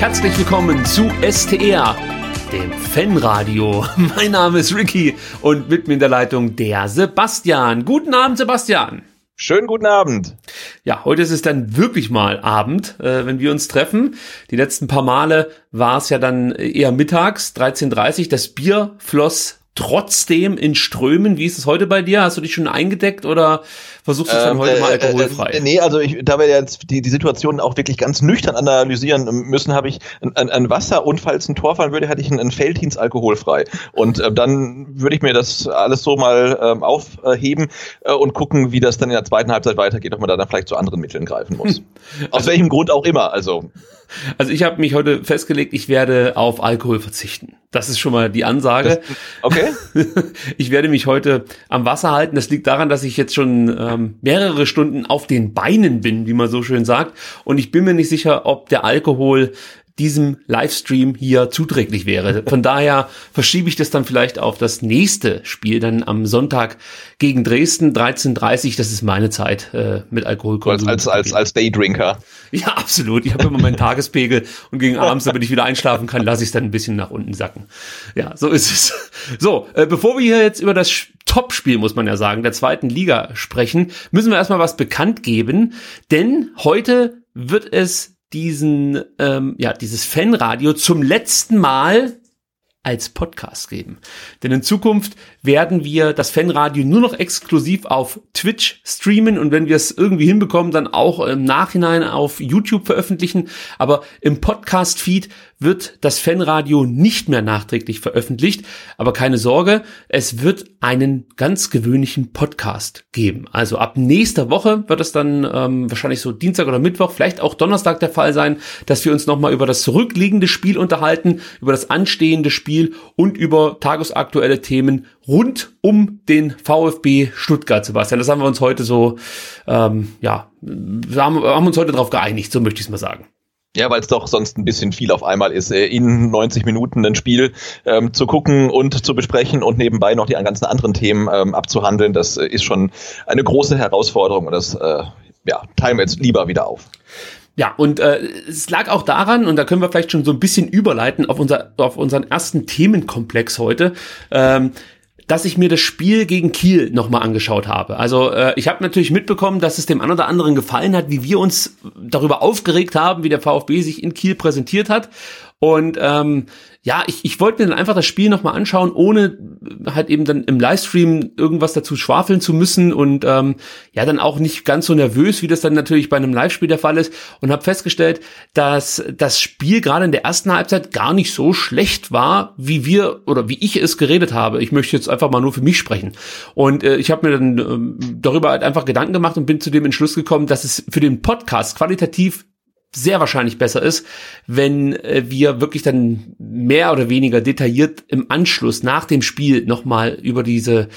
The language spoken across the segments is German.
Herzlich willkommen zu STR, dem Fanradio. Mein Name ist Ricky und mit mir in der Leitung der Sebastian. Guten Abend, Sebastian. Schönen guten Abend. Ja, heute ist es dann wirklich mal Abend, äh, wenn wir uns treffen. Die letzten paar Male war es ja dann eher mittags, 13.30 Das Bier floss trotzdem in Strömen. Wie ist es heute bei dir? Hast du dich schon eingedeckt oder versuchst du es dann ähm, heute äh, mal äh, alkoholfrei? Äh, nee, also ich, da wir jetzt die, die Situation auch wirklich ganz nüchtern analysieren müssen, habe ich ein, ein, Wasser und falls ein Tor fallen würde, hatte ich ein, ein Feldhins alkoholfrei. Und äh, dann würde ich mir das alles so mal ähm, aufheben äh, und gucken, wie das dann in der zweiten Halbzeit weitergeht, ob man da dann vielleicht zu anderen Mitteln greifen muss. Hm. Aus welchem Grund auch immer, also. Also ich habe mich heute festgelegt, ich werde auf Alkohol verzichten. Das ist schon mal die Ansage. Das, okay. Ich werde mich heute am Wasser halten. Das liegt daran, dass ich jetzt schon ähm, mehrere Stunden auf den Beinen bin, wie man so schön sagt. Und ich bin mir nicht sicher, ob der Alkohol diesem Livestream hier zuträglich wäre. Von daher verschiebe ich das dann vielleicht auf das nächste Spiel, dann am Sonntag gegen Dresden, 13.30 Das ist meine Zeit äh, mit Alkoholkonsum. Als, als, als, Daydrinker. Ja, absolut. Ich habe immer meinen Tagespegel und gegen abends, damit ich wieder einschlafen kann, lasse ich es dann ein bisschen nach unten sacken. Ja, so ist es. So, äh, bevor wir hier jetzt über das Topspiel, muss man ja sagen, der zweiten Liga sprechen, müssen wir erstmal was bekannt geben, denn heute wird es diesen, ähm, ja, dieses Fanradio zum letzten Mal als Podcast geben. Denn in Zukunft werden wir das Fanradio nur noch exklusiv auf Twitch streamen und wenn wir es irgendwie hinbekommen, dann auch im Nachhinein auf YouTube veröffentlichen. Aber im Podcast-Feed wird das Fanradio nicht mehr nachträglich veröffentlicht. Aber keine Sorge, es wird einen ganz gewöhnlichen Podcast geben. Also ab nächster Woche wird es dann ähm, wahrscheinlich so Dienstag oder Mittwoch, vielleicht auch Donnerstag der Fall sein, dass wir uns nochmal über das zurückliegende Spiel unterhalten, über das anstehende Spiel und über tagesaktuelle Themen rund um den VfB Stuttgart, Sebastian. Das haben wir uns heute so, ähm, ja, haben, haben uns heute darauf geeinigt, so möchte ich es mal sagen. Ja, weil es doch sonst ein bisschen viel auf einmal ist, äh, in 90 Minuten ein Spiel ähm, zu gucken und zu besprechen und nebenbei noch die ganzen anderen Themen ähm, abzuhandeln. Das äh, ist schon eine große Herausforderung und das äh, ja, teilen wir jetzt lieber wieder auf. Ja, und äh, es lag auch daran, und da können wir vielleicht schon so ein bisschen überleiten auf, unser, auf unseren ersten Themenkomplex heute. Ähm, dass ich mir das Spiel gegen Kiel nochmal angeschaut habe. Also äh, ich habe natürlich mitbekommen, dass es dem einen oder anderen gefallen hat, wie wir uns darüber aufgeregt haben, wie der VfB sich in Kiel präsentiert hat. Und ähm, ja, ich, ich wollte mir dann einfach das Spiel nochmal anschauen, ohne halt eben dann im Livestream irgendwas dazu schwafeln zu müssen und ähm, ja, dann auch nicht ganz so nervös, wie das dann natürlich bei einem Live-Spiel der Fall ist und habe festgestellt, dass das Spiel gerade in der ersten Halbzeit gar nicht so schlecht war, wie wir oder wie ich es geredet habe. Ich möchte jetzt einfach mal nur für mich sprechen. Und äh, ich habe mir dann ähm, darüber halt einfach Gedanken gemacht und bin zu dem Entschluss gekommen, dass es für den Podcast qualitativ sehr wahrscheinlich besser ist, wenn äh, wir wirklich dann mehr oder weniger detailliert im Anschluss nach dem Spiel nochmal über diese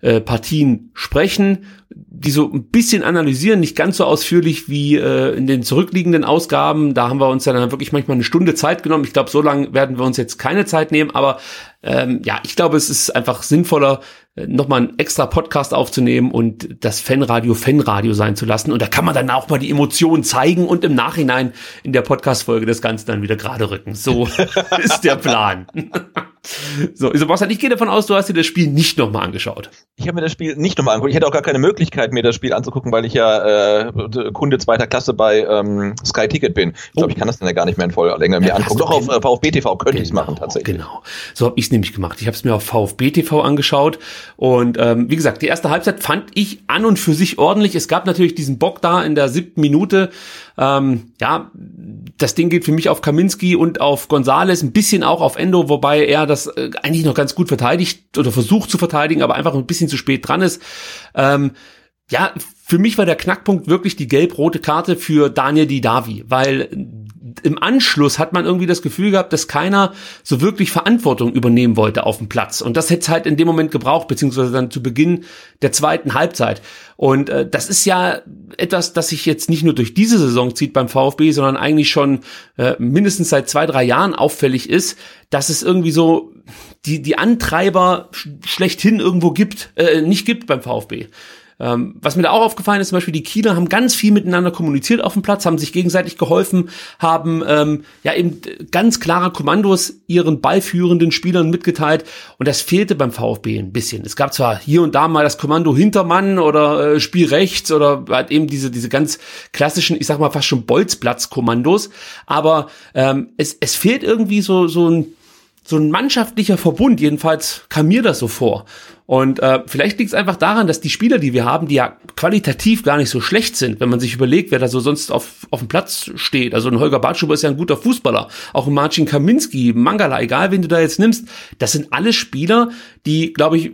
äh, Partien sprechen, die so ein bisschen analysieren, nicht ganz so ausführlich wie äh, in den zurückliegenden Ausgaben. Da haben wir uns dann wirklich manchmal eine Stunde Zeit genommen. Ich glaube, so lange werden wir uns jetzt keine Zeit nehmen, aber ähm, ja, ich glaube, es ist einfach sinnvoller, nochmal einen extra Podcast aufzunehmen und das Fanradio Fanradio sein zu lassen. Und da kann man dann auch mal die Emotionen zeigen und im Nachhinein in der Podcast-Folge das Ganze dann wieder gerade rücken. So ist der Plan. so, Sebastian, ich gehe davon aus, du hast dir das Spiel nicht nochmal angeschaut. Ich habe mir das Spiel nicht nochmal angeguckt. Ich hätte auch gar keine Möglichkeit, mir das Spiel anzugucken, weil ich ja äh, Kunde zweiter Klasse bei ähm, Sky Ticket bin. Ich glaube, oh. ich kann das dann ja gar nicht mehr in voller Länge mir angucken. Doch auf äh, VfB TV könnte genau, ich es machen tatsächlich. Genau, so habe ich es nämlich gemacht. Ich habe es mir auf VfB TV angeschaut und ähm, wie gesagt, die erste Halbzeit fand ich an und für sich ordentlich. Es gab natürlich diesen Bock da in der siebten Minute. Ähm, ja, das Ding geht für mich auf Kaminski und auf Gonzales, ein bisschen auch auf Endo, wobei er das äh, eigentlich noch ganz gut verteidigt oder versucht zu verteidigen, aber einfach ein bisschen zu spät dran ist. Ähm, ja, für mich war der Knackpunkt wirklich die gelb-rote Karte für Daniel Didavi, weil im Anschluss hat man irgendwie das Gefühl gehabt, dass keiner so wirklich Verantwortung übernehmen wollte auf dem Platz. Und das hätte es halt in dem Moment gebraucht, beziehungsweise dann zu Beginn der zweiten Halbzeit. Und äh, das ist ja etwas, das sich jetzt nicht nur durch diese Saison zieht beim VfB, sondern eigentlich schon äh, mindestens seit zwei, drei Jahren auffällig ist, dass es irgendwie so die, die Antreiber schlechthin irgendwo gibt, äh, nicht gibt beim VfB. Ähm, was mir da auch aufgefallen ist, zum Beispiel die Kieler haben ganz viel miteinander kommuniziert auf dem Platz, haben sich gegenseitig geholfen, haben ähm, ja eben ganz klare Kommandos ihren ballführenden Spielern mitgeteilt und das fehlte beim VfB ein bisschen. Es gab zwar hier und da mal das Kommando Hintermann oder äh, Spiel rechts oder halt eben diese diese ganz klassischen, ich sag mal fast schon Bolzplatz-Kommandos, aber ähm, es es fehlt irgendwie so so ein so ein mannschaftlicher Verbund, jedenfalls kam mir das so vor. Und äh, vielleicht liegt es einfach daran, dass die Spieler, die wir haben, die ja qualitativ gar nicht so schlecht sind, wenn man sich überlegt, wer da so sonst auf, auf dem Platz steht. Also ein Holger Bartschuber ist ja ein guter Fußballer. Auch ein Marcin Kaminski, Mangala, egal wen du da jetzt nimmst. Das sind alle Spieler, die, glaube ich,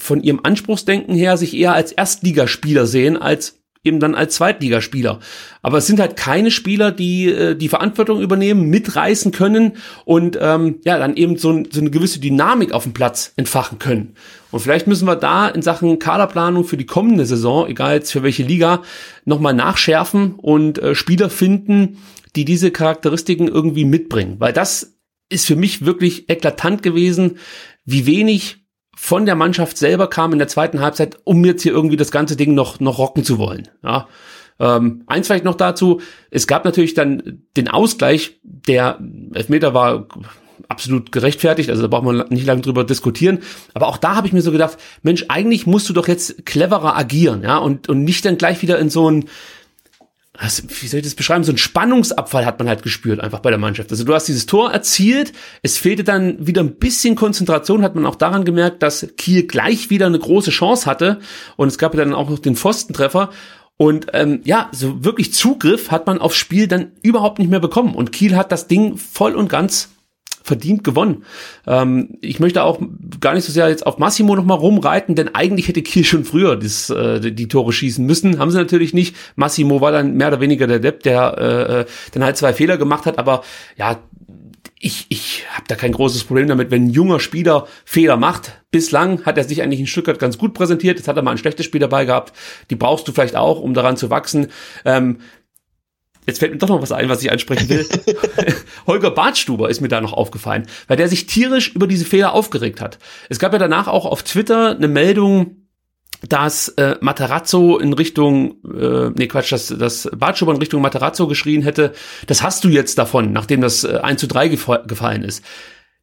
von ihrem Anspruchsdenken her sich eher als Erstligaspieler sehen als eben dann als Zweitligaspieler. Aber es sind halt keine Spieler, die äh, die Verantwortung übernehmen, mitreißen können und ähm, ja dann eben so, so eine gewisse Dynamik auf dem Platz entfachen können. Und vielleicht müssen wir da in Sachen Kaderplanung für die kommende Saison, egal jetzt für welche Liga, nochmal nachschärfen und äh, Spieler finden, die diese Charakteristiken irgendwie mitbringen. Weil das ist für mich wirklich eklatant gewesen, wie wenig von der Mannschaft selber kam in der zweiten Halbzeit, um jetzt hier irgendwie das ganze Ding noch, noch rocken zu wollen. Ja. Ähm, eins vielleicht noch dazu, es gab natürlich dann den Ausgleich, der Elfmeter war absolut gerechtfertigt, also da braucht man nicht lange drüber diskutieren, aber auch da habe ich mir so gedacht, Mensch, eigentlich musst du doch jetzt cleverer agieren, ja, und, und nicht dann gleich wieder in so ein, was, wie soll ich das beschreiben? So ein Spannungsabfall hat man halt gespürt einfach bei der Mannschaft. Also du hast dieses Tor erzielt, es fehlte dann wieder ein bisschen Konzentration, hat man auch daran gemerkt, dass Kiel gleich wieder eine große Chance hatte und es gab ja dann auch noch den Pfostentreffer und ähm, ja, so wirklich Zugriff hat man aufs Spiel dann überhaupt nicht mehr bekommen und Kiel hat das Ding voll und ganz verdient gewonnen. Ähm, ich möchte auch gar nicht so sehr jetzt auf Massimo noch mal rumreiten, denn eigentlich hätte Kiel schon früher das, äh, die Tore schießen müssen. Haben sie natürlich nicht. Massimo war dann mehr oder weniger der Depp, der äh dann halt zwei Fehler gemacht hat, aber ja, ich, ich habe da kein großes Problem damit, wenn ein junger Spieler Fehler macht. Bislang hat er sich eigentlich in Stuttgart ganz gut präsentiert. Jetzt hat er mal ein schlechtes Spiel dabei gehabt. Die brauchst du vielleicht auch, um daran zu wachsen. Ähm, Jetzt fällt mir doch noch was ein, was ich ansprechen will. Holger Bartstuber ist mir da noch aufgefallen, weil der sich tierisch über diese Fehler aufgeregt hat. Es gab ja danach auch auf Twitter eine Meldung, dass äh, Materazzo in Richtung, äh, nee Quatsch, dass, dass Bartschuber in Richtung Materazzo geschrien hätte, das hast du jetzt davon, nachdem das äh, 1 zu 3 gefallen ist.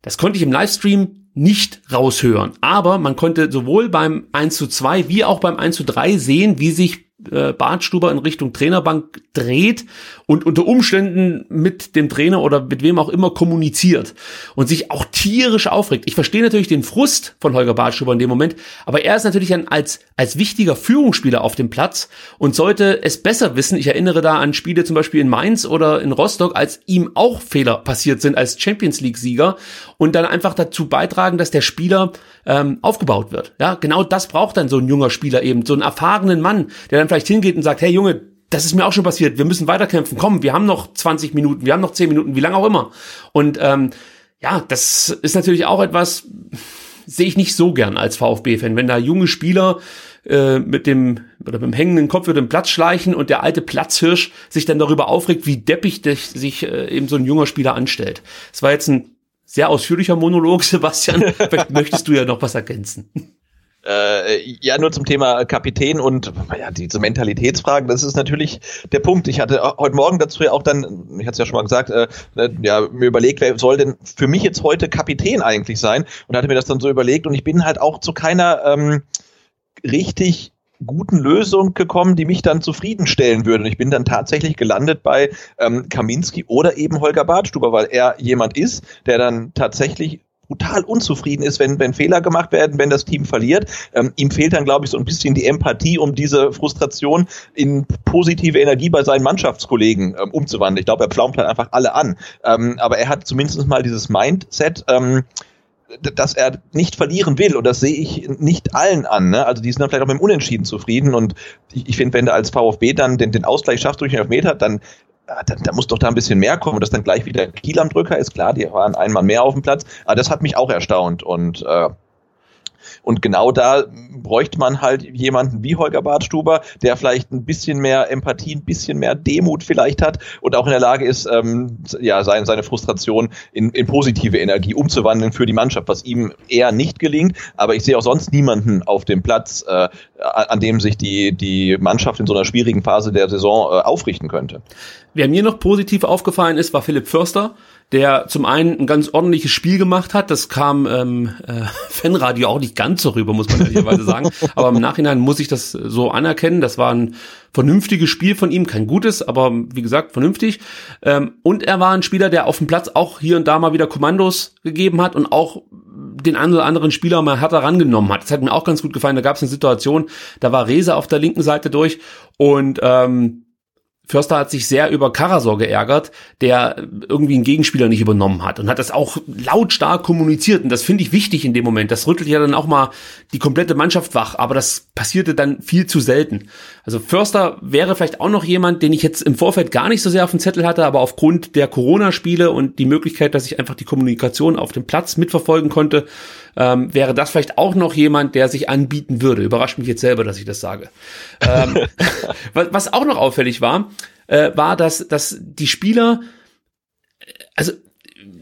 Das konnte ich im Livestream nicht raushören, aber man konnte sowohl beim 1 zu 2 wie auch beim 1 zu 3 sehen, wie sich äh, Bartstuber in Richtung Trainerbank dreht und unter Umständen mit dem Trainer oder mit wem auch immer kommuniziert und sich auch tierisch aufregt. Ich verstehe natürlich den Frust von Holger Bartstuber in dem Moment, aber er ist natürlich ein, als, als wichtiger Führungsspieler auf dem Platz und sollte es besser wissen. Ich erinnere da an Spiele zum Beispiel in Mainz oder in Rostock, als ihm auch Fehler passiert sind als Champions League Sieger und dann einfach dazu beitragen, dass der Spieler ähm, aufgebaut wird. Ja, genau das braucht dann so ein junger Spieler eben, so einen erfahrenen Mann, der dann vielleicht hingeht und sagt, hey Junge, das ist mir auch schon passiert, wir müssen weiterkämpfen, komm, wir haben noch 20 Minuten, wir haben noch 10 Minuten, wie lange auch immer. Und ähm, ja, das ist natürlich auch etwas, sehe ich nicht so gern als VfB-Fan, wenn da junge Spieler äh, mit dem oder mit dem hängenden Kopf über den Platz schleichen und der alte Platzhirsch sich dann darüber aufregt, wie deppig sich äh, eben so ein junger Spieler anstellt. Es war jetzt ein sehr ausführlicher Monolog, Sebastian. Vielleicht möchtest du ja noch was ergänzen. Äh, ja, nur zum Thema Kapitän und ja, diese Mentalitätsfragen, das ist natürlich der Punkt. Ich hatte heute Morgen dazu ja auch dann, ich hatte es ja schon mal gesagt, äh, ja, mir überlegt, wer soll denn für mich jetzt heute Kapitän eigentlich sein und hatte mir das dann so überlegt und ich bin halt auch zu keiner ähm, richtig guten Lösung gekommen, die mich dann zufriedenstellen würde. Und ich bin dann tatsächlich gelandet bei ähm, Kaminski oder eben Holger Badstuber, weil er jemand ist, der dann tatsächlich brutal unzufrieden ist, wenn, wenn Fehler gemacht werden, wenn das Team verliert. Ähm, ihm fehlt dann, glaube ich, so ein bisschen die Empathie, um diese Frustration in positive Energie bei seinen Mannschaftskollegen ähm, umzuwandeln. Ich glaube, er pflaumt halt einfach alle an. Ähm, aber er hat zumindest mal dieses Mindset, ähm, dass er nicht verlieren will und das sehe ich nicht allen an. Ne? Also die sind dann vielleicht auch mit dem Unentschieden zufrieden und ich, ich finde, wenn du als VfB dann den, den Ausgleich schaffst durch den Elfmeter, dann da, da muss doch da ein bisschen mehr kommen, dass dann gleich wieder Kiel am Drücker ist. Klar, die waren einmal mehr auf dem Platz, aber das hat mich auch erstaunt und äh, und genau da bräuchte man halt jemanden wie Holger Bartstuber, der vielleicht ein bisschen mehr Empathie, ein bisschen mehr Demut vielleicht hat und auch in der Lage ist, ähm, ja, seine, seine Frustration in, in positive Energie umzuwandeln für die Mannschaft, was ihm eher nicht gelingt. Aber ich sehe auch sonst niemanden auf dem Platz, äh, an dem sich die, die Mannschaft in so einer schwierigen Phase der Saison äh, aufrichten könnte. Wer mir noch positiv aufgefallen ist, war Philipp Förster der zum einen ein ganz ordentliches Spiel gemacht hat. Das kam ähm, äh, Fanradio auch nicht ganz so rüber, muss man ehrlicherweise sagen. Aber im Nachhinein muss ich das so anerkennen. Das war ein vernünftiges Spiel von ihm, kein gutes, aber wie gesagt, vernünftig. Ähm, und er war ein Spieler, der auf dem Platz auch hier und da mal wieder Kommandos gegeben hat und auch den einen oder anderen Spieler mal härter rangenommen hat. Das hat mir auch ganz gut gefallen. Da gab es eine Situation, da war Reza auf der linken Seite durch und ähm, Förster hat sich sehr über Karasor geärgert, der irgendwie einen Gegenspieler nicht übernommen hat und hat das auch lautstark kommuniziert. Und das finde ich wichtig in dem Moment. Das rüttelt ja dann auch mal die komplette Mannschaft wach, aber das passierte dann viel zu selten. Also Förster wäre vielleicht auch noch jemand, den ich jetzt im Vorfeld gar nicht so sehr auf dem Zettel hatte, aber aufgrund der Corona-Spiele und die Möglichkeit, dass ich einfach die Kommunikation auf dem Platz mitverfolgen konnte, ähm, wäre das vielleicht auch noch jemand, der sich anbieten würde. Überrascht mich jetzt selber, dass ich das sage. ähm, was auch noch auffällig war, äh, war, dass, dass die Spieler, also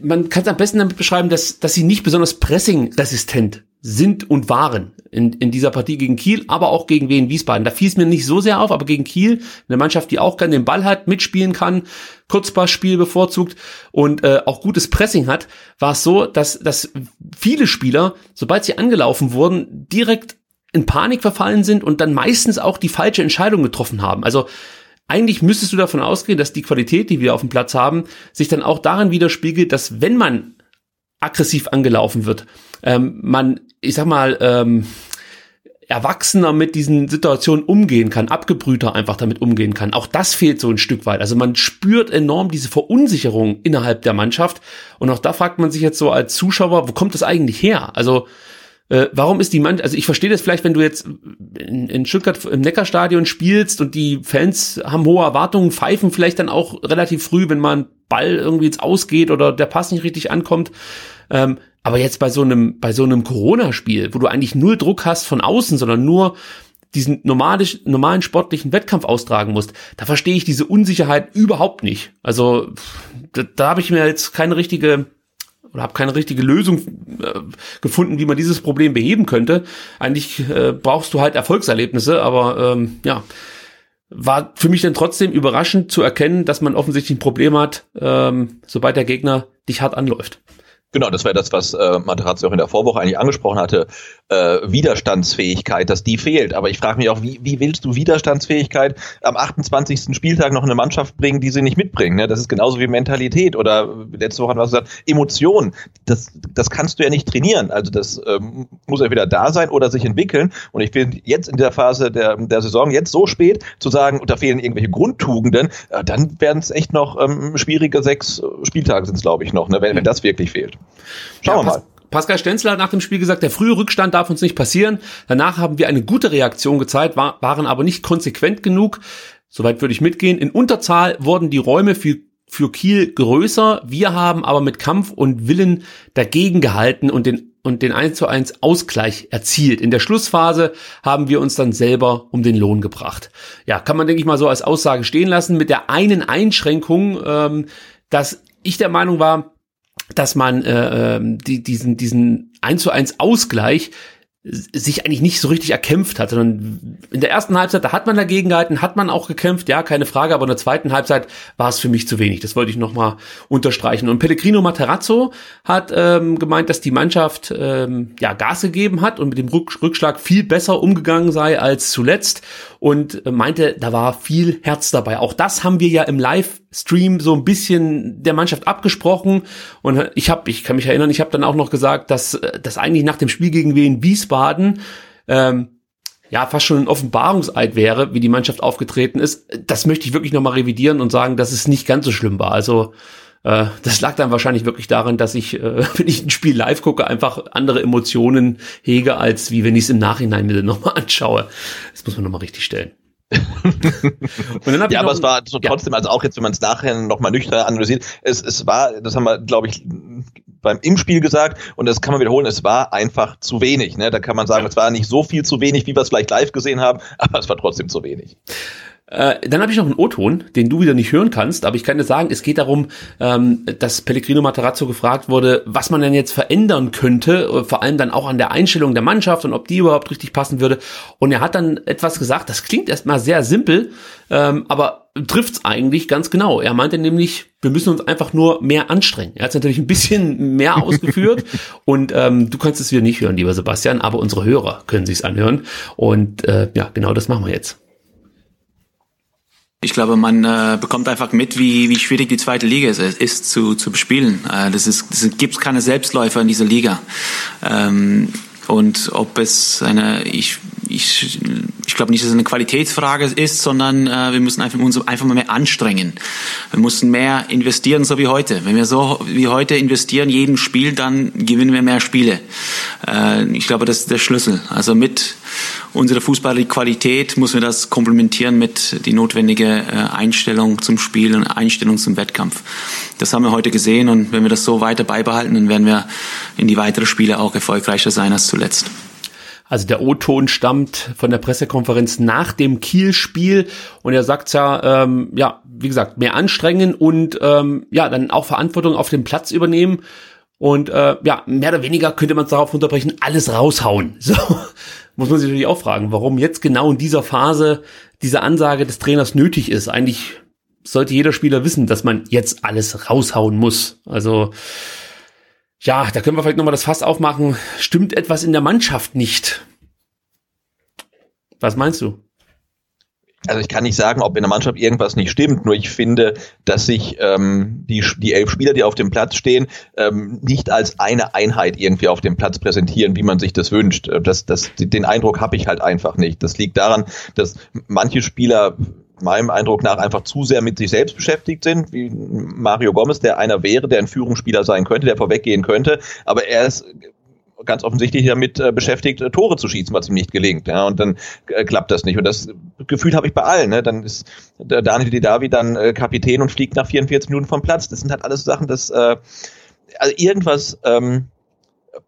man kann es am besten damit beschreiben, dass, dass sie nicht besonders pressing-resistent sind und waren in, in dieser Partie gegen Kiel, aber auch gegen Wien Wiesbaden. Da fiel es mir nicht so sehr auf, aber gegen Kiel, eine Mannschaft, die auch gerne den Ball hat, mitspielen kann, Kurzpassspiel bevorzugt und äh, auch gutes Pressing hat, war es so, dass, dass viele Spieler, sobald sie angelaufen wurden, direkt in Panik verfallen sind und dann meistens auch die falsche Entscheidung getroffen haben. Also eigentlich müsstest du davon ausgehen, dass die Qualität, die wir auf dem Platz haben, sich dann auch darin widerspiegelt, dass wenn man aggressiv angelaufen wird, ähm, man, ich sag mal, ähm, erwachsener mit diesen Situationen umgehen kann, abgebrühter einfach damit umgehen kann. Auch das fehlt so ein Stück weit. Also man spürt enorm diese Verunsicherung innerhalb der Mannschaft. Und auch da fragt man sich jetzt so als Zuschauer, wo kommt das eigentlich her? Also äh, warum ist die Mannschaft, also ich verstehe das vielleicht, wenn du jetzt in, in Stuttgart im Neckarstadion spielst und die Fans haben hohe Erwartungen, pfeifen vielleicht dann auch relativ früh, wenn man Ball irgendwie jetzt ausgeht oder der Pass nicht richtig ankommt. Ähm, aber jetzt bei so einem, bei so einem Corona-Spiel, wo du eigentlich null Druck hast von außen, sondern nur diesen normalisch, normalen sportlichen Wettkampf austragen musst, da verstehe ich diese Unsicherheit überhaupt nicht. Also da, da habe ich mir jetzt keine richtige oder habe keine richtige Lösung äh, gefunden, wie man dieses Problem beheben könnte. Eigentlich äh, brauchst du halt Erfolgserlebnisse, aber ähm, ja, war für mich dann trotzdem überraschend zu erkennen, dass man offensichtlich ein Problem hat, ähm, sobald der Gegner dich hart anläuft. Genau, das wäre das, was äh, Materazzi auch in der Vorwoche eigentlich angesprochen hatte. Äh, Widerstandsfähigkeit, dass die fehlt. Aber ich frage mich auch, wie, wie willst du Widerstandsfähigkeit am 28. Spieltag noch in eine Mannschaft bringen, die sie nicht mitbringen? Ne? Das ist genauso wie Mentalität oder letzte Woche hat was gesagt, Emotion. Das, das kannst du ja nicht trainieren. Also das ähm, muss entweder da sein oder sich entwickeln. Und ich finde jetzt in der Phase der, der Saison, jetzt so spät zu sagen, da fehlen irgendwelche Grundtugenden, äh, dann werden es echt noch ähm, schwierige sechs Spieltage sind es, glaube ich, noch, ne? wenn, wenn das wirklich fehlt. Schauen ja, wir mal. Pascal Stenzel hat nach dem Spiel gesagt, der frühe Rückstand darf uns nicht passieren. Danach haben wir eine gute Reaktion gezeigt, war, waren aber nicht konsequent genug. Soweit würde ich mitgehen. In Unterzahl wurden die Räume für, für Kiel größer. Wir haben aber mit Kampf und Willen dagegen gehalten und den und den 1 zu 1 Ausgleich erzielt. In der Schlussphase haben wir uns dann selber um den Lohn gebracht. Ja, kann man, denke ich mal, so als Aussage stehen lassen, mit der einen Einschränkung, ähm, dass ich der Meinung war, dass man äh, ähm, die, diesen, diesen 1 zu 1 Ausgleich sich eigentlich nicht so richtig erkämpft hat, sondern in der ersten Halbzeit, da hat man dagegen gehalten, hat man auch gekämpft, ja, keine Frage, aber in der zweiten Halbzeit war es für mich zu wenig. Das wollte ich nochmal unterstreichen. Und Pellegrino Materazzo hat ähm, gemeint, dass die Mannschaft ähm, ja Gas gegeben hat und mit dem Rückschlag viel besser umgegangen sei als zuletzt und meinte, da war viel Herz dabei. Auch das haben wir ja im Livestream so ein bisschen der Mannschaft abgesprochen und ich habe, ich kann mich erinnern, ich habe dann auch noch gesagt, dass das eigentlich nach dem Spiel gegen Wien Wiesbaden ähm, ja fast schon ein Offenbarungseid wäre, wie die Mannschaft aufgetreten ist. Das möchte ich wirklich nochmal revidieren und sagen, dass es nicht ganz so schlimm war. Also äh, das lag dann wahrscheinlich wirklich daran, dass ich, äh, wenn ich ein Spiel live gucke, einfach andere Emotionen hege, als wie wenn ich es im Nachhinein mir nochmal anschaue. Das muss man nochmal richtig stellen. ja, aber es war so trotzdem, ja. also auch jetzt, wenn man es nachher nochmal nüchtern analysiert, es, es war, das haben wir, glaube ich, beim im Spiel gesagt und das kann man wiederholen, es war einfach zu wenig. Ne? Da kann man sagen, es war nicht so viel zu wenig, wie wir es vielleicht live gesehen haben, aber es war trotzdem zu wenig. Äh, dann habe ich noch einen O-Ton, den du wieder nicht hören kannst, aber ich kann dir sagen, es geht darum, ähm, dass Pellegrino Materazzo gefragt wurde, was man denn jetzt verändern könnte, äh, vor allem dann auch an der Einstellung der Mannschaft und ob die überhaupt richtig passen würde. Und er hat dann etwas gesagt, das klingt erstmal sehr simpel, ähm, aber trifft's eigentlich ganz genau. Er meinte nämlich, wir müssen uns einfach nur mehr anstrengen. Er hat es natürlich ein bisschen mehr ausgeführt und ähm, du kannst es wieder nicht hören, lieber Sebastian, aber unsere Hörer können sich's anhören. Und äh, ja, genau das machen wir jetzt. Ich glaube, man äh, bekommt einfach mit, wie, wie schwierig die zweite Liga ist, ist zu, zu bespielen. Äh, das ist, es gibt keine Selbstläufer in dieser Liga. Ähm, und ob es eine, ich, ich, ich glaube nicht, dass es eine Qualitätsfrage ist, sondern äh, wir müssen einfach, uns einfach mal mehr anstrengen. Wir müssen mehr investieren, so wie heute. Wenn wir so wie heute investieren, jeden Spiel, dann gewinnen wir mehr Spiele. Äh, ich glaube, das ist der Schlüssel. Also mit unserer Fußballqualität müssen wir das komplementieren mit die notwendige äh, Einstellung zum Spiel und Einstellung zum Wettkampf. Das haben wir heute gesehen und wenn wir das so weiter beibehalten, dann werden wir in die weiteren Spiele auch erfolgreicher sein als zuletzt. Also der O-Ton stammt von der Pressekonferenz nach dem Kiel-Spiel und er sagt ja, ähm, ja, wie gesagt, mehr anstrengen und ähm, ja, dann auch Verantwortung auf dem Platz übernehmen und äh, ja, mehr oder weniger könnte man es darauf unterbrechen, alles raushauen. So muss man sich natürlich auch fragen, warum jetzt genau in dieser Phase diese Ansage des Trainers nötig ist. Eigentlich sollte jeder Spieler wissen, dass man jetzt alles raushauen muss. Also ja, da können wir vielleicht nochmal das Fass aufmachen. Stimmt etwas in der Mannschaft nicht? Was meinst du? Also ich kann nicht sagen, ob in der Mannschaft irgendwas nicht stimmt, nur ich finde, dass sich ähm, die, die elf Spieler, die auf dem Platz stehen, ähm, nicht als eine Einheit irgendwie auf dem Platz präsentieren, wie man sich das wünscht. Das, das, den Eindruck habe ich halt einfach nicht. Das liegt daran, dass manche Spieler meinem Eindruck nach einfach zu sehr mit sich selbst beschäftigt sind, wie Mario Gomez, der einer wäre, der ein Führungsspieler sein könnte, der vorweggehen könnte, aber er ist ganz offensichtlich damit äh, beschäftigt, äh, Tore zu schießen, was ihm nicht gelingt. Ja, und dann äh, klappt das nicht. Und das Gefühl habe ich bei allen. Ne? Dann ist Daniel Didavi dann Kapitän und fliegt nach 44 Minuten vom Platz. Das sind halt alles Sachen, dass also irgendwas ähm,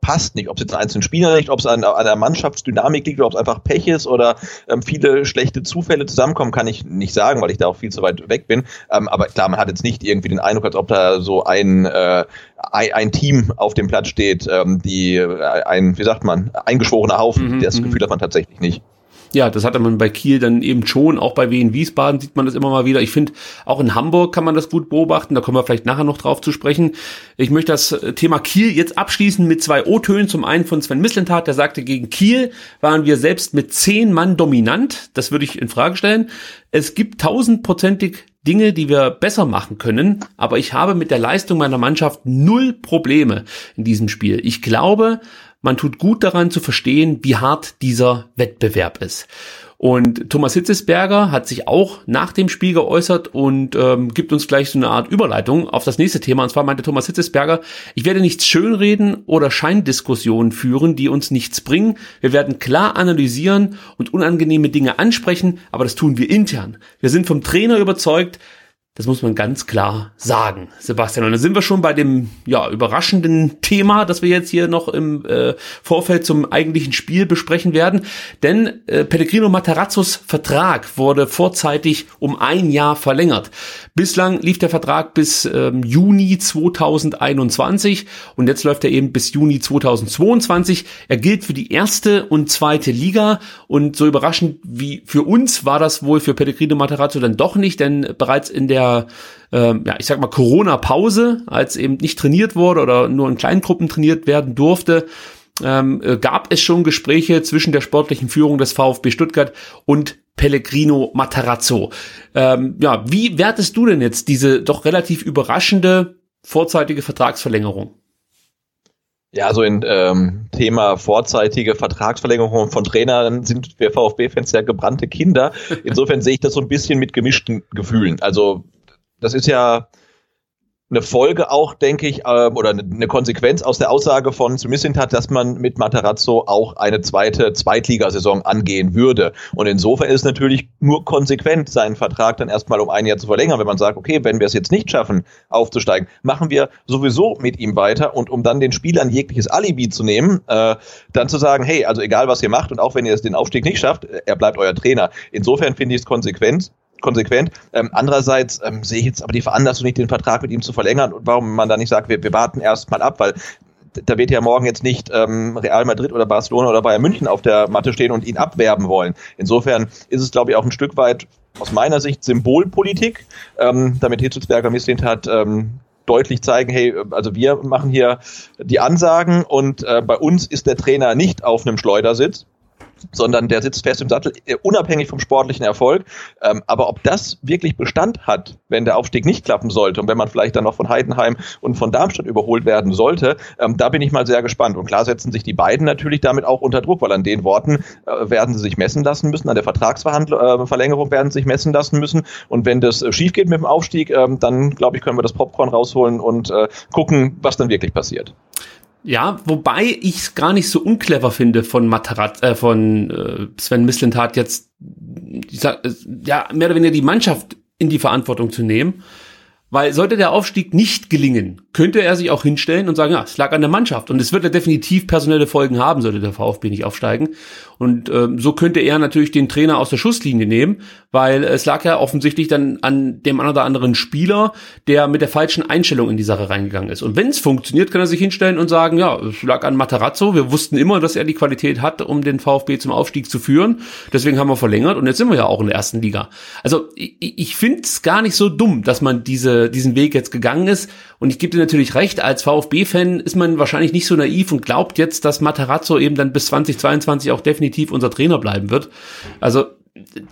passt nicht. Ob es jetzt an einzelnen Spielern liegt, ob es an, an der Mannschaftsdynamik liegt, oder ob es einfach Pech ist oder ähm, viele schlechte Zufälle zusammenkommen, kann ich nicht sagen, weil ich da auch viel zu weit weg bin. Ähm, aber klar, man hat jetzt nicht irgendwie den Eindruck, als ob da so ein, äh, ein, ein Team auf dem Platz steht, ähm, die äh, ein, wie sagt man, eingeschworener Haufen. Mhm, das mhm. Gefühl hat man tatsächlich nicht. Ja, das hatte man bei Kiel dann eben schon, auch bei Wien Wiesbaden sieht man das immer mal wieder. Ich finde, auch in Hamburg kann man das gut beobachten, da kommen wir vielleicht nachher noch drauf zu sprechen. Ich möchte das Thema Kiel jetzt abschließen mit zwei O-Tönen. Zum einen von Sven Mislintat, der sagte, gegen Kiel waren wir selbst mit zehn Mann dominant. Das würde ich in Frage stellen. Es gibt tausendprozentig Dinge, die wir besser machen können, aber ich habe mit der Leistung meiner Mannschaft null Probleme in diesem Spiel. Ich glaube, man tut gut daran zu verstehen, wie hart dieser Wettbewerb ist. Und Thomas Hitzesberger hat sich auch nach dem Spiel geäußert und ähm, gibt uns gleich so eine Art Überleitung auf das nächste Thema. Und zwar meinte Thomas Hitzesberger, ich werde nichts schönreden oder Scheindiskussionen führen, die uns nichts bringen. Wir werden klar analysieren und unangenehme Dinge ansprechen, aber das tun wir intern. Wir sind vom Trainer überzeugt, Das muss man ganz klar sagen, Sebastian. Und da sind wir schon bei dem ja überraschenden Thema, das wir jetzt hier noch im äh, Vorfeld zum eigentlichen Spiel besprechen werden. Denn äh, Pellegrino Matarazzos Vertrag wurde vorzeitig um ein Jahr verlängert. Bislang lief der Vertrag bis ähm, Juni 2021 und jetzt läuft er eben bis Juni 2022. Er gilt für die erste und zweite Liga und so überraschend wie für uns war das wohl für Pellegrino Matarazzo dann doch nicht, denn bereits in der der ähm, ja, ich sag mal Corona-Pause, als eben nicht trainiert wurde oder nur in kleinen Gruppen trainiert werden durfte, ähm, äh, gab es schon Gespräche zwischen der sportlichen Führung des VfB Stuttgart und Pellegrino Matarazzo. Ähm, ja, wie wertest du denn jetzt diese doch relativ überraschende vorzeitige Vertragsverlängerung? Ja, also in ähm, Thema vorzeitige Vertragsverlängerung von Trainern sind wir VfB-Fans ja gebrannte Kinder. Insofern sehe ich das so ein bisschen mit gemischten Gefühlen. Also das ist ja eine Folge auch, denke ich, äh, oder eine Konsequenz aus der Aussage von Smithint hat, dass man mit Matarazzo auch eine zweite Zweitligasaison angehen würde. Und insofern ist natürlich nur konsequent, seinen Vertrag dann erstmal um ein Jahr zu verlängern, wenn man sagt, okay, wenn wir es jetzt nicht schaffen, aufzusteigen, machen wir sowieso mit ihm weiter und um dann den Spielern jegliches Alibi zu nehmen, äh, dann zu sagen, hey, also egal was ihr macht und auch wenn ihr es den Aufstieg nicht schafft, er bleibt euer Trainer. Insofern finde ich es konsequent konsequent. Ähm, andererseits ähm, sehe ich jetzt aber die Veranlassung nicht, den Vertrag mit ihm zu verlängern und warum man da nicht sagt, wir, wir warten erst mal ab, weil da wird ja morgen jetzt nicht ähm, Real Madrid oder Barcelona oder Bayern München auf der Matte stehen und ihn abwerben wollen. Insofern ist es, glaube ich, auch ein Stück weit aus meiner Sicht Symbolpolitik, ähm, damit Hitzelsberger Misslint hat ähm, deutlich zeigen, hey, also wir machen hier die Ansagen und äh, bei uns ist der Trainer nicht auf einem Schleudersitz, sondern der sitzt fest im Sattel, äh, unabhängig vom sportlichen Erfolg. Ähm, aber ob das wirklich Bestand hat, wenn der Aufstieg nicht klappen sollte und wenn man vielleicht dann noch von Heidenheim und von Darmstadt überholt werden sollte, ähm, da bin ich mal sehr gespannt. Und klar setzen sich die beiden natürlich damit auch unter Druck, weil an den Worten äh, werden sie sich messen lassen müssen, an der Vertragsverlängerung äh, werden sie sich messen lassen müssen. Und wenn das äh, schief geht mit dem Aufstieg, ähm, dann glaube ich, können wir das Popcorn rausholen und äh, gucken, was dann wirklich passiert. Ja, wobei ich es gar nicht so unclever finde von Matarat, äh, von äh, Sven Mislintat jetzt, sag, äh, ja, mehr oder weniger die Mannschaft in die Verantwortung zu nehmen. Weil sollte der Aufstieg nicht gelingen, könnte er sich auch hinstellen und sagen, ja, es lag an der Mannschaft. Und es wird ja definitiv personelle Folgen haben, sollte der VfB nicht aufsteigen. Und ähm, so könnte er natürlich den Trainer aus der Schusslinie nehmen, weil es lag ja offensichtlich dann an dem einen oder anderen Spieler, der mit der falschen Einstellung in die Sache reingegangen ist. Und wenn es funktioniert, kann er sich hinstellen und sagen, ja, es lag an Matarazzo. Wir wussten immer, dass er die Qualität hat, um den VfB zum Aufstieg zu führen. Deswegen haben wir verlängert und jetzt sind wir ja auch in der ersten Liga. Also ich, ich finde es gar nicht so dumm, dass man diese, diesen Weg jetzt gegangen ist. Und ich gebe dir natürlich recht, als VfB-Fan ist man wahrscheinlich nicht so naiv und glaubt jetzt, dass Matarazzo eben dann bis 2022 auch definitiv unser Trainer bleiben wird. Also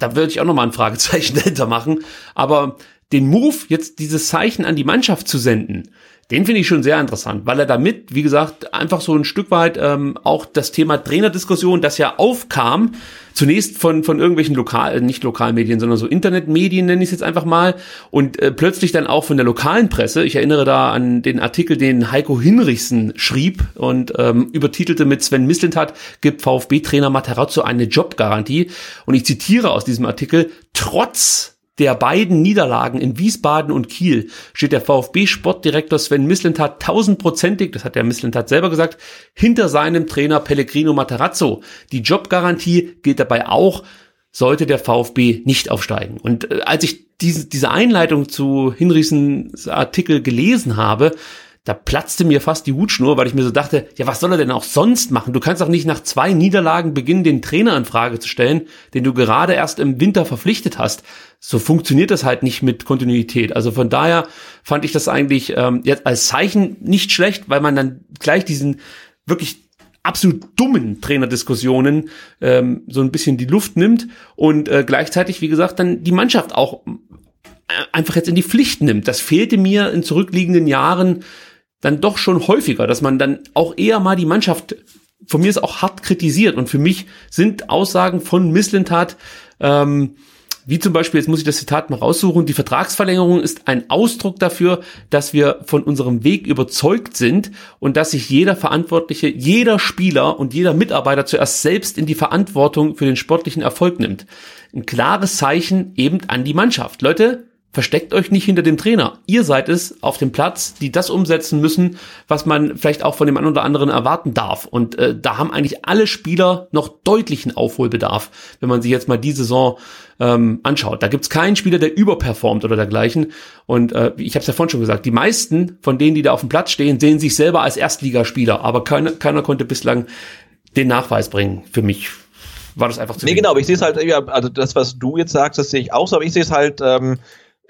da würde ich auch nochmal ein Fragezeichen dahinter machen. Aber den Move, jetzt dieses Zeichen an die Mannschaft zu senden, den finde ich schon sehr interessant, weil er damit, wie gesagt, einfach so ein Stück weit ähm, auch das Thema Trainerdiskussion, das ja aufkam, zunächst von, von irgendwelchen lokal, nicht Lokalmedien, sondern so Internetmedien nenne ich es jetzt einfach mal, und äh, plötzlich dann auch von der lokalen Presse. Ich erinnere da an den Artikel, den Heiko Hinrichsen schrieb und ähm, übertitelte mit Sven Mislintat gibt VfB-Trainer Materazzo eine Jobgarantie. Und ich zitiere aus diesem Artikel, trotz der beiden Niederlagen in Wiesbaden und Kiel steht der VfB-Sportdirektor Sven Mislintat tausendprozentig, das hat der Mislintat selber gesagt, hinter seinem Trainer Pellegrino Matarazzo. Die Jobgarantie gilt dabei auch, sollte der VfB nicht aufsteigen. Und äh, als ich diese, diese Einleitung zu Hinrichsens Artikel gelesen habe, da platzte mir fast die Hutschnur, weil ich mir so dachte, ja, was soll er denn auch sonst machen? Du kannst doch nicht nach zwei Niederlagen beginnen, den Trainer in Frage zu stellen, den du gerade erst im Winter verpflichtet hast. So funktioniert das halt nicht mit Kontinuität. Also von daher fand ich das eigentlich ähm, jetzt als Zeichen nicht schlecht, weil man dann gleich diesen wirklich absolut dummen Trainerdiskussionen ähm, so ein bisschen die Luft nimmt und äh, gleichzeitig, wie gesagt, dann die Mannschaft auch äh, einfach jetzt in die Pflicht nimmt. Das fehlte mir in zurückliegenden Jahren dann doch schon häufiger, dass man dann auch eher mal die Mannschaft von mir ist auch hart kritisiert. Und für mich sind Aussagen von Misslintat, ähm, wie zum Beispiel, jetzt muss ich das Zitat mal raussuchen, die Vertragsverlängerung ist ein Ausdruck dafür, dass wir von unserem Weg überzeugt sind und dass sich jeder Verantwortliche, jeder Spieler und jeder Mitarbeiter zuerst selbst in die Verantwortung für den sportlichen Erfolg nimmt. Ein klares Zeichen eben an die Mannschaft. Leute, versteckt euch nicht hinter dem Trainer. Ihr seid es auf dem Platz, die das umsetzen müssen, was man vielleicht auch von dem einen oder anderen erwarten darf. Und äh, da haben eigentlich alle Spieler noch deutlichen Aufholbedarf, wenn man sich jetzt mal die Saison ähm, anschaut. Da gibt's keinen Spieler, der überperformt oder dergleichen. Und äh, ich habe es ja vorhin schon gesagt, die meisten von denen, die da auf dem Platz stehen, sehen sich selber als Erstligaspieler, aber keiner, keiner konnte bislang den Nachweis bringen für mich war das einfach zu Nee, genau, aber ich sehe es halt, ja, also das, was du jetzt sagst, das sehe ich auch so, aber ich sehe es halt, ähm,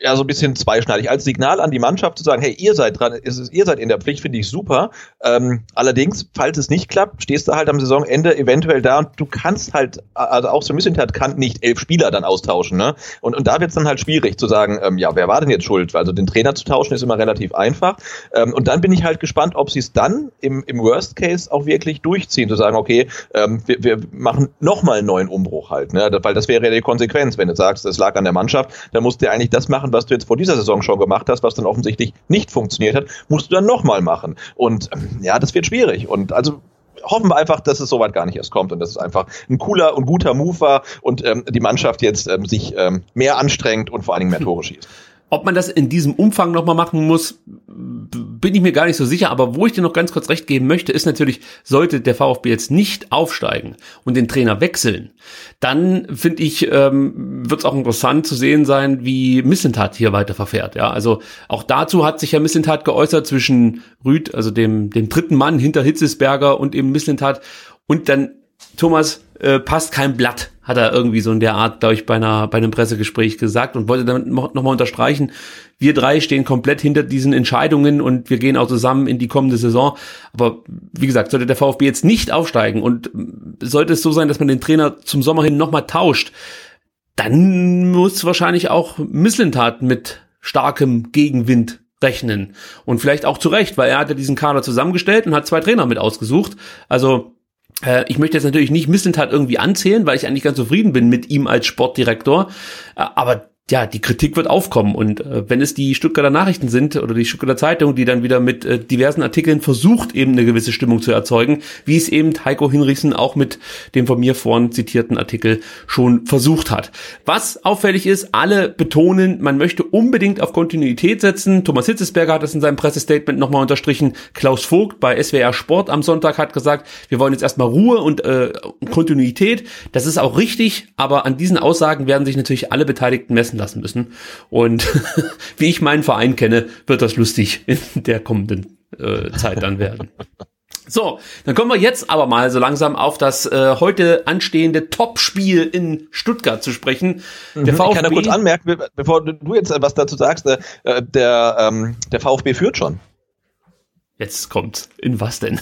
ja so ein bisschen zweischneidig. Als Signal an die Mannschaft zu sagen, hey, ihr seid dran, ist, ihr seid in der Pflicht, finde ich super. Ähm, allerdings, falls es nicht klappt, stehst du halt am Saisonende eventuell da und du kannst halt, also auch so ein bisschen hat kann nicht elf Spieler dann austauschen, ne? Und, und da wird es dann halt schwierig zu sagen, ähm, ja, wer war denn jetzt schuld? Also den Trainer zu tauschen ist immer relativ einfach. Ähm, und dann bin ich halt gespannt, ob sie es dann im, im Worst Case auch wirklich durchziehen, zu sagen, okay, ähm, wir, wir machen nochmal einen neuen Umbruch halt, ne? Weil das wäre ja die Konsequenz, wenn du sagst, es lag an der Mannschaft, dann musst du eigentlich das machen, was du jetzt vor dieser Saison schon gemacht hast, was dann offensichtlich nicht funktioniert hat, musst du dann nochmal machen. Und ähm, ja, das wird schwierig. Und also hoffen wir einfach, dass es soweit gar nicht erst kommt und dass es einfach ein cooler und guter Move war und ähm, die Mannschaft jetzt ähm, sich ähm, mehr anstrengt und vor allen Dingen mehr Tore schießt. Ob man das in diesem Umfang nochmal machen muss, bin ich mir gar nicht so sicher. Aber wo ich dir noch ganz kurz recht geben möchte, ist natürlich, sollte der VfB jetzt nicht aufsteigen und den Trainer wechseln, dann finde ich, ähm, wird es auch interessant zu sehen sein, wie Missentat hier weiter verfährt. Ja, also auch dazu hat sich ja Missentat geäußert zwischen Rüd, also dem, dem dritten Mann hinter Hitzesberger und eben Missentat. Und dann, Thomas, äh, passt kein Blatt hat er irgendwie so in der Art, glaube ich, bei, einer, bei einem Pressegespräch gesagt und wollte damit nochmal unterstreichen, wir drei stehen komplett hinter diesen Entscheidungen und wir gehen auch zusammen in die kommende Saison. Aber wie gesagt, sollte der VfB jetzt nicht aufsteigen und sollte es so sein, dass man den Trainer zum Sommer hin nochmal tauscht, dann muss wahrscheinlich auch Misslintat mit starkem Gegenwind rechnen. Und vielleicht auch zu Recht, weil er hat ja diesen Kader zusammengestellt und hat zwei Trainer mit ausgesucht. Also ich möchte jetzt natürlich nicht Missentat irgendwie anzählen, weil ich eigentlich ganz zufrieden bin mit ihm als Sportdirektor. Äh, aber ja, die Kritik wird aufkommen. Und äh, wenn es die Stuttgarter Nachrichten sind oder die Stuttgarter Zeitung, die dann wieder mit äh, diversen Artikeln versucht, eben eine gewisse Stimmung zu erzeugen, wie es eben Heiko Hinrichsen auch mit dem von mir vorhin zitierten Artikel schon versucht hat. Was auffällig ist, alle betonen, man möchte unbedingt auf Kontinuität setzen. Thomas Hitzesberger hat das in seinem Pressestatement nochmal unterstrichen. Klaus Vogt bei SWR Sport am Sonntag hat gesagt, wir wollen jetzt erstmal Ruhe und äh, Kontinuität. Das ist auch richtig, aber an diesen Aussagen werden sich natürlich alle Beteiligten messen lassen müssen. Und wie ich meinen Verein kenne, wird das lustig in der kommenden äh, Zeit dann werden. So, dann kommen wir jetzt aber mal so langsam auf das äh, heute anstehende Topspiel in Stuttgart zu sprechen. Der mhm, VfB, ich kann da kurz anmerken, bevor du jetzt was dazu sagst, äh, der, ähm, der VfB führt schon. Jetzt kommt. In was denn?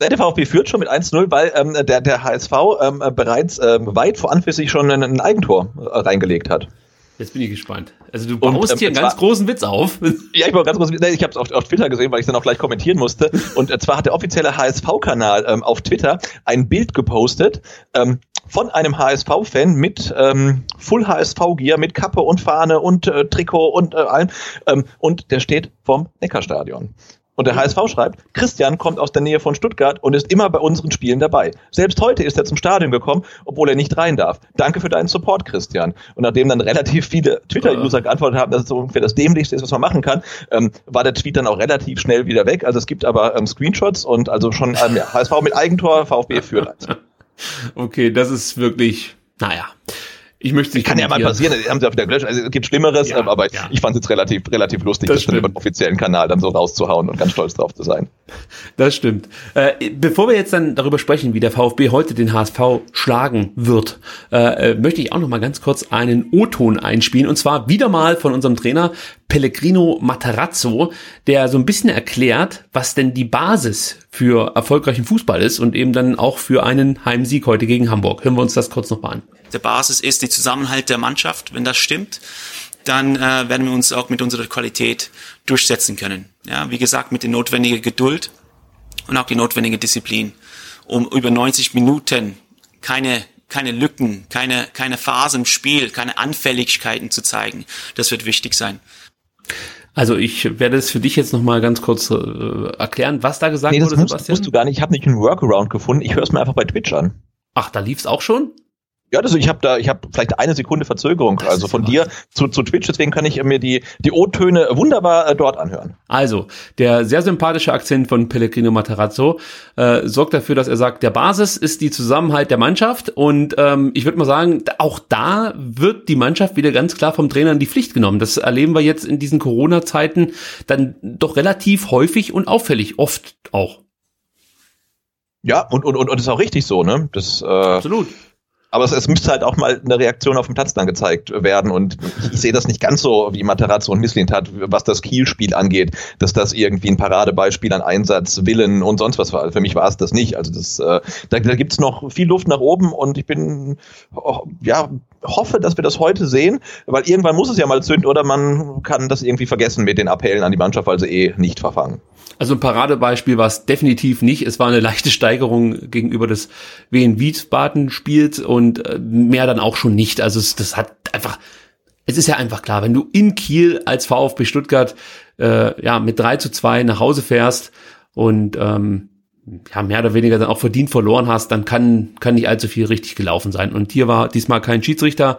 Der VfB führt schon mit 1-0, weil ähm, der, der HSV ähm, bereits ähm, weit vor Anfänglich schon ein, ein Eigentor äh, reingelegt hat. Jetzt bin ich gespannt. Also du baust und, ähm, hier einen ganz zwar, großen Witz auf. Ja, ich war ganz großen Witz. Ich habe es auf, auf, Twitter gesehen, weil ich dann auch gleich kommentieren musste. Und äh, zwar hat der offizielle HSV-Kanal ähm, auf Twitter ein Bild gepostet ähm, von einem HSV-Fan mit ähm, Full HSV-Gear, mit Kappe und Fahne und äh, Trikot und äh, allem. Ähm, und der steht vom Neckarstadion. Und der HSV schreibt, Christian kommt aus der Nähe von Stuttgart und ist immer bei unseren Spielen dabei. Selbst heute ist er zum Stadion gekommen, obwohl er nicht rein darf. Danke für deinen Support, Christian. Und nachdem dann relativ viele Twitter-User geantwortet haben, dass es ungefähr das Dämlichste ist, was man machen kann, ähm, war der Tweet dann auch relativ schnell wieder weg. Also es gibt aber ähm, Screenshots und also schon ähm, ja, HSV mit Eigentor, VfB führt eins. Okay, das ist wirklich, naja. Ich möchte nicht Kann ja mal passieren, haben sie auch wieder gelöscht. Also es gibt Schlimmeres, ja, aber ja. ich fand es jetzt relativ, relativ lustig, das, das dann über den offiziellen Kanal dann so rauszuhauen und ganz stolz drauf zu sein. Das stimmt. Äh, bevor wir jetzt dann darüber sprechen, wie der VfB heute den HSV schlagen wird, äh, äh, möchte ich auch noch mal ganz kurz einen O-Ton einspielen und zwar wieder mal von unserem Trainer Pellegrino Matarazzo, der so ein bisschen erklärt, was denn die Basis für erfolgreichen Fußball ist und eben dann auch für einen Heimsieg heute gegen Hamburg. Hören wir uns das kurz noch mal an der Basis ist die Zusammenhalt der Mannschaft. Wenn das stimmt, dann äh, werden wir uns auch mit unserer Qualität durchsetzen können. Ja, wie gesagt, mit der notwendigen Geduld und auch die notwendige Disziplin, um über 90 Minuten keine keine Lücken, keine keine Phase im Spiel, keine Anfälligkeiten zu zeigen. Das wird wichtig sein. Also ich werde es für dich jetzt noch mal ganz kurz äh, erklären, was da gesagt nee, das wurde, musst, Sebastian. musst du gar nicht. Ich habe nicht einen Workaround gefunden. Ich höre es mir einfach bei Twitch an. Ach, da lief es auch schon? Ja, also ich habe da, ich habe vielleicht eine Sekunde Verzögerung, das also von dir zu, zu Twitch, deswegen kann ich mir die, die O-Töne wunderbar äh, dort anhören. Also, der sehr sympathische Akzent von Pellegrino Materazzo äh, sorgt dafür, dass er sagt, der Basis ist die Zusammenhalt der Mannschaft und ähm, ich würde mal sagen, auch da wird die Mannschaft wieder ganz klar vom Trainer in die Pflicht genommen. Das erleben wir jetzt in diesen Corona-Zeiten dann doch relativ häufig und auffällig, oft auch. Ja, und, und, und, und ist auch richtig so, ne? Das, äh, Absolut. Aber es, es müsste halt auch mal eine Reaktion auf dem Platz dann gezeigt werden. Und ich, ich sehe das nicht ganz so, wie Materazzo und Misslint hat, was das Kiel-Spiel angeht, dass das irgendwie ein Paradebeispiel an Einsatz, Willen und sonst was war. Für mich war es das nicht. Also das, äh, da, da gibt es noch viel Luft nach oben und ich bin, oh, ja, hoffe, dass wir das heute sehen, weil irgendwann muss es ja mal zünden oder man kann das irgendwie vergessen mit den Appellen an die Mannschaft, weil sie eh nicht verfangen. Also ein Paradebeispiel war es definitiv nicht. Es war eine leichte Steigerung gegenüber des Wien Wiesbaden Spiels und äh, mehr dann auch schon nicht. Also es, das hat einfach, es ist ja einfach klar, wenn du in Kiel als VfB Stuttgart äh, ja mit 3 zu 2 nach Hause fährst und ähm, ja, mehr oder weniger dann auch verdient verloren hast, dann kann, kann nicht allzu viel richtig gelaufen sein. Und hier war diesmal kein Schiedsrichter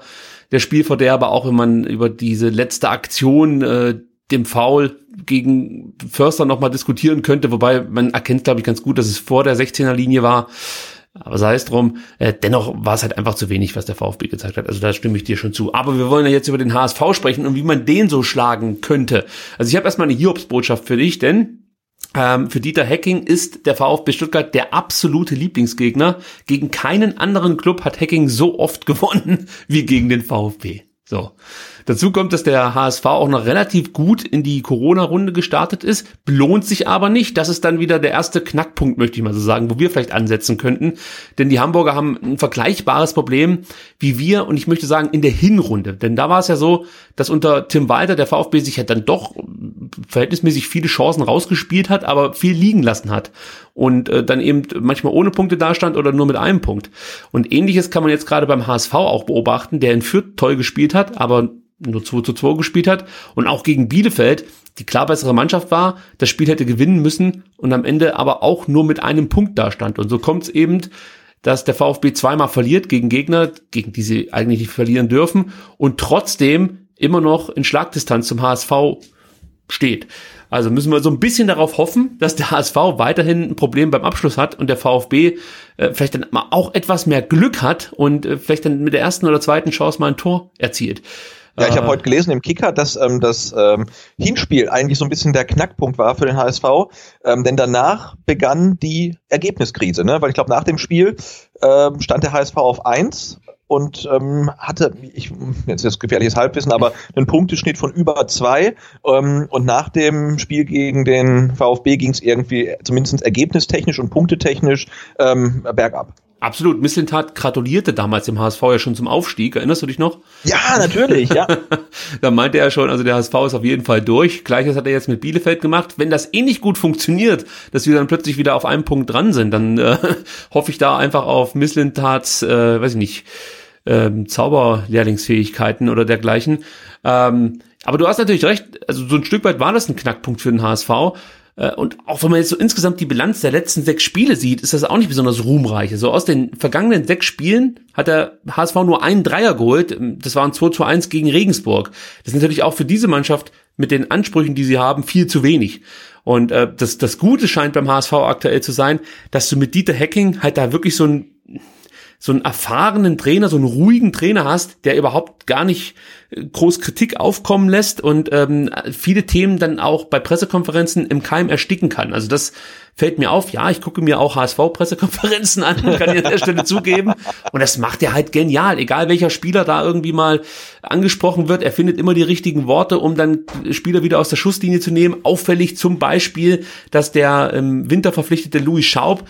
der Spielverderber, auch wenn man über diese letzte Aktion, äh, dem Foul gegen Förster nochmal diskutieren könnte, wobei man erkennt, glaube ich, ganz gut, dass es vor der 16er Linie war. Aber sei es drum, äh, dennoch war es halt einfach zu wenig, was der VfB gezeigt hat. Also da stimme ich dir schon zu. Aber wir wollen ja jetzt über den HSV sprechen und wie man den so schlagen könnte. Also ich habe erstmal eine Hiobsbotschaft für dich, denn ähm, für Dieter Hecking ist der VfB Stuttgart der absolute Lieblingsgegner. Gegen keinen anderen Club hat Hecking so oft gewonnen wie gegen den VfB. So. Dazu kommt, dass der HSV auch noch relativ gut in die Corona-Runde gestartet ist, belohnt sich aber nicht. Das ist dann wieder der erste Knackpunkt, möchte ich mal so sagen, wo wir vielleicht ansetzen könnten. Denn die Hamburger haben ein vergleichbares Problem wie wir und ich möchte sagen in der Hinrunde. Denn da war es ja so, dass unter Tim Walter der VfB sich ja dann doch verhältnismäßig viele Chancen rausgespielt hat, aber viel liegen lassen hat und äh, dann eben manchmal ohne Punkte dastand oder nur mit einem Punkt. Und ähnliches kann man jetzt gerade beim HSV auch beobachten, der in Fürth toll gespielt hat, aber nur 2 zu 2 gespielt hat und auch gegen Bielefeld die klar bessere Mannschaft war, das Spiel hätte gewinnen müssen und am Ende aber auch nur mit einem Punkt dastand. Und so kommt es eben, dass der VfB zweimal verliert gegen Gegner, gegen die sie eigentlich nicht verlieren dürfen und trotzdem immer noch in Schlagdistanz zum HSV steht. Also müssen wir so ein bisschen darauf hoffen, dass der HSV weiterhin ein Problem beim Abschluss hat und der VfB äh, vielleicht dann auch etwas mehr Glück hat und äh, vielleicht dann mit der ersten oder zweiten Chance mal ein Tor erzielt. Ja, ich habe äh. heute gelesen im Kicker, dass ähm, das ähm, Hinspiel eigentlich so ein bisschen der Knackpunkt war für den HSV, ähm, denn danach begann die Ergebniskrise, ne? weil ich glaube, nach dem Spiel ähm, stand der HSV auf eins und ähm, hatte, ich, jetzt ist gefährliches Halbwissen, aber einen Punkteschnitt von über zwei. Ähm, und nach dem Spiel gegen den VfB ging es irgendwie zumindest ergebnistechnisch und punktetechnisch ähm, bergab. Absolut. Misslintat gratulierte damals dem HSV ja schon zum Aufstieg. Erinnerst du dich noch? Ja, natürlich, ja. da meinte er schon, also der HSV ist auf jeden Fall durch. Gleiches hat er jetzt mit Bielefeld gemacht. Wenn das eh nicht gut funktioniert, dass wir dann plötzlich wieder auf einem Punkt dran sind, dann äh, hoffe ich da einfach auf Misslintats, äh, weiß ich nicht, ähm, Zauberlehrlingsfähigkeiten oder dergleichen. Ähm, aber du hast natürlich recht, also so ein Stück weit war das ein Knackpunkt für den HSV. Äh, und auch wenn man jetzt so insgesamt die Bilanz der letzten sechs Spiele sieht, ist das auch nicht besonders ruhmreich. So aus den vergangenen sechs Spielen hat der HSV nur einen Dreier geholt. Das waren 2 zu 1 gegen Regensburg. Das ist natürlich auch für diese Mannschaft mit den Ansprüchen, die sie haben, viel zu wenig. Und äh, das, das Gute scheint beim HSV aktuell zu sein, dass du mit Dieter Hacking halt da wirklich so ein so einen erfahrenen Trainer, so einen ruhigen Trainer hast, der überhaupt gar nicht äh, groß Kritik aufkommen lässt und ähm, viele Themen dann auch bei Pressekonferenzen im Keim ersticken kann. Also das fällt mir auf. Ja, ich gucke mir auch HSV-Pressekonferenzen an, kann ich an der Stelle zugeben. Und das macht er halt genial. Egal welcher Spieler da irgendwie mal angesprochen wird, er findet immer die richtigen Worte, um dann Spieler wieder aus der Schusslinie zu nehmen. Auffällig zum Beispiel, dass der im Winter verpflichtete Louis Schaub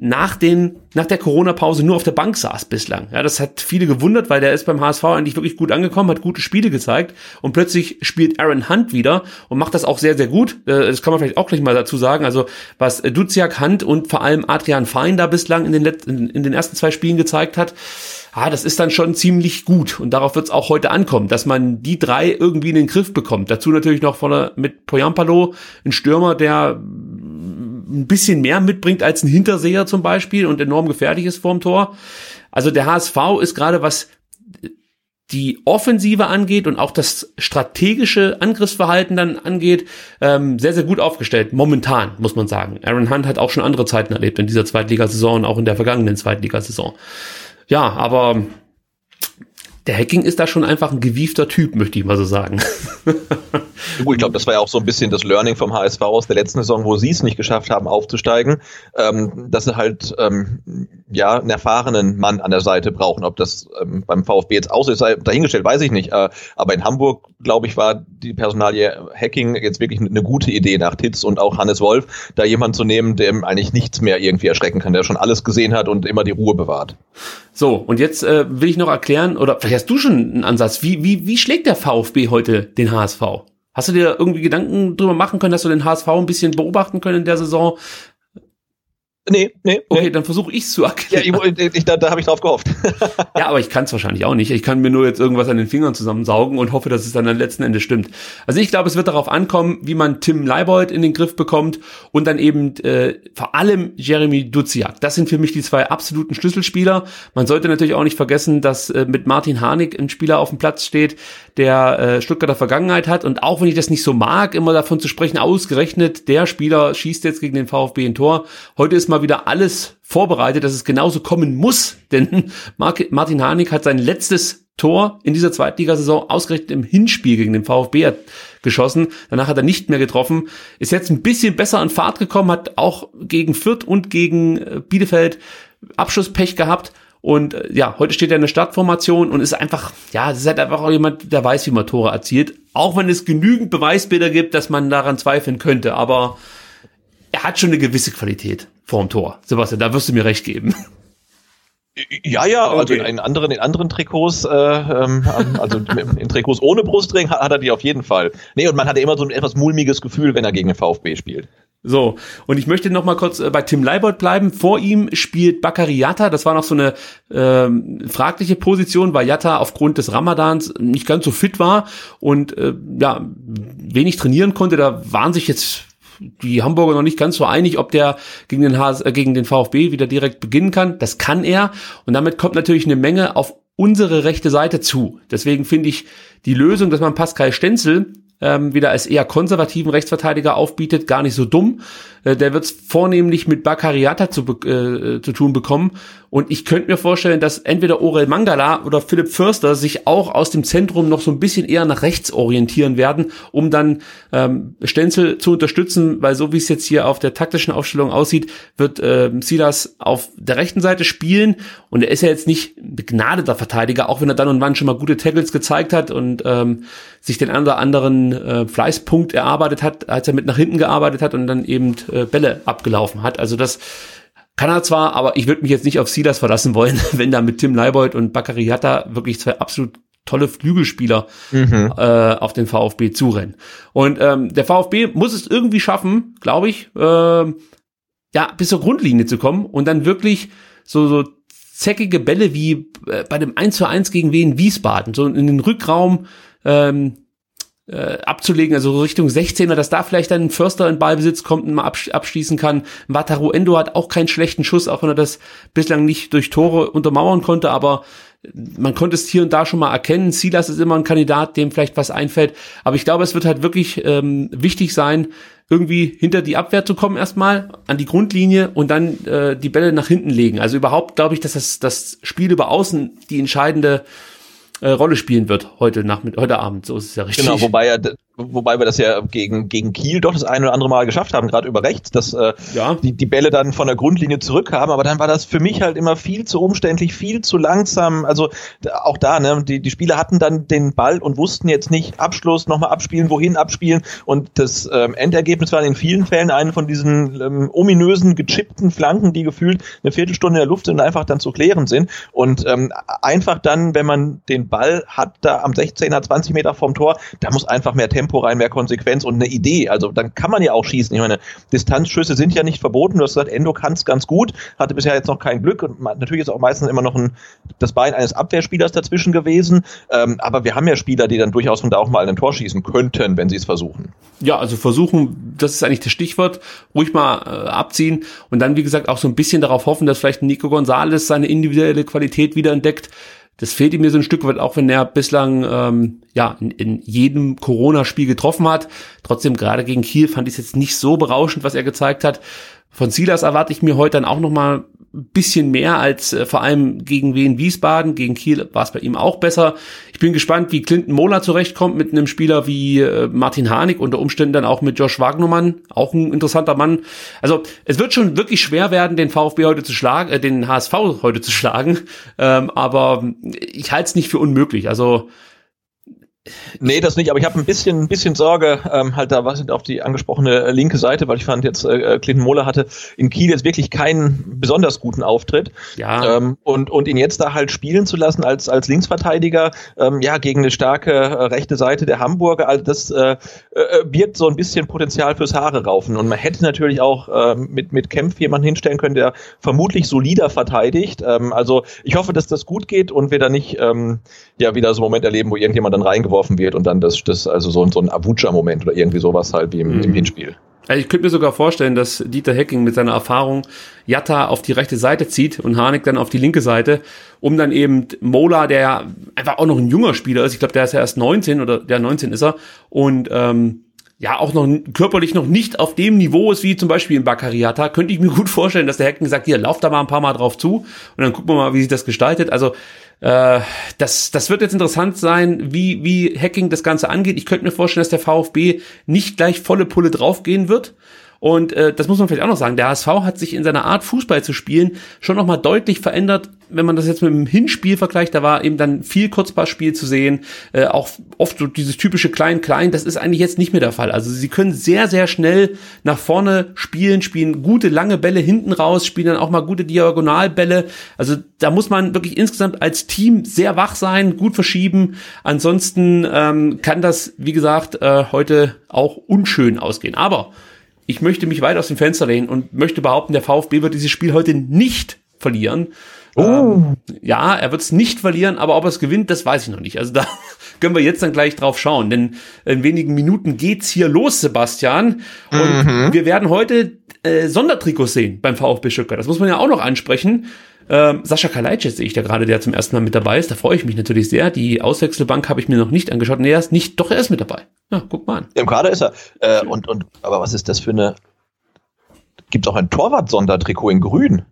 nach den, nach der Corona-Pause nur auf der Bank saß bislang. Ja, das hat viele gewundert, weil der ist beim HSV eigentlich wirklich gut angekommen, hat gute Spiele gezeigt und plötzlich spielt Aaron Hunt wieder und macht das auch sehr, sehr gut. Äh, das kann man vielleicht auch gleich mal dazu sagen. Also, was Duziak, Hunt und vor allem Adrian Fein da bislang in den, letzten, in den ersten zwei Spielen gezeigt hat, ah, das ist dann schon ziemlich gut. Und darauf wird es auch heute ankommen, dass man die drei irgendwie in den Griff bekommt. Dazu natürlich noch vorne mit Poyampalo, ein Stürmer, der ein bisschen mehr mitbringt als ein Hinterseher zum Beispiel und enorm gefährlich ist vorm Tor. also der HSV ist gerade was die Offensive angeht und auch das strategische Angriffsverhalten dann angeht, ähm, sehr, sehr gut aufgestellt. Momentan, muss man sagen. Aaron Hunt hat auch schon andere Zeiten erlebt in dieser Zweitligasaison und auch in der vergangenen Zweitligasaison. Ja, aber der Hacking ist da schon einfach ein gewiefter Typ, möchte ich mal so sagen. Gut, ich glaube, das war ja auch so ein bisschen das Learning vom HSV aus der letzten Saison, wo sie es nicht geschafft haben, aufzusteigen, ähm, dass sie halt ähm, ja einen erfahrenen Mann an der Seite brauchen. Ob das ähm, beim VfB jetzt aus ist, dahingestellt, weiß ich nicht. Äh, aber in Hamburg, glaube ich, war die Personalie Hacking jetzt wirklich eine gute Idee nach Titz und auch Hannes Wolf, da jemand zu nehmen, dem eigentlich nichts mehr irgendwie erschrecken kann, der schon alles gesehen hat und immer die Ruhe bewahrt. So, und jetzt äh, will ich noch erklären, oder vielleicht hast du schon einen Ansatz, wie, wie, wie schlägt der VfB heute den HSV? Hast du dir irgendwie Gedanken drüber machen können, dass du den HSV ein bisschen beobachten können in der Saison? Nee, nee. Okay, nee. dann versuche ich zu erklären. Ja, ich, ich, da, da habe ich drauf gehofft. ja, aber ich kann es wahrscheinlich auch nicht. Ich kann mir nur jetzt irgendwas an den Fingern zusammensaugen und hoffe, dass es dann am letzten Ende stimmt. Also ich glaube, es wird darauf ankommen, wie man Tim Leibold in den Griff bekommt und dann eben äh, vor allem Jeremy Duziak. Das sind für mich die zwei absoluten Schlüsselspieler. Man sollte natürlich auch nicht vergessen, dass äh, mit Martin Harnik ein Spieler auf dem Platz steht, der äh, Stuttgarter Vergangenheit hat. Und auch wenn ich das nicht so mag, immer davon zu sprechen, ausgerechnet der Spieler schießt jetzt gegen den VfB ein Tor. Heute ist mal wieder alles vorbereitet, dass es genauso kommen muss. Denn Martin Harnik hat sein letztes Tor in dieser Zweitligasaison ausgerechnet im Hinspiel gegen den VfB geschossen. Danach hat er nicht mehr getroffen. Ist jetzt ein bisschen besser an Fahrt gekommen, hat auch gegen Fürth und gegen äh, Bielefeld Abschlusspech gehabt. Und äh, ja, heute steht er in der Startformation und ist einfach, ja, es ist halt einfach auch jemand, der weiß, wie man Tore erzielt. Auch wenn es genügend Beweisbilder gibt, dass man daran zweifeln könnte. Aber er hat schon eine gewisse Qualität vorm Tor. Sebastian, da wirst du mir recht geben. Ja, ja, also okay. in anderen, in anderen Trikots, äh, ähm, also in Trikots ohne Brustring hat, hat er die auf jeden Fall. Nee, und man hatte immer so ein etwas mulmiges Gefühl, wenn er gegen den VfB spielt. So, und ich möchte noch mal kurz äh, bei Tim Leibold bleiben. Vor ihm spielt Bakary Yatta. Das war noch so eine ähm, fragliche Position, weil Yatta aufgrund des Ramadans nicht ganz so fit war und äh, ja wenig trainieren konnte. Da waren sich jetzt die Hamburger noch nicht ganz so einig, ob der gegen den, HS, äh, gegen den VfB wieder direkt beginnen kann. Das kann er. Und damit kommt natürlich eine Menge auf unsere rechte Seite zu. Deswegen finde ich die Lösung, dass man Pascal Stenzel ähm, wieder als eher konservativen Rechtsverteidiger aufbietet, gar nicht so dumm. Äh, der wird es vornehmlich mit Bakariata zu, äh, zu tun bekommen. Und ich könnte mir vorstellen, dass entweder Orel Mangala oder Philipp Förster sich auch aus dem Zentrum noch so ein bisschen eher nach rechts orientieren werden, um dann ähm, Stenzel zu unterstützen, weil so wie es jetzt hier auf der taktischen Aufstellung aussieht, wird äh, Silas auf der rechten Seite spielen und er ist ja jetzt nicht begnadeter Verteidiger, auch wenn er dann und wann schon mal gute Tackles gezeigt hat und ähm, sich den oder anderen äh, Fleißpunkt erarbeitet hat, als er mit nach hinten gearbeitet hat und dann eben äh, Bälle abgelaufen hat. Also das kann er zwar, aber ich würde mich jetzt nicht auf Silas verlassen wollen, wenn da mit Tim Leibold und Bakary Hatta wirklich zwei absolut tolle Flügelspieler mhm. äh, auf den VfB zurennen. Und ähm, der VfB muss es irgendwie schaffen, glaube ich, äh, ja, bis zur Grundlinie zu kommen und dann wirklich so, so zäckige Bälle wie äh, bei dem 1 zu 1 gegen Wien Wiesbaden, so in den Rückraum ähm, äh, abzulegen, also Richtung 16er, dass da vielleicht dann ein Förster in Ballbesitz kommt und mal abschließen kann. Wataru Endo hat auch keinen schlechten Schuss, auch wenn er das bislang nicht durch Tore untermauern konnte, aber man konnte es hier und da schon mal erkennen. Silas ist immer ein Kandidat, dem vielleicht was einfällt. Aber ich glaube, es wird halt wirklich ähm, wichtig sein, irgendwie hinter die Abwehr zu kommen erstmal, an die Grundlinie und dann äh, die Bälle nach hinten legen. Also überhaupt glaube ich, dass das, das Spiel über Außen die entscheidende Rolle spielen wird heute Nachmittag, heute Abend. So ist es ja richtig. Genau, wobei ja wobei wir das ja gegen, gegen Kiel doch das eine oder andere Mal geschafft haben, gerade über rechts, dass äh, ja. die, die Bälle dann von der Grundlinie zurückkamen, aber dann war das für mich halt immer viel zu umständlich, viel zu langsam. Also auch da, ne, die, die Spieler hatten dann den Ball und wussten jetzt nicht Abschluss, nochmal abspielen, wohin abspielen. Und das ähm, Endergebnis war in vielen Fällen eine von diesen ähm, ominösen, gechippten Flanken, die gefühlt eine Viertelstunde in der Luft sind und einfach dann zu klären sind. Und ähm, einfach dann, wenn man den Ball hat, da am 16er, 20 Meter vom Tor, da muss einfach mehr Tempo Tempo rein, mehr Konsequenz und eine Idee. Also dann kann man ja auch schießen. Ich meine, Distanzschüsse sind ja nicht verboten. Du hast gesagt, Endo kann es ganz gut, hatte bisher jetzt noch kein Glück und natürlich ist auch meistens immer noch ein, das Bein eines Abwehrspielers dazwischen gewesen. Ähm, aber wir haben ja Spieler, die dann durchaus von da auch mal ein Tor schießen könnten, wenn sie es versuchen. Ja, also versuchen, das ist eigentlich das Stichwort, ruhig mal äh, abziehen und dann, wie gesagt, auch so ein bisschen darauf hoffen, dass vielleicht Nico Gonzalez seine individuelle Qualität wieder entdeckt. Das fehlt ihm mir so ein Stück weit, auch wenn er bislang ähm, ja in, in jedem Corona-Spiel getroffen hat. Trotzdem gerade gegen Kiel fand ich es jetzt nicht so berauschend, was er gezeigt hat. Von Silas erwarte ich mir heute dann auch noch mal bisschen mehr als äh, vor allem gegen Wien Wiesbaden. Gegen Kiel war es bei ihm auch besser. Ich bin gespannt, wie Clinton Mola zurechtkommt mit einem Spieler wie äh, Martin Harnik, unter Umständen dann auch mit Josh Wagnermann, auch ein interessanter Mann. Also es wird schon wirklich schwer werden, den VfB heute zu schlagen, äh, den HSV heute zu schlagen. Ähm, aber ich halte es nicht für unmöglich. Also Nee, das nicht, aber ich habe ein bisschen, ein bisschen Sorge, ähm, halt da was auf die angesprochene äh, linke Seite, weil ich fand jetzt, äh, Clinton Mohler hatte in Kiel jetzt wirklich keinen besonders guten Auftritt. Ja. Ähm, und, und ihn jetzt da halt spielen zu lassen als, als Linksverteidiger, ähm, ja, gegen eine starke äh, rechte Seite der Hamburger, also das äh, äh, birgt so ein bisschen Potenzial fürs Haare raufen. Und man hätte natürlich auch äh, mit, mit Kempf jemanden hinstellen können, der vermutlich solider verteidigt. Ähm, also ich hoffe, dass das gut geht und wir da nicht ähm, ja wieder so einen Moment erleben, wo irgendjemand dann reingeworfen geworfen wird und dann das, das also so, so ein Abuja-Moment oder irgendwie sowas halt wie im, mhm. im Hinspiel. Also ich könnte mir sogar vorstellen, dass Dieter Hecking mit seiner Erfahrung Jatta auf die rechte Seite zieht und Harnik dann auf die linke Seite, um dann eben Mola, der ja einfach auch noch ein junger Spieler ist, ich glaube, der ist ja erst 19 oder der 19 ist er, und ähm, ja auch noch körperlich noch nicht auf dem Niveau ist wie zum Beispiel in Bakariata, könnte ich mir gut vorstellen, dass der Hecking sagt, hier, lauf da mal ein paar Mal drauf zu und dann gucken wir mal, wie sich das gestaltet. Also äh, das, das wird jetzt interessant sein, wie, wie Hacking das Ganze angeht. Ich könnte mir vorstellen, dass der VfB nicht gleich volle Pulle draufgehen wird. Und äh, das muss man vielleicht auch noch sagen. Der HSV hat sich in seiner Art, Fußball zu spielen, schon nochmal deutlich verändert. Wenn man das jetzt mit dem Hinspiel vergleicht, da war eben dann viel Kurzpassspiel zu sehen. Äh, auch oft so dieses typische Klein-Klein, das ist eigentlich jetzt nicht mehr der Fall. Also sie können sehr, sehr schnell nach vorne spielen, spielen gute lange Bälle hinten raus, spielen dann auch mal gute Diagonalbälle. Also da muss man wirklich insgesamt als Team sehr wach sein, gut verschieben. Ansonsten ähm, kann das, wie gesagt, äh, heute auch unschön ausgehen. Aber ich möchte mich weit aus dem Fenster lehnen und möchte behaupten, der VfB wird dieses Spiel heute nicht verlieren. Oh. Ähm, ja, er wird es nicht verlieren, aber ob er es gewinnt, das weiß ich noch nicht. Also da können wir jetzt dann gleich drauf schauen, denn in wenigen Minuten geht's hier los, Sebastian. Und mhm. wir werden heute äh, Sondertrikots sehen beim VfB Stuttgart. Das muss man ja auch noch ansprechen. Ähm, Sascha Kalajdzic sehe ich da gerade, der zum ersten Mal mit dabei ist. Da freue ich mich natürlich sehr. Die Auswechselbank habe ich mir noch nicht angeschaut. Nee, er ist nicht, doch er ist mit dabei. Ja, guck mal an. Im Kader ist er. Äh, und, und, aber was ist das für eine, gibt es auch ein Torwart-Sondertrikot in grün?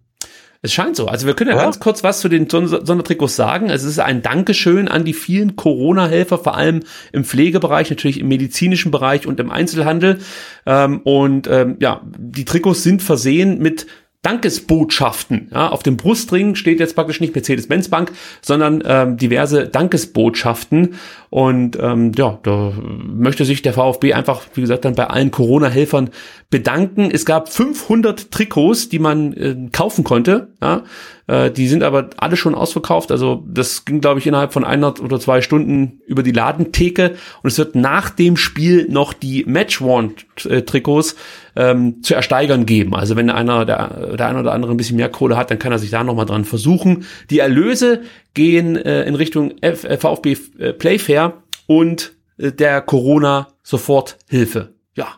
Es scheint so. Also wir können ja, ja, ganz kurz was zu den Sondertrikots sagen. Es ist ein Dankeschön an die vielen Corona-Helfer, vor allem im Pflegebereich, natürlich im medizinischen Bereich und im Einzelhandel. Ähm, und ähm, ja, die Trikots sind versehen mit Dankesbotschaften. Ja, auf dem Brustring steht jetzt praktisch nicht Mercedes-Benz Bank, sondern ähm, diverse Dankesbotschaften. Und ähm, ja, da möchte sich der VfB einfach, wie gesagt, dann bei allen Corona-Helfern bedanken. Es gab 500 Trikots, die man äh, kaufen konnte. Ja, äh, die sind aber alle schon ausverkauft. Also das ging, glaube ich, innerhalb von einer oder zwei Stunden über die Ladentheke. Und es wird nach dem Spiel noch die Match-Worn-Trikots ähm, zu ersteigern geben. Also wenn einer der, der eine oder andere ein bisschen mehr Kohle hat, dann kann er sich da nochmal dran versuchen. Die Erlöse gehen äh, in Richtung F äh, VfB äh, Playfair und äh, der Corona-Soforthilfe. Ja,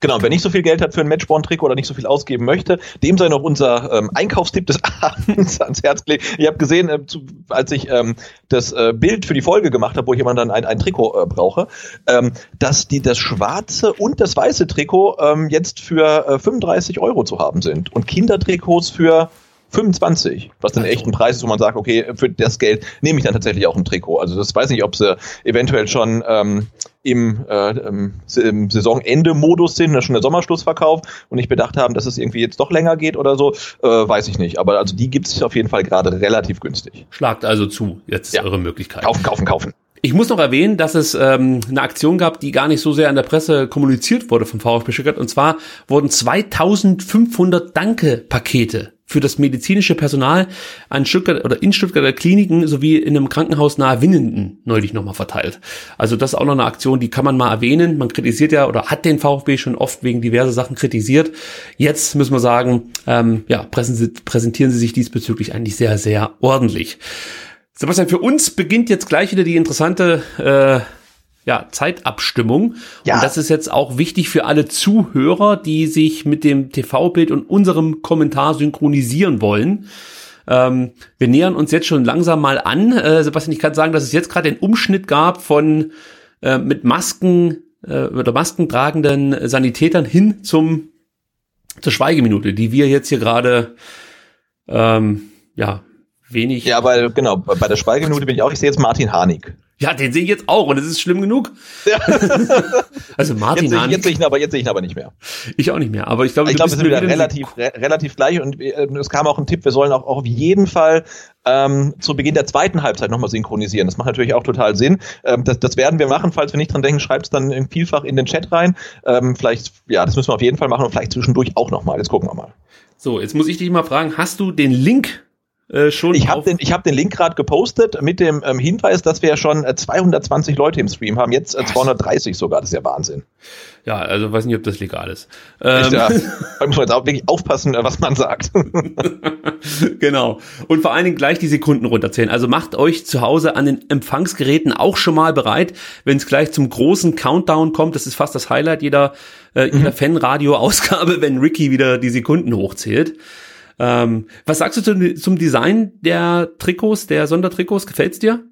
Genau, wer nicht so viel Geld hat für ein Matchborn-Trikot oder nicht so viel ausgeben möchte, dem sei noch unser ähm, Einkaufstipp des Abends ans Herz gelegt. Ich habe gesehen, äh, zu, als ich ähm, das äh, Bild für die Folge gemacht habe, wo ich jemand dann ein, ein Trikot äh, brauche, ähm, dass die das schwarze und das weiße Trikot ähm, jetzt für äh, 35 Euro zu haben sind und Kindertrikots für 25, was dann echt ein Preis ist, wo man sagt, okay, für das Geld nehme ich dann tatsächlich auch ein Trikot. Also das weiß nicht, ob sie eventuell schon ähm, im, äh, im Saisonende-Modus sind, da schon der Sommerschlussverkauf und nicht bedacht haben, dass es irgendwie jetzt doch länger geht oder so, äh, weiß ich nicht. Aber also die gibt es auf jeden Fall gerade relativ günstig. Schlagt also zu, jetzt ja. eure Möglichkeit. Kaufen, kaufen, kaufen. Ich muss noch erwähnen, dass es ähm, eine Aktion gab, die gar nicht so sehr an der Presse kommuniziert wurde vom VfB Stuttgart. Und zwar wurden 2500 Danke-Pakete für das medizinische Personal an Stuttgart oder in Stuttgarter Kliniken sowie in einem Krankenhaus nahe Winnenden neulich nochmal verteilt. Also das ist auch noch eine Aktion, die kann man mal erwähnen. Man kritisiert ja oder hat den VfB schon oft wegen diverser Sachen kritisiert. Jetzt müssen wir sagen, ähm, ja, präsentieren sie sich diesbezüglich eigentlich sehr, sehr ordentlich. Sebastian, für uns beginnt jetzt gleich wieder die interessante äh, ja, Zeitabstimmung. Ja. Und das ist jetzt auch wichtig für alle Zuhörer, die sich mit dem TV-Bild und unserem Kommentar synchronisieren wollen. Ähm, wir nähern uns jetzt schon langsam mal an. Äh, Sebastian, ich kann sagen, dass es jetzt gerade den Umschnitt gab von äh, mit Masken äh, oder Masken tragenden Sanitätern hin zum zur Schweigeminute, die wir jetzt hier gerade ähm, ja wenig. Ja, weil genau, bei der Schweigeminute bin ich auch, ich sehe jetzt Martin Harnik. Ja, den sehe ich jetzt auch und es ist schlimm genug. Ja. also Martin jetzt, jetzt sehe ich ihn aber jetzt sehe ich ihn aber nicht mehr. Ich auch nicht mehr, aber ich glaube, ich glaube, wir sind wieder relativ re relativ gleich und äh, es kam auch ein Tipp, wir sollen auch, auch auf jeden Fall ähm, zu Beginn der zweiten Halbzeit nochmal synchronisieren. Das macht natürlich auch total Sinn. Ähm, das, das werden wir machen. Falls wir nicht dran denken, schreibt es dann vielfach in den Chat rein. Ähm, vielleicht, ja, das müssen wir auf jeden Fall machen und vielleicht zwischendurch auch nochmal. Jetzt gucken wir mal. So, jetzt muss ich dich mal fragen, hast du den Link äh, schon. Ich habe den, ich hab den Link gerade gepostet mit dem ähm, Hinweis, dass wir schon äh, 220 Leute im Stream haben. Jetzt äh, 230 sogar. Das ist ja Wahnsinn. Ja, also weiß nicht, ob das legal ist. Ähm. Ja, da muss man jetzt auch wirklich aufpassen, äh, was man sagt. genau. Und vor allen Dingen gleich die Sekunden runterzählen. Also macht euch zu Hause an den Empfangsgeräten auch schon mal bereit, wenn es gleich zum großen Countdown kommt. Das ist fast das Highlight jeder, äh, jeder mhm. Fanradio-Ausgabe, wenn Ricky wieder die Sekunden hochzählt. Ähm, was sagst du zum, zum Design der Trikots, der Sondertrikots? Gefällt's dir?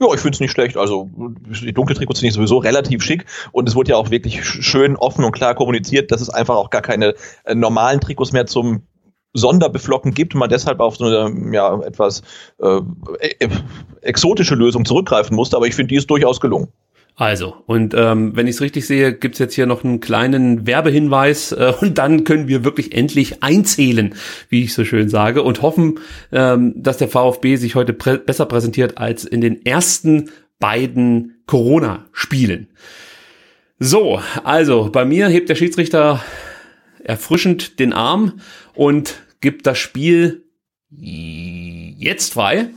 Ja, ich finde es nicht schlecht. Also die dunkle Trikots sind sowieso relativ schick und es wurde ja auch wirklich schön offen und klar kommuniziert, dass es einfach auch gar keine äh, normalen Trikots mehr zum Sonderbeflocken gibt und man deshalb auf so eine ja, etwas äh, e-, exotische Lösung zurückgreifen musste. Aber ich finde, die ist durchaus gelungen. Also, und ähm, wenn ich es richtig sehe, gibt's jetzt hier noch einen kleinen Werbehinweis äh, und dann können wir wirklich endlich einzählen, wie ich so schön sage, und hoffen, ähm, dass der VfB sich heute prä besser präsentiert als in den ersten beiden Corona-Spielen. So, also bei mir hebt der Schiedsrichter erfrischend den Arm und gibt das Spiel jetzt frei.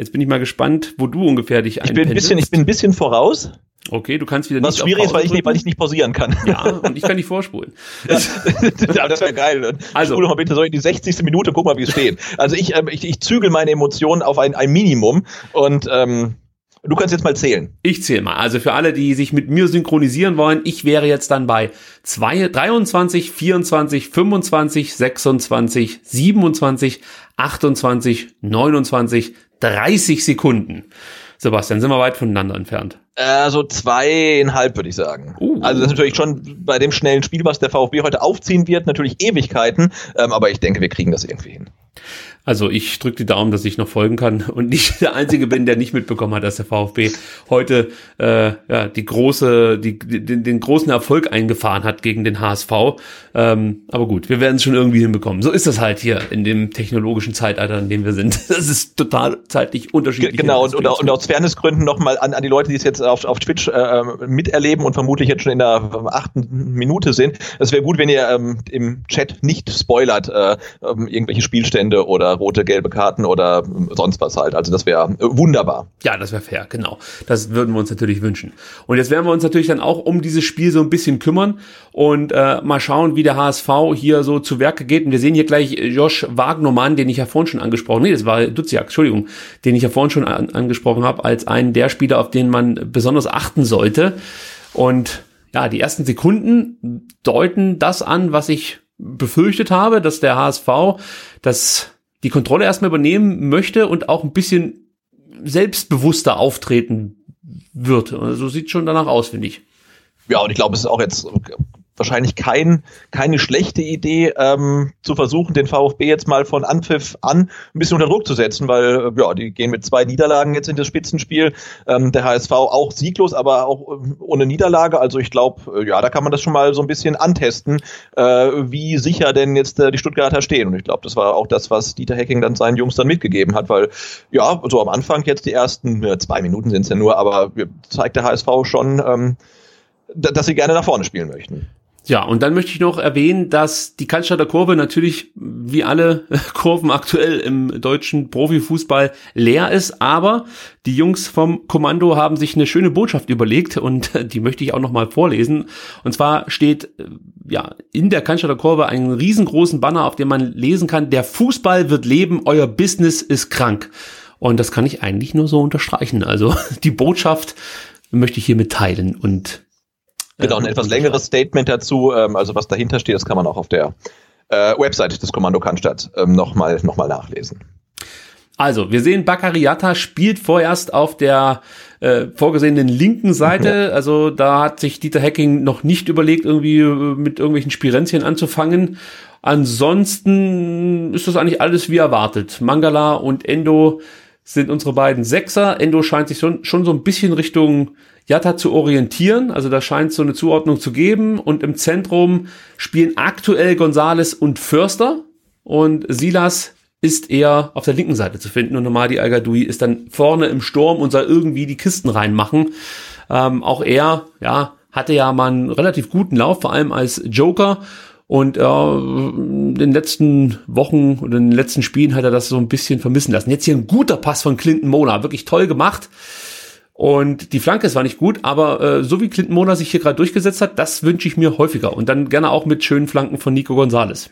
Jetzt bin ich mal gespannt, wo du ungefähr dich ich bin ein bisschen, Ich bin ein bisschen voraus. Okay, du kannst wieder Was nicht schwierig ist, weil ich, nicht, weil ich nicht pausieren kann. Ja, und ich kann nicht vorspulen. ja, das wäre geil. Also, spule mal bitte so in die 60. Minute, guck mal, wie es steht. Also ich, ähm, ich, ich zügel meine Emotionen auf ein, ein Minimum und ähm, Du kannst jetzt mal zählen. Ich zähle mal. Also für alle, die sich mit mir synchronisieren wollen, ich wäre jetzt dann bei 2, 23, 24, 25, 26, 27, 28, 29, 30 Sekunden. Sebastian, sind wir weit voneinander entfernt? Also zweieinhalb, würde ich sagen. Uh. Also das ist natürlich schon bei dem schnellen Spiel, was der VfB heute aufziehen wird, natürlich Ewigkeiten. Ähm, aber ich denke, wir kriegen das irgendwie hin. Also ich drücke die Daumen, dass ich noch folgen kann und nicht der Einzige bin, der nicht mitbekommen hat, dass der VfB heute äh, ja, die große, die, den, den großen Erfolg eingefahren hat gegen den HSV. Ähm, aber gut, wir werden es schon irgendwie hinbekommen. So ist das halt hier in dem technologischen Zeitalter, in dem wir sind. Das ist total zeitlich unterschiedlich. Genau, und, und, und aus Fairnessgründen nochmal an, an die Leute, die es jetzt auf, auf Twitch äh, miterleben und vermutlich jetzt schon in der achten Minute sind. Es wäre gut, wenn ihr ähm, im Chat nicht spoilert äh, ähm, irgendwelche Spielstände oder rote, gelbe Karten oder sonst was halt. Also das wäre äh, wunderbar. Ja, das wäre fair, genau. Das würden wir uns natürlich wünschen. Und jetzt werden wir uns natürlich dann auch um dieses Spiel so ein bisschen kümmern und äh, mal schauen, wie der HSV hier so zu Werke geht. Und wir sehen hier gleich Josh Wagnermann, den ich ja vorhin schon angesprochen, nee, das war Duziak, Entschuldigung, den ich ja vorhin schon an, angesprochen habe, als einen der Spieler, auf den man besonders achten sollte. Und ja, die ersten Sekunden deuten das an, was ich befürchtet habe, dass der HSV das die Kontrolle erstmal übernehmen möchte und auch ein bisschen selbstbewusster auftreten wird. Also sieht schon danach aus, finde ich. Ja, und ich glaube, es ist auch jetzt wahrscheinlich kein, keine schlechte Idee, ähm, zu versuchen, den VfB jetzt mal von Anpfiff an ein bisschen unter Druck zu setzen, weil äh, ja, die gehen mit zwei Niederlagen jetzt in das Spitzenspiel. Ähm, der HSV auch sieglos, aber auch äh, ohne Niederlage. Also ich glaube, äh, ja, da kann man das schon mal so ein bisschen antesten, äh, wie sicher denn jetzt äh, die Stuttgarter stehen. Und ich glaube, das war auch das, was Dieter Hecking dann seinen Jungs dann mitgegeben hat, weil ja, so am Anfang jetzt die ersten ja, zwei Minuten sind es ja nur, aber zeigt der HSV schon, ähm, dass sie gerne nach vorne spielen möchten. Ja, und dann möchte ich noch erwähnen, dass die Cannstatter Kurve natürlich wie alle Kurven aktuell im deutschen Profifußball leer ist, aber die Jungs vom Kommando haben sich eine schöne Botschaft überlegt und die möchte ich auch noch mal vorlesen. Und zwar steht äh, ja in der Cannstatter Kurve einen riesengroßen Banner, auf dem man lesen kann: Der Fußball wird leben, euer Business ist krank. Und das kann ich eigentlich nur so unterstreichen. Also die Botschaft möchte ich hier mitteilen und Genau, ein etwas längeres Statement dazu, ähm, also was dahinter steht, das kann man auch auf der äh, Website des Kommando Cannstatt ähm, nochmal noch mal nachlesen. Also, wir sehen, Bakariata spielt vorerst auf der äh, vorgesehenen linken Seite. Ja. Also da hat sich Dieter Hacking noch nicht überlegt, irgendwie äh, mit irgendwelchen Spirenzchen anzufangen. Ansonsten ist das eigentlich alles wie erwartet. Mangala und Endo sind unsere beiden Sechser. Endo scheint sich schon, schon so ein bisschen Richtung Jatta zu orientieren. Also da scheint so eine Zuordnung zu geben. Und im Zentrum spielen aktuell Gonzales und Förster. Und Silas ist eher auf der linken Seite zu finden. Und Nomadi al ist dann vorne im Sturm und soll irgendwie die Kisten reinmachen. Ähm, auch er, ja, hatte ja mal einen relativ guten Lauf, vor allem als Joker. Und äh, in den letzten Wochen und in den letzten Spielen hat er das so ein bisschen vermissen lassen. Jetzt hier ein guter Pass von Clinton Mona, wirklich toll gemacht. Und die Flanke ist zwar nicht gut, aber äh, so wie Clinton Mona sich hier gerade durchgesetzt hat, das wünsche ich mir häufiger. Und dann gerne auch mit schönen Flanken von Nico Gonzalez.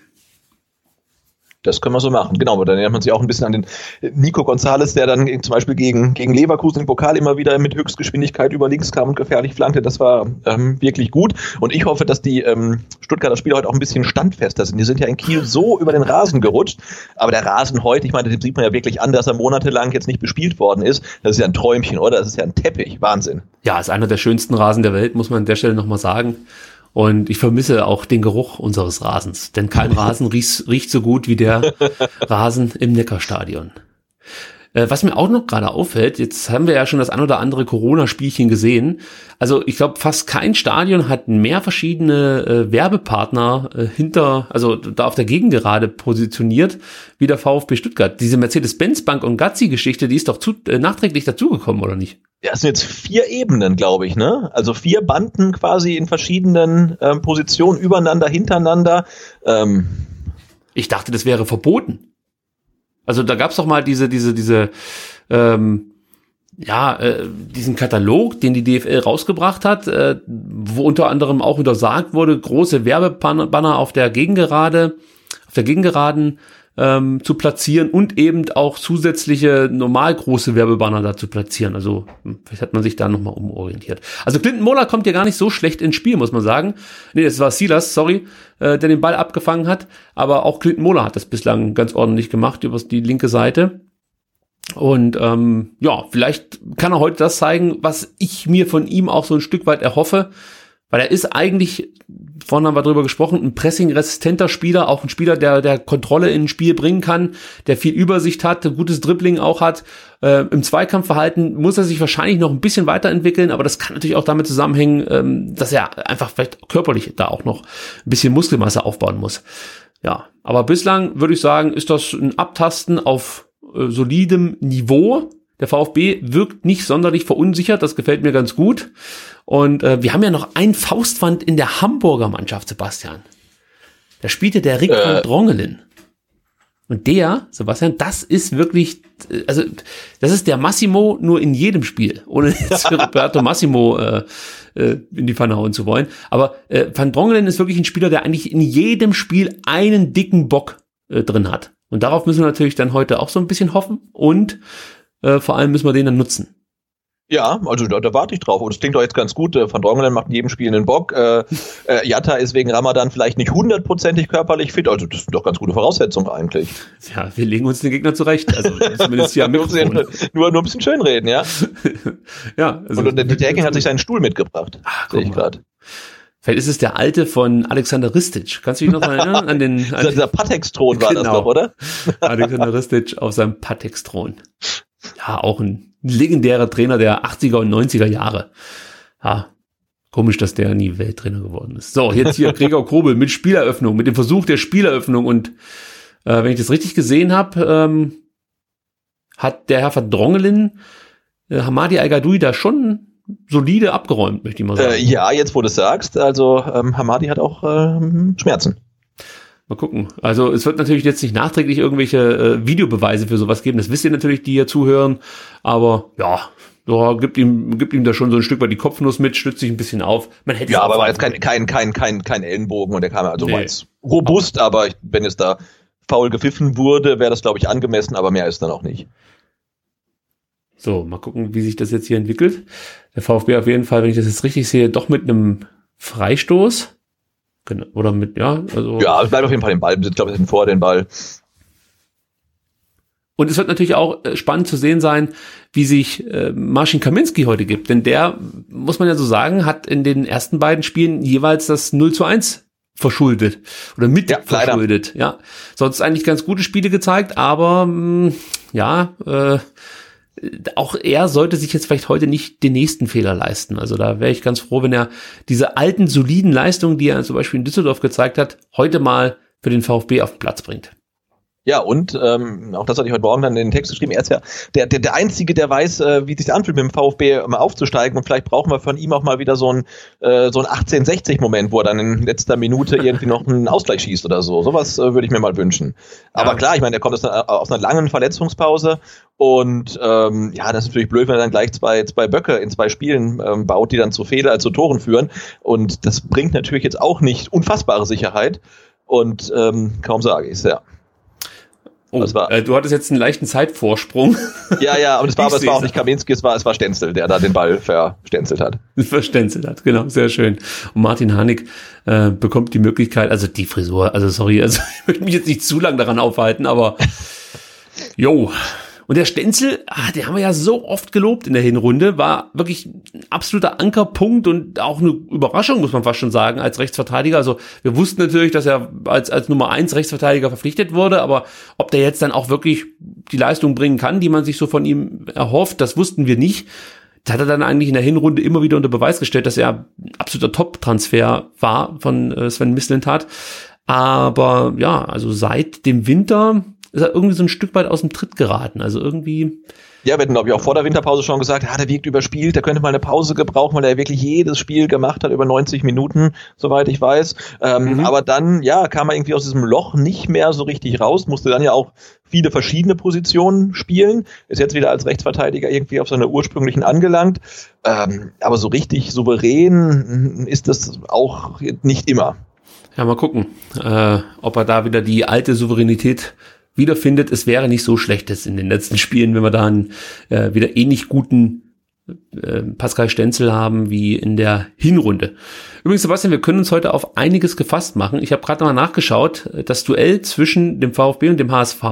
Das können wir so machen. Genau, dann erinnert man sich auch ein bisschen an den Nico Gonzales, der dann zum Beispiel gegen, gegen Leverkusen im Pokal immer wieder mit Höchstgeschwindigkeit über links kam und gefährlich flankte. Das war ähm, wirklich gut. Und ich hoffe, dass die ähm, Stuttgarter Spieler heute auch ein bisschen standfester sind. Die sind ja in Kiel so über den Rasen gerutscht. Aber der Rasen heute, ich meine, den sieht man ja wirklich an, dass er monatelang jetzt nicht bespielt worden ist. Das ist ja ein Träumchen, oder? Das ist ja ein Teppich. Wahnsinn. Ja, ist einer der schönsten Rasen der Welt, muss man an der Stelle nochmal sagen. Und ich vermisse auch den Geruch unseres Rasens, denn kein Rasen riecht, riecht so gut wie der Rasen im Neckarstadion. Äh, was mir auch noch gerade auffällt, jetzt haben wir ja schon das ein oder andere Corona-Spielchen gesehen. Also ich glaube, fast kein Stadion hat mehr verschiedene äh, Werbepartner äh, hinter, also da auf der Gegengerade positioniert, wie der VfB Stuttgart. Diese Mercedes-Benz-Bank und Gazzi-Geschichte, die ist doch zu, äh, nachträglich dazugekommen, oder nicht? Ja, es sind jetzt vier Ebenen, glaube ich, ne? Also vier Banden quasi in verschiedenen ähm, Positionen übereinander, hintereinander. Ähm. Ich dachte, das wäre verboten. Also da gab's doch mal diese, diese, diese, ähm, ja, äh, diesen Katalog, den die DFL rausgebracht hat, äh, wo unter anderem auch untersagt wurde, große Werbebanner auf der Gegengerade, auf der Gegengeraden ähm, zu platzieren und eben auch zusätzliche normal große Werbebanner da zu platzieren. Also hm, vielleicht hat man sich da nochmal umorientiert. Also Clinton Moller kommt ja gar nicht so schlecht ins Spiel, muss man sagen. Nee, das war Silas, sorry, äh, der den Ball abgefangen hat. Aber auch Clinton Moller hat das bislang ganz ordentlich gemacht über die linke Seite. Und ähm, ja, vielleicht kann er heute das zeigen, was ich mir von ihm auch so ein Stück weit erhoffe. Weil er ist eigentlich, vorhin haben wir drüber gesprochen, ein pressing-resistenter Spieler, auch ein Spieler, der, der Kontrolle in ein Spiel bringen kann, der viel Übersicht hat, ein gutes Dribbling auch hat. Äh, Im Zweikampfverhalten muss er sich wahrscheinlich noch ein bisschen weiterentwickeln, aber das kann natürlich auch damit zusammenhängen, ähm, dass er einfach vielleicht körperlich da auch noch ein bisschen Muskelmasse aufbauen muss. Ja, aber bislang würde ich sagen, ist das ein Abtasten auf äh, solidem Niveau. Der VfB wirkt nicht sonderlich verunsichert, das gefällt mir ganz gut. Und äh, wir haben ja noch ein Faustwand in der Hamburger Mannschaft, Sebastian. Da spielte der Rick äh. van Drongelen. Und der, Sebastian, das ist wirklich, äh, also das ist der Massimo nur in jedem Spiel, ohne jetzt Roberto Massimo äh, äh, in die Pfanne hauen zu wollen. Aber äh, Van Drongelen ist wirklich ein Spieler, der eigentlich in jedem Spiel einen dicken Bock äh, drin hat. Und darauf müssen wir natürlich dann heute auch so ein bisschen hoffen und äh, vor allem müssen wir den dann nutzen. Ja, also da, da warte ich drauf. Und es klingt doch jetzt ganz gut. Äh, Van Drongelen macht in jedem Spiel einen Bock. Äh, äh, Jatta ist wegen Ramadan vielleicht nicht hundertprozentig körperlich fit. Also das sind doch ganz gute Voraussetzungen eigentlich. Ja, wir legen uns den Gegner zurecht. Also zumindest hier nur, nur, nur ein bisschen schönreden, ja? ja. Also, und der Hacking hat sich seinen Stuhl mitgebracht. Ach, sehe ich gerade. Vielleicht ist es der alte von Alexander Ristic. Kannst du dich noch erinnern? An den, an dieser Patex-Thron war genau. das doch, oder? Alexander Ristic auf seinem Patex-Thron. Ja, auch ein legendärer Trainer der 80er und 90er Jahre. Ja, komisch, dass der nie Welttrainer geworden ist. So, jetzt hier Gregor Kobel mit Spieleröffnung, mit dem Versuch der Spieleröffnung und äh, wenn ich das richtig gesehen habe, ähm, hat der Herr Verdrongelin äh, Hamadi Al-Gadoui da schon solide abgeräumt, möchte ich mal sagen. Äh, ja, jetzt wo du es sagst, also ähm, Hamadi hat auch ähm, Schmerzen. Mal gucken. Also es wird natürlich jetzt nicht nachträglich irgendwelche äh, Videobeweise für sowas geben. Das wisst ihr natürlich, die hier zuhören. Aber ja, ja, gibt ihm, gibt ihm da schon so ein Stück weit die Kopfnuss mit, stützt sich ein bisschen auf. Man hätte Ja, aber war jetzt kein, kein, kein, kein, kein Ellenbogen und der kam also Nee. war jetzt robust, aber ich, wenn es da faul gepfiffen wurde, wäre das, glaube ich, angemessen, aber mehr ist dann auch nicht. So, mal gucken, wie sich das jetzt hier entwickelt. Der VfB auf jeden Fall, wenn ich das jetzt richtig sehe, doch mit einem Freistoß. Genau. Oder mit, ja, also. Ja, es bleibt auf jeden Fall im Ball. Ich glaube, wir sind vor den Ball. Und es wird natürlich auch äh, spannend zu sehen sein, wie sich äh, Marcin Kaminski heute gibt. Denn der, muss man ja so sagen, hat in den ersten beiden Spielen jeweils das 0 zu 1 verschuldet. Oder mit Ja, leider. verschuldet. Ja. Sonst eigentlich ganz gute Spiele gezeigt, aber mh, ja, äh, auch er sollte sich jetzt vielleicht heute nicht den nächsten Fehler leisten. Also da wäre ich ganz froh, wenn er diese alten, soliden Leistungen, die er zum Beispiel in Düsseldorf gezeigt hat, heute mal für den VfB auf den Platz bringt. Ja, und ähm, auch das hatte ich heute Morgen dann in den Text geschrieben. Er ist ja der, der, der Einzige, der weiß, äh, wie es sich anfühlt, mit dem VfB mal aufzusteigen. Und vielleicht brauchen wir von ihm auch mal wieder so ein, äh, so ein 1860-Moment, wo er dann in letzter Minute irgendwie noch einen Ausgleich schießt oder so. Sowas äh, würde ich mir mal wünschen. Aber Ja. klar, ich meine, der kommt aus einer, aus einer langen Verletzungspause. Und ähm, ja, das ist natürlich blöd, wenn er dann gleich zwei, zwei Böcke in zwei Spielen ähm, baut, die dann zu Fehler, äh, zu Toren führen. Und das bringt natürlich jetzt auch nicht unfassbare Sicherheit. Und ähm, kaum sage ich es, ja. Oh, war- äh, du hattest jetzt einen leichten Zeitvorsprung. Ja, ja, und es war, aber es war auch nicht Kaminski, es war, es war Stenzel, der da den Ball verstenzelt hat. verstänzelt hat. Genau, sehr schön. Und Martin Hanig äh, bekommt die Möglichkeit, also die Frisur, also sorry, also ich möchte mich jetzt nicht zu lang daran aufhalten, aber jo. Und der Stenzel, ah, den haben wir ja so oft gelobt in der Hinrunde, war wirklich ein absoluter Ankerpunkt und auch eine Überraschung, muss man fast schon sagen, als Rechtsverteidiger. Also wir wussten natürlich, dass er als, als Nummer eins Rechtsverteidiger verpflichtet wurde, aber ob der jetzt dann auch wirklich die Leistung bringen kann, die man sich so von ihm erhofft, das wussten wir nicht. Da hat er dann eigentlich in der Hinrunde immer wieder unter Beweis gestellt, dass er ein absoluter Top-Transfer war von äh, Sven Mislintat. Aber ja, also seit dem Winter ist er irgendwie so ein Stück weit aus dem Tritt geraten. Also irgendwie, Ja, wir hatten, glaube ich, auch vor der Winterpause schon gesagt, ja, der wirkt überspielt, der könnte mal eine Pause gebrauchen, weil er wirklich jedes Spiel gemacht hat, über 90 Minuten, soweit ich weiß. Ähm, Aber dann, ja, kam er irgendwie aus diesem Loch nicht mehr so richtig raus, musste dann ja auch viele verschiedene Positionen spielen, ist jetzt wieder als Rechtsverteidiger irgendwie auf seiner ursprünglichen angelangt. Ähm, aber so richtig souverän ist das auch nicht immer. ja, mal gucken, äh, ob er da wieder die alte Souveränität wiederfindet. Es wäre nicht so schlecht jetzt in den letzten Spielen, wenn wir da einen äh, wieder ähnlich guten äh, Pascal Stenzel haben wie in der Hinrunde. Übrigens, Sebastian, wir können uns heute auf einiges gefasst machen. Ich habe gerade mal nachgeschaut. Das Duell zwischen dem VfB und dem HSV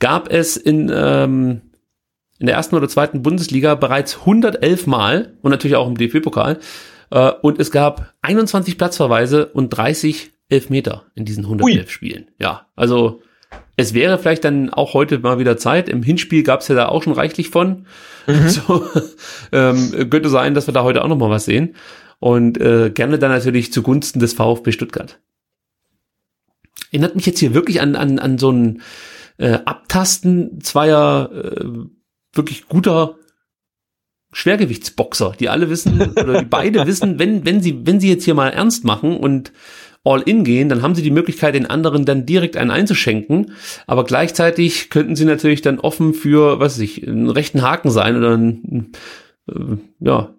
gab es in, ähm, in der ersten oder zweiten Bundesliga bereits 111 Mal und natürlich auch im DFB-Pokal. Äh, und es gab 21 Platzverweise und 30 Elfmeter in diesen 111 Ui. Spielen. Ja, also es wäre vielleicht dann auch heute mal wieder Zeit. Im Hinspiel gab es ja da auch schon reichlich von. So, ähm, könnte sein, dass wir da heute auch noch mal was sehen. Und äh, gerne dann natürlich zugunsten des VfB Stuttgart. Erinnert mich jetzt hier wirklich an, an, an so ein äh, Abtasten zweier äh, wirklich guter Schwergewichtsboxer, die alle wissen, oder die beide wissen, wenn, wenn sie, wenn sie jetzt hier mal ernst machen und all in gehen, dann haben sie die Möglichkeit, den anderen dann direkt einen einzuschenken. Aber gleichzeitig könnten sie natürlich dann offen für, was weiß ich, einen rechten Haken sein oder ein, äh, ja,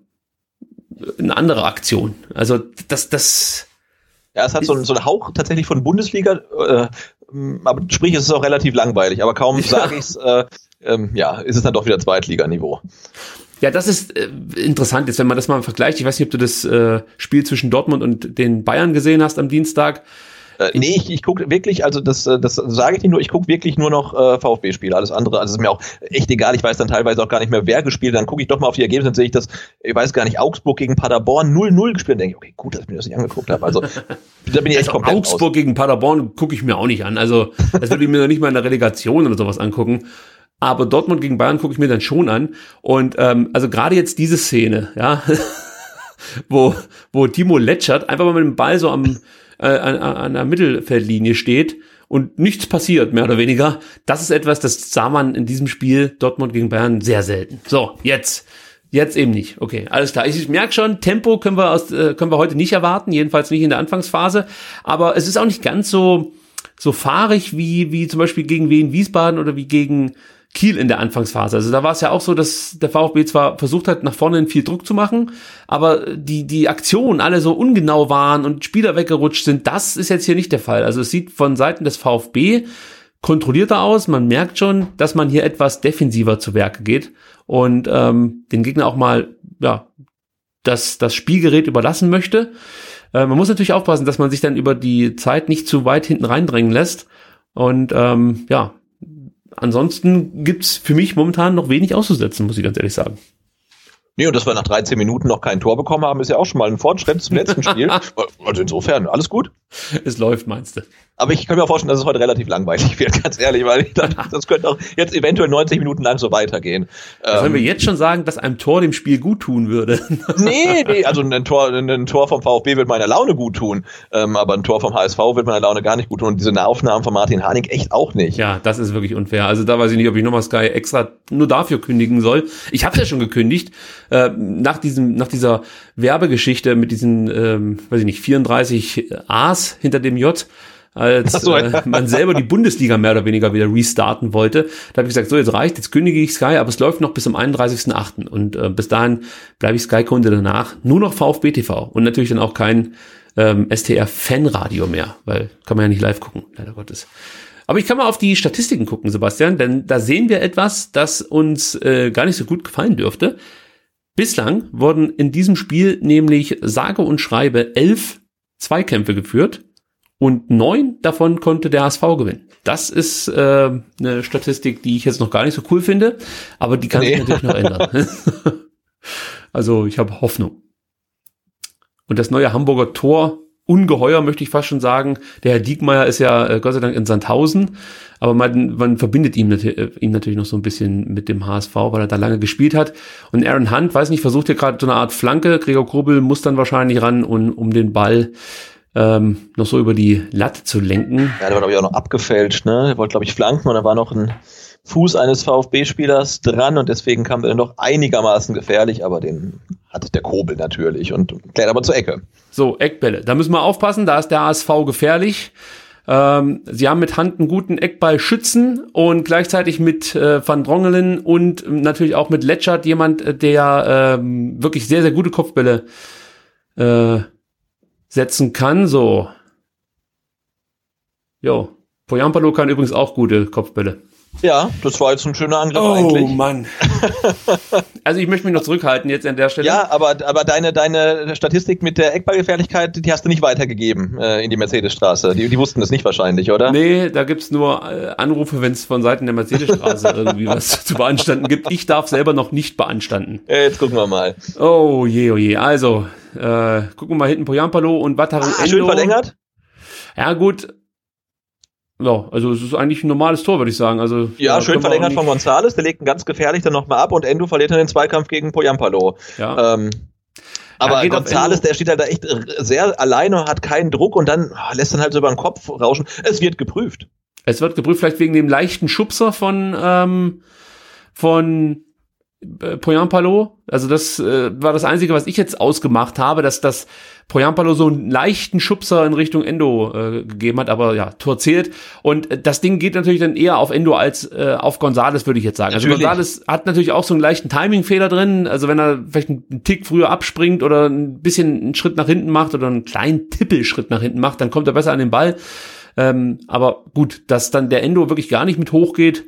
eine andere Aktion. Also das, das, Ja, es hat so, einen- so einen Hauch tatsächlich von Bundesliga, äh, aber sprich, es ist auch relativ langweilig, aber kaum sage ich's, äh, ähm, ja, ist es dann doch wieder Zweitliganiveau. Ja, das ist äh, interessant jetzt, wenn man das mal vergleicht. Ich weiß nicht, ob du das äh, Spiel zwischen Dortmund und den Bayern gesehen hast am Dienstag. Äh, nee, ich, ich gucke wirklich, also das, äh, das sage ich nicht nur, ich gucke wirklich nur noch äh, VfB-Spiele. Alles andere, also ist mir auch echt egal. Ich weiß dann teilweise auch gar nicht mehr, wer gespielt. Dann gucke ich doch mal auf die Ergebnisse, dann sehe ich das, ich weiß gar nicht, Augsburg gegen Paderborn 0-0 gespielt. Dann denke ich, okay, gut, dass ich mir das nicht angeguckt habe. Also da bin ich echt Also komplett Augsburg gegen Paderborn gucke ich mir auch nicht an. Also das würde ich mir noch nicht mal in der Relegation oder sowas angucken. Aber Dortmund gegen Bayern gucke ich mir dann schon an. Und ähm, also gerade jetzt diese Szene, ja, wo, wo Timo Letschert einfach mal mit dem Ball so am, äh, an, an der Mittelfeldlinie steht und nichts passiert, mehr oder weniger. Das ist etwas, das sah man in diesem Spiel Dortmund gegen Bayern sehr selten. So, jetzt Jetzt eben nicht. Okay, alles klar. Ich, ich merke schon, Tempo können wir, aus, äh, können wir heute nicht erwarten, jedenfalls nicht in der Anfangsphase. Aber es ist auch nicht ganz so, so fahrig wie, wie zum Beispiel gegen Wien Wiesbaden oder wie gegen Kiel in der Anfangsphase. Also da war es ja auch so, dass der VfB zwar versucht hat, nach vorne viel Druck zu machen, aber die, die Aktionen alle so ungenau waren und Spieler weggerutscht sind, das ist jetzt hier nicht der Fall. Also es sieht von Seiten des VfB kontrollierter aus. Man merkt schon, dass man hier etwas defensiver zu Werke geht und ähm, den Gegner auch mal ja, das, das Spielgerät überlassen möchte. Äh, man muss natürlich aufpassen, dass man sich dann über die Zeit nicht zu weit hinten reindrängen lässt. Und ähm, ja, ansonsten gibt's für mich momentan noch wenig auszusetzen, muss ich ganz ehrlich sagen. Nee, und dass wir nach 13 Minuten noch kein Tor bekommen haben, ist ja auch schon mal ein Fortschritt zum letzten Spiel. Also insofern, alles gut. Es läuft, meinst du? Aber ich kann mir vorstellen, dass es heute relativ langweilig wird, ganz ehrlich, weil ich dann, das könnte auch jetzt eventuell 90 Minuten lang so weitergehen. Sollen ähm, wir jetzt schon sagen, dass einem Tor dem Spiel gut tun würde? nee, nee, also ein Tor, ein Tor vom VfB wird meiner Laune gut tun, ähm, aber ein Tor vom HSV wird meiner Laune gar nicht gut tun und diese Nahaufnahmen von Martin Harnik echt auch nicht. Ja, das ist wirklich unfair. Also da weiß ich nicht, ob ich nochmal Sky extra nur dafür kündigen soll. Ich habe ja schon gekündigt, äh, nach diesem, nach dieser Werbegeschichte mit diesen, ähm, weiß ich nicht, 34 A's hinter dem J als so, äh, man selber die Bundesliga mehr oder weniger wieder restarten wollte. Da habe ich gesagt, so jetzt reicht, jetzt kündige ich Sky, aber es läuft noch bis zum 31.8. Und äh, bis dahin bleibe ich Sky-Kunde danach. Nur noch VfB TV und natürlich dann auch kein ähm, STR-Fanradio mehr, weil kann man ja nicht live gucken, leider Gottes. Aber ich kann mal auf die Statistiken gucken, Sebastian, denn da sehen wir etwas, das uns äh, gar nicht so gut gefallen dürfte. Bislang wurden in diesem Spiel nämlich sage und schreibe elf Zweikämpfe geführt und neun davon konnte der HSV gewinnen. Das ist äh, eine Statistik, die ich jetzt noch gar nicht so cool finde, aber die kann nee. sich natürlich noch ändern. also ich habe Hoffnung. Und das neue Hamburger Tor, ungeheuer möchte ich fast schon sagen. Der Herr Diekmeyer ist ja äh, Gott sei Dank in Sandhausen, aber man, man verbindet ihn, äh, ihn natürlich noch so ein bisschen mit dem HSV, weil er da lange gespielt hat. Und Aaron Hunt, weiß nicht, versucht hier gerade so eine Art Flanke. Gregor Kobel muss dann wahrscheinlich ran und um den Ball ähm, noch so über die Latte zu lenken. Ja, der war, glaube ich, auch noch abgefälscht, ne? Er wollte, glaube ich, flanken und da war noch ein Fuß eines VfB-Spielers dran und deswegen kam der noch einigermaßen gefährlich, aber den hat der Kobel natürlich und klärt aber zur Ecke. So, Eckbälle. Da müssen wir aufpassen, da ist der ASV gefährlich. Ähm, sie haben mit Hand einen guten Eckball schützen und gleichzeitig mit äh, Van Drongelen und natürlich auch mit Letschert jemand, äh, der ähm, wirklich sehr, sehr gute Kopfbälle äh, setzen kann. So. Jo. Poyampalo kann übrigens auch gute Kopfbälle. Ja, das war jetzt ein schöner Angriff oh, eigentlich. Oh Mann. also ich möchte mich noch zurückhalten jetzt an der Stelle. Ja, aber, aber deine, deine Statistik mit der Eckballgefährlichkeit, die hast du nicht weitergegeben äh, in die Mercedesstraße. Die, die wussten das nicht wahrscheinlich, oder? Nee, da gibt's nur äh, Anrufe, wenn es von Seiten der Mercedesstraße irgendwie was zu beanstanden gibt. Ich darf selber noch nicht beanstanden. Ja, jetzt gucken wir mal. Oh je, oh je. Also, äh, gucken wir mal hinten Poyampalo und Wataru ah, Endo. Schön verlängert? Ja gut, ja, also es ist eigentlich ein normales Tor, würde ich sagen. Also ja, schön verlängert von Gonzales, der legt ihn ganz gefährlich dann nochmal ab und Endo verliert dann den Zweikampf gegen Poyampalo. Ja. Ähm, aber ja, Gonzales, der steht halt da echt sehr alleine und hat keinen Druck und dann oh, lässt dann halt so über den Kopf rauschen. Es wird geprüft. Es wird geprüft, vielleicht wegen dem leichten Schubser von ähm, von äh, Poyampalo. Also das äh, war das Einzige, was ich jetzt ausgemacht habe, dass das Poyampalo so einen leichten Schubser in Richtung Endo äh, gegeben hat, aber ja, Tor zählt. Und äh, das Ding geht natürlich dann eher auf Endo als äh, auf Gonzales, würde ich jetzt sagen. Also natürlich. Also Gonzales hat natürlich auch so einen leichten Timing-Fehler drin. Also wenn er vielleicht einen Tick früher abspringt oder ein bisschen einen Schritt nach hinten macht oder einen kleinen Tippelschritt nach hinten macht, dann kommt er besser an den Ball. Ähm, aber gut, dass dann der Endo wirklich gar nicht mit hochgeht,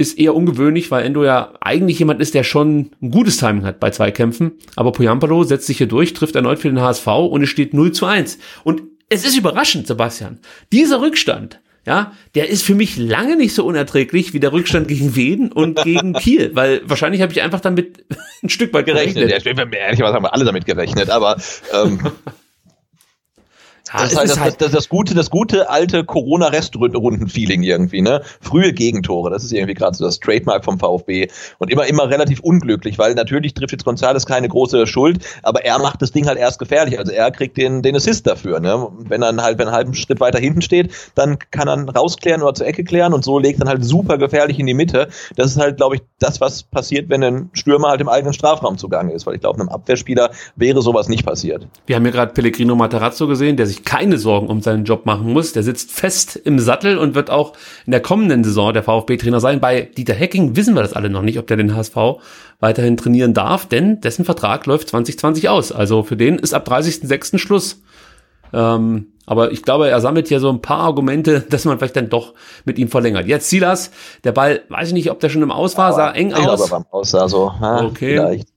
ist eher ungewöhnlich, weil Endo ja eigentlich jemand ist, der schon ein gutes Timing hat bei Zweikämpfen. Aber Poyampalo setzt sich hier durch, trifft erneut für den HSV und es steht 0 zu 1. Und es ist überraschend, Sebastian. Dieser Rückstand, ja, der ist für mich lange nicht so unerträglich wie der Rückstand gegen Wien und gegen Kiel, weil wahrscheinlich habe ich einfach damit ein Stück weit gerechnet. gerechnet. Ja, ehrlicherweise haben wir alle damit gerechnet, aber ähm, Ja, das ist halt das, halt das, das, gute, das gute alte Corona-Restrunden-Feeling irgendwie, ne? Frühe Gegentore, das ist irgendwie gerade so das Trademark vom VfB und immer, immer relativ unglücklich, weil natürlich trifft jetzt González keine große Schuld, aber er macht das Ding halt erst gefährlich, also er kriegt den, den Assist dafür, ne? Wenn er halt, wenn er einen halben Schritt weiter hinten steht, dann kann er rausklären oder zur Ecke klären und so legt dann halt super gefährlich in die Mitte. Das ist halt, glaube ich, das, was passiert, wenn ein Stürmer halt im eigenen Strafraum zugange ist, weil ich glaube, einem Abwehrspieler wäre sowas nicht passiert. Wir haben ja gerade Pellegrino Matarazzo gesehen, der sich keine Sorgen um seinen Job machen muss. Der sitzt fest im Sattel und wird auch in der kommenden Saison der VfB-Trainer sein. Bei Dieter Hecking wissen wir das alle noch nicht, ob der den HSV weiterhin trainieren darf, denn dessen Vertrag läuft 2020 aus. Also für den ist ab 30.06. Schluss. Ähm, aber ich glaube, er sammelt hier so ein paar Argumente, dass man vielleicht dann doch mit ihm verlängert. Jetzt Silas, der Ball, weiß ich nicht, ob der schon im Aus war, sah eng aus. Aber beim Aus sah so, ha, okay. Vielleicht.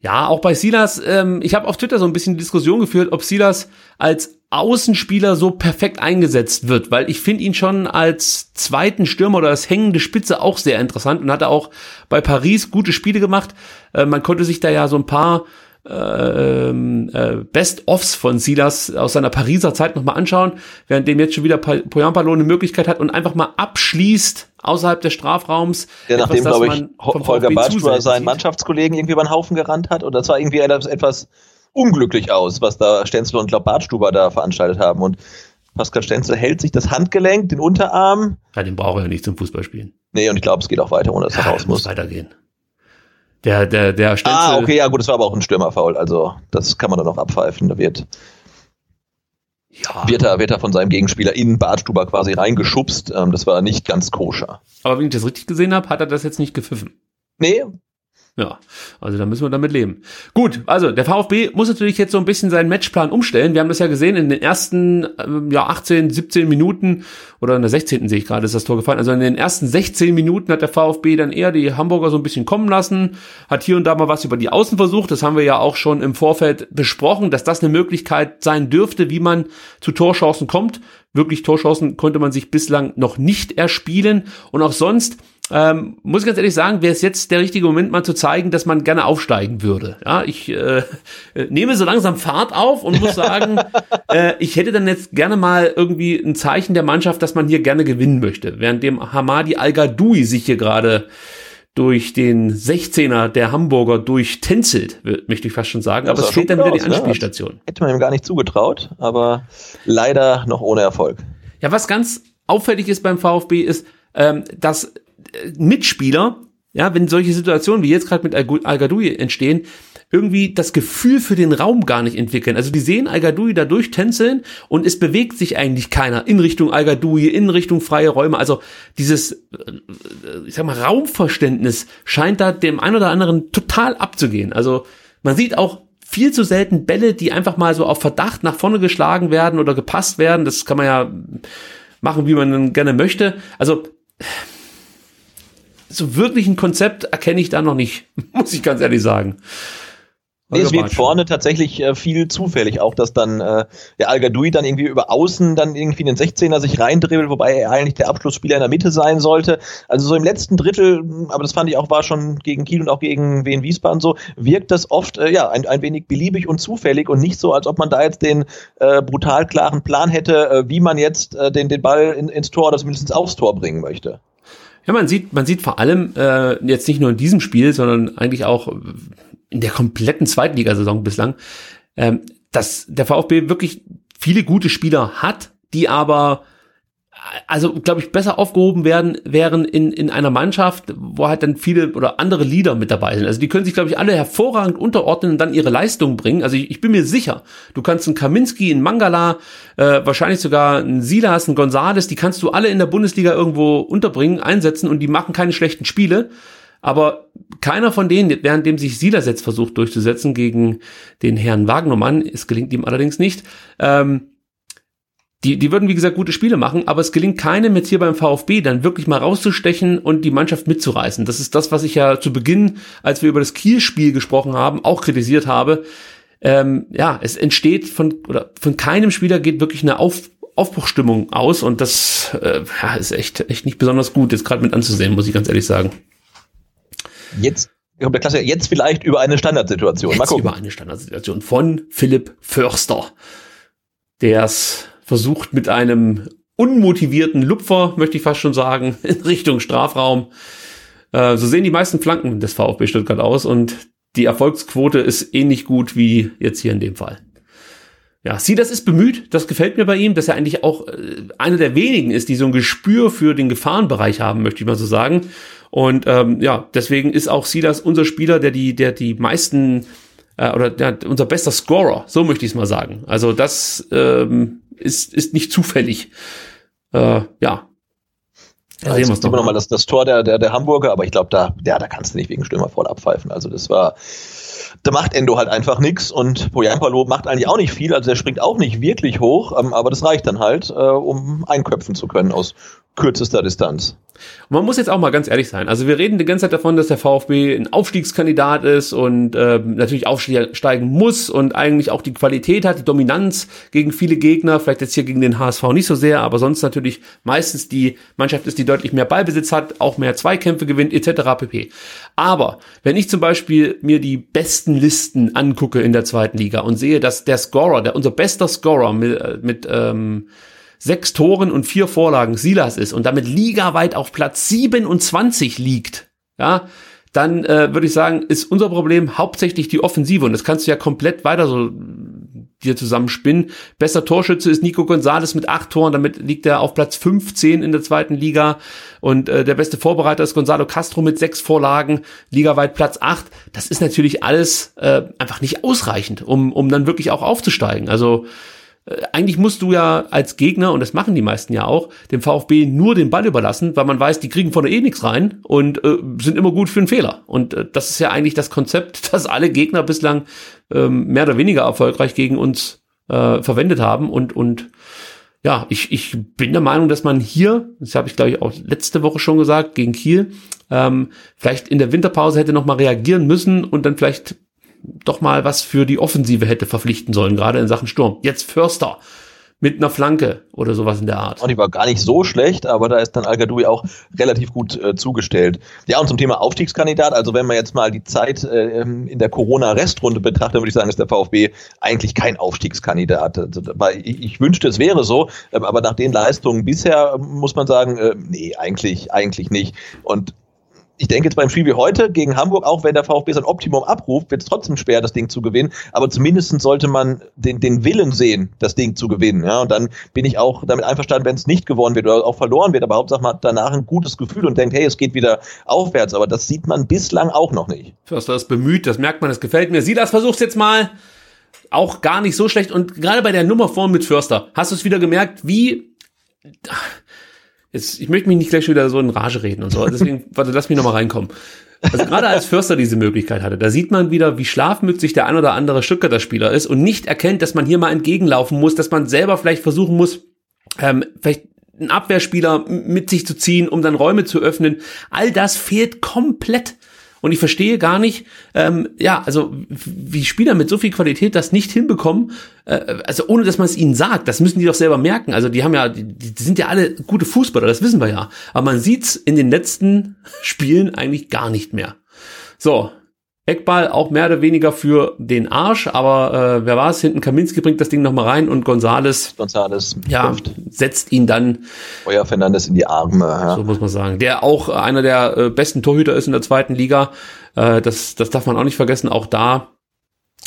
Ja, auch bei Silas, ähm, ich habe auf Twitter so ein bisschen die Diskussion geführt, ob Silas als Außenspieler so perfekt eingesetzt wird, weil ich finde ihn schon als zweiten Stürmer oder als hängende Spitze auch sehr interessant und hat er auch bei Paris gute Spiele gemacht. Äh, man konnte sich da ja so ein paar ähm, äh, Best-Offs von Silas aus seiner Pariser Zeit nochmal anschauen, während dem jetzt schon wieder Poyampalo eine Möglichkeit hat und einfach mal abschließt außerhalb des Strafraums. Ja, nachdem, glaube ich, Holger Bartstuber seinen Mannschaftskollegen irgendwie über den Haufen gerannt hat und das war irgendwie etwas unglücklich aus, was da Stenzel und glaub Bartstuber da veranstaltet haben und Pascal Stenzel hält sich das Handgelenk, den Unterarm. Ja, den braucht er ja nicht zum Fußballspielen. Nee, und ich glaube, es geht auch weiter, ohne dass er ja, raus muss. muss weitergehen. Der, der, der Stenzel. Ah, okay, ja gut, das war aber auch ein Stürmerfoul, also das kann man dann noch abpfeifen. Da wird, ja. wird, er, wird er von seinem Gegenspieler in Bartstuber quasi reingeschubst. Ähm, das war nicht ganz koscher. Aber wenn ich das richtig gesehen habe, hat er das jetzt nicht gepfiffen. Nee, ja, also da müssen wir damit leben. Gut, also der VfB muss natürlich jetzt so ein bisschen seinen Matchplan umstellen. Wir haben das ja gesehen in den ersten ähm, ja, 18, 17 Minuten oder in der 16. sehe ich gerade, ist das Tor gefallen. Also in den ersten 16 Minuten hat der VfB dann eher die Hamburger so ein bisschen kommen lassen, hat hier und da mal was über die Außen versucht. Das haben wir ja auch schon im Vorfeld besprochen, dass das eine Möglichkeit sein dürfte, wie man zu Torchancen kommt. Wirklich Torchancen konnte man sich bislang noch nicht erspielen und auch sonst ähm, muss ich ganz ehrlich sagen, wäre es jetzt der richtige Moment, mal zu zeigen, dass man gerne aufsteigen würde. Ja, ich äh, nehme so langsam Fahrt auf und muss sagen, äh, ich hätte dann jetzt gerne mal irgendwie ein Zeichen der Mannschaft, dass man hier gerne gewinnen möchte. Während dem Hamadi Al-Gadoui sich hier gerade durch den 16er der Hamburger durchtänzelt, möchte ich fast schon sagen. Aber es fehlt dann wieder aus, die ne? Anspielstation. Ne? Hätte man ihm gar nicht zugetraut, aber leider noch ohne Erfolg. Ja, was ganz auffällig ist beim VfB ist, ähm, dass Mitspieler, ja, wenn solche Situationen wie jetzt gerade mit Al-Gadoui entstehen, irgendwie das Gefühl für den Raum gar nicht entwickeln. Also die sehen Al-Gadoui da durchtänzeln und es bewegt sich eigentlich keiner in Richtung Al-Gadoui, in Richtung freie Räume. Also dieses, äh, ich sag mal, Raumverständnis scheint da dem einen oder anderen total abzugehen. Also man sieht auch viel zu selten Bälle, die einfach mal so auf Verdacht nach vorne geschlagen werden oder gepasst werden. Das kann man ja machen, wie man gerne möchte. Also so wirklich ein Konzept erkenne ich da noch nicht, muss ich ganz ehrlich sagen. Nee, es wird vorne tatsächlich äh, viel zufällig, auch dass dann äh, der al dann irgendwie über außen dann irgendwie in den 16er sich reindribbelt, wobei er eigentlich der Abschlussspieler in der Mitte sein sollte. Also so im letzten Drittel, aber das fand ich auch, war schon gegen Kiel und auch gegen Wien Wiesbaden so, wirkt das oft äh, ja ein, ein wenig beliebig und zufällig und nicht so, als ob man da jetzt den äh, brutal klaren Plan hätte, äh, wie man jetzt äh, den, den Ball in, ins Tor oder zumindest aufs Tor bringen möchte. Ja, man sieht, man sieht vor allem äh, jetzt nicht nur in diesem Spiel, sondern eigentlich auch in der kompletten Zweitligasaison bislang, ähm, dass der VfB wirklich viele gute Spieler hat, die aber also glaube ich, besser aufgehoben werden, wären in, in einer Mannschaft, wo halt dann viele oder andere Leader mit dabei sind. Also die können sich, glaube ich, alle hervorragend unterordnen und dann ihre Leistung bringen. Also ich, ich bin mir sicher, du kannst einen Kaminski, einen Mangala, äh, wahrscheinlich sogar einen Silas, einen Gonzales, die kannst du alle in der Bundesliga irgendwo unterbringen, einsetzen und die machen keine schlechten Spiele. Aber keiner von denen, währenddem sich Silas jetzt versucht durchzusetzen gegen den Herrn Wagnermann, es gelingt ihm allerdings nicht, ähm, die, die würden, wie gesagt, gute Spiele machen, aber es gelingt keinem jetzt hier beim VfB dann wirklich mal rauszustechen und die Mannschaft mitzureißen. Das ist das, was ich ja zu Beginn, als wir über das Kiel-Spiel gesprochen haben, auch kritisiert habe. Ähm, ja, es entsteht von, oder von keinem Spieler geht wirklich eine Auf, Aufbruchstimmung aus und das äh, ja, ist echt, echt nicht besonders gut, jetzt gerade mit anzusehen, muss ich ganz ehrlich sagen. Jetzt kommt der Klasse jetzt vielleicht über eine Standardsituation. Jetzt über eine Standardsituation von Philipp Förster. der es versucht mit einem unmotivierten Lupfer, möchte ich fast schon sagen, in Richtung Strafraum. Äh, so sehen die meisten Flanken des VfB Stuttgart aus und die Erfolgsquote ist ähnlich gut wie jetzt hier in dem Fall. Ja, sie, das ist bemüht, das gefällt mir bei ihm, dass er eigentlich auch äh, einer der wenigen ist, die so ein Gespür für den Gefahrenbereich haben, möchte ich mal so sagen. Und ähm, ja, deswegen ist auch Silas unser Spieler, der die, der die meisten äh, oder der, unser bester Scorer, so möchte ich es mal sagen. Also das ähm, ist, ist nicht zufällig. Äh, ja. Ja, jetzt sehen wir nochmal das, das Tor der, der, der Hamburger, aber ich glaube, da, ja, da kannst du nicht wegen Stürmer voll abpfeifen. Also das war, da macht Endo halt einfach nichts und Poyampalo macht eigentlich auch nicht viel, also der springt auch nicht wirklich hoch, ähm, aber das reicht dann halt, äh, um einköpfen zu können aus kürzester Distanz. Und man muss jetzt auch mal ganz ehrlich sein. Also wir reden die ganze Zeit davon, dass der VfB ein Aufstiegskandidat ist und äh, natürlich aufsteigen muss und eigentlich auch die Qualität hat, die Dominanz gegen viele Gegner. Vielleicht jetzt hier gegen den HSV nicht so sehr, aber sonst natürlich meistens die Mannschaft ist, die deutlich mehr Ballbesitz hat, auch mehr Zweikämpfe gewinnt etc. pp. Aber wenn ich zum Beispiel mir die besten Listen angucke in der zweiten Liga und sehe, dass der Scorer, der unser bester Scorer mit, äh, mit ähm, sechs Toren und vier Vorlagen Silas ist und damit ligaweit auf Platz 27 liegt, ja, dann äh, würde ich sagen, ist unser Problem hauptsächlich die Offensive und das kannst du ja komplett weiter so dir zusammenspinnen. Bester Torschütze ist Nico Gonzalez mit acht Toren, damit liegt er auf Platz 15 in der zweiten Liga und äh, der beste Vorbereiter ist Gonzalo Castro mit sechs Vorlagen, ligaweit Platz acht. Das ist natürlich alles äh, einfach nicht ausreichend, um, um dann wirklich auch aufzusteigen. Also äh, eigentlich musst du ja als Gegner, und das machen die meisten ja auch, dem VfB nur den Ball überlassen, weil man weiß, die kriegen vorne eh nichts rein und äh, sind immer gut für einen Fehler. Und äh, das ist ja eigentlich das Konzept, das alle Gegner bislang ähm, mehr oder weniger erfolgreich gegen uns äh, verwendet haben. Und, und ja, ich, ich bin der Meinung, dass man hier, das habe ich glaube ich auch letzte Woche schon gesagt, gegen Kiel, ähm, vielleicht in der Winterpause hätte noch mal reagieren müssen und dann vielleicht doch mal was für die Offensive hätte verpflichten sollen, gerade in Sachen Sturm. Jetzt Förster mit einer Flanke oder sowas in der Art. Und die war gar nicht so schlecht, aber da ist dann al auch relativ gut äh, zugestellt. Ja, und zum Thema Aufstiegskandidat, also wenn man jetzt mal die Zeit äh, in der Corona-Restrunde betrachtet, würde ich sagen, ist der VfB eigentlich kein Aufstiegskandidat. Also, ich, ich wünschte, es wäre so, äh, aber nach den Leistungen bisher muss man sagen, äh, nee, eigentlich, eigentlich nicht. Und ich denke jetzt beim Spiel wie heute gegen Hamburg, auch wenn der VfB sein Optimum abruft, wird es trotzdem schwer, das Ding zu gewinnen. Aber zumindest sollte man den, den Willen sehen, das Ding zu gewinnen. Ja, und dann bin ich auch damit einverstanden, wenn es nicht gewonnen wird oder auch verloren wird. Aber Hauptsache man hat danach ein gutes Gefühl und denkt, hey, es geht wieder aufwärts. Aber das sieht man bislang auch noch nicht. Förster ist bemüht, das merkt man, das gefällt mir. Silas versucht jetzt mal. Auch gar nicht so schlecht. Und gerade bei der Nummer vorn mit Förster, hast du es wieder gemerkt, wie Jetzt, ich möchte mich nicht gleich wieder so in Rage reden und so. Deswegen, warte, lass mich nochmal reinkommen. Also gerade als Förster diese Möglichkeit hatte, da sieht man wieder, wie schlafmützig der ein oder andere Stuttgarter-Spieler ist und nicht erkennt, dass man hier mal entgegenlaufen muss, dass man selber vielleicht versuchen muss, ähm, vielleicht einen Abwehrspieler mit sich zu ziehen, um dann Räume zu öffnen. All das fehlt komplett. Und ich verstehe gar nicht, ähm, ja, also wie Spieler mit so viel Qualität das nicht hinbekommen, äh, also ohne dass man es ihnen sagt, das müssen die doch selber merken. Also die haben ja, die, die sind ja alle gute Fußballer, das wissen wir ja. Aber man sieht's in den letzten Spielen eigentlich gar nicht mehr. So, Eckball auch mehr oder weniger für den Arsch, aber äh, wer war es? Hinten Kaminski bringt das Ding nochmal rein und Gonzales, Gonzales ja, setzt ihn dann Euer Fernandes in die Arme. Ja. So muss man sagen. Der auch einer der äh, besten Torhüter ist in der zweiten Liga. Äh, das, das darf man auch nicht vergessen. Auch da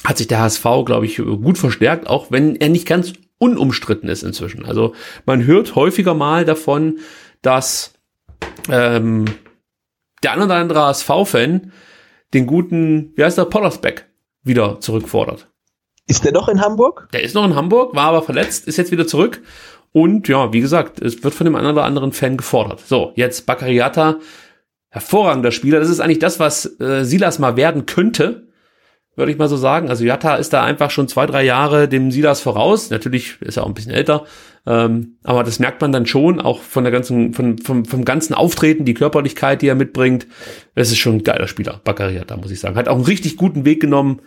hat sich der HSV, glaube ich, gut verstärkt, auch wenn er nicht ganz unumstritten ist inzwischen. Also man hört häufiger mal davon, dass ähm, der ein oder andere HSV-Fan den guten, wie heißt der, Pollersbeck wieder zurückfordert. Ist der noch in Hamburg? Der ist noch in Hamburg, war aber verletzt, ist jetzt wieder zurück. Und ja, wie gesagt, es wird von dem einen oder anderen Fan gefordert. So, jetzt Bakariata, hervorragender Spieler. Das ist eigentlich das, was äh, Silas mal werden könnte würde ich mal so sagen. Also Jatta ist da einfach schon zwei, drei Jahre dem Silas voraus. Natürlich ist er auch ein bisschen älter, ähm, aber das merkt man dann schon, auch von der ganzen, von, vom, vom ganzen Auftreten, die Körperlichkeit, die er mitbringt. Es ist schon ein geiler Spieler, Bakary da muss ich sagen. Hat auch einen richtig guten Weg genommen.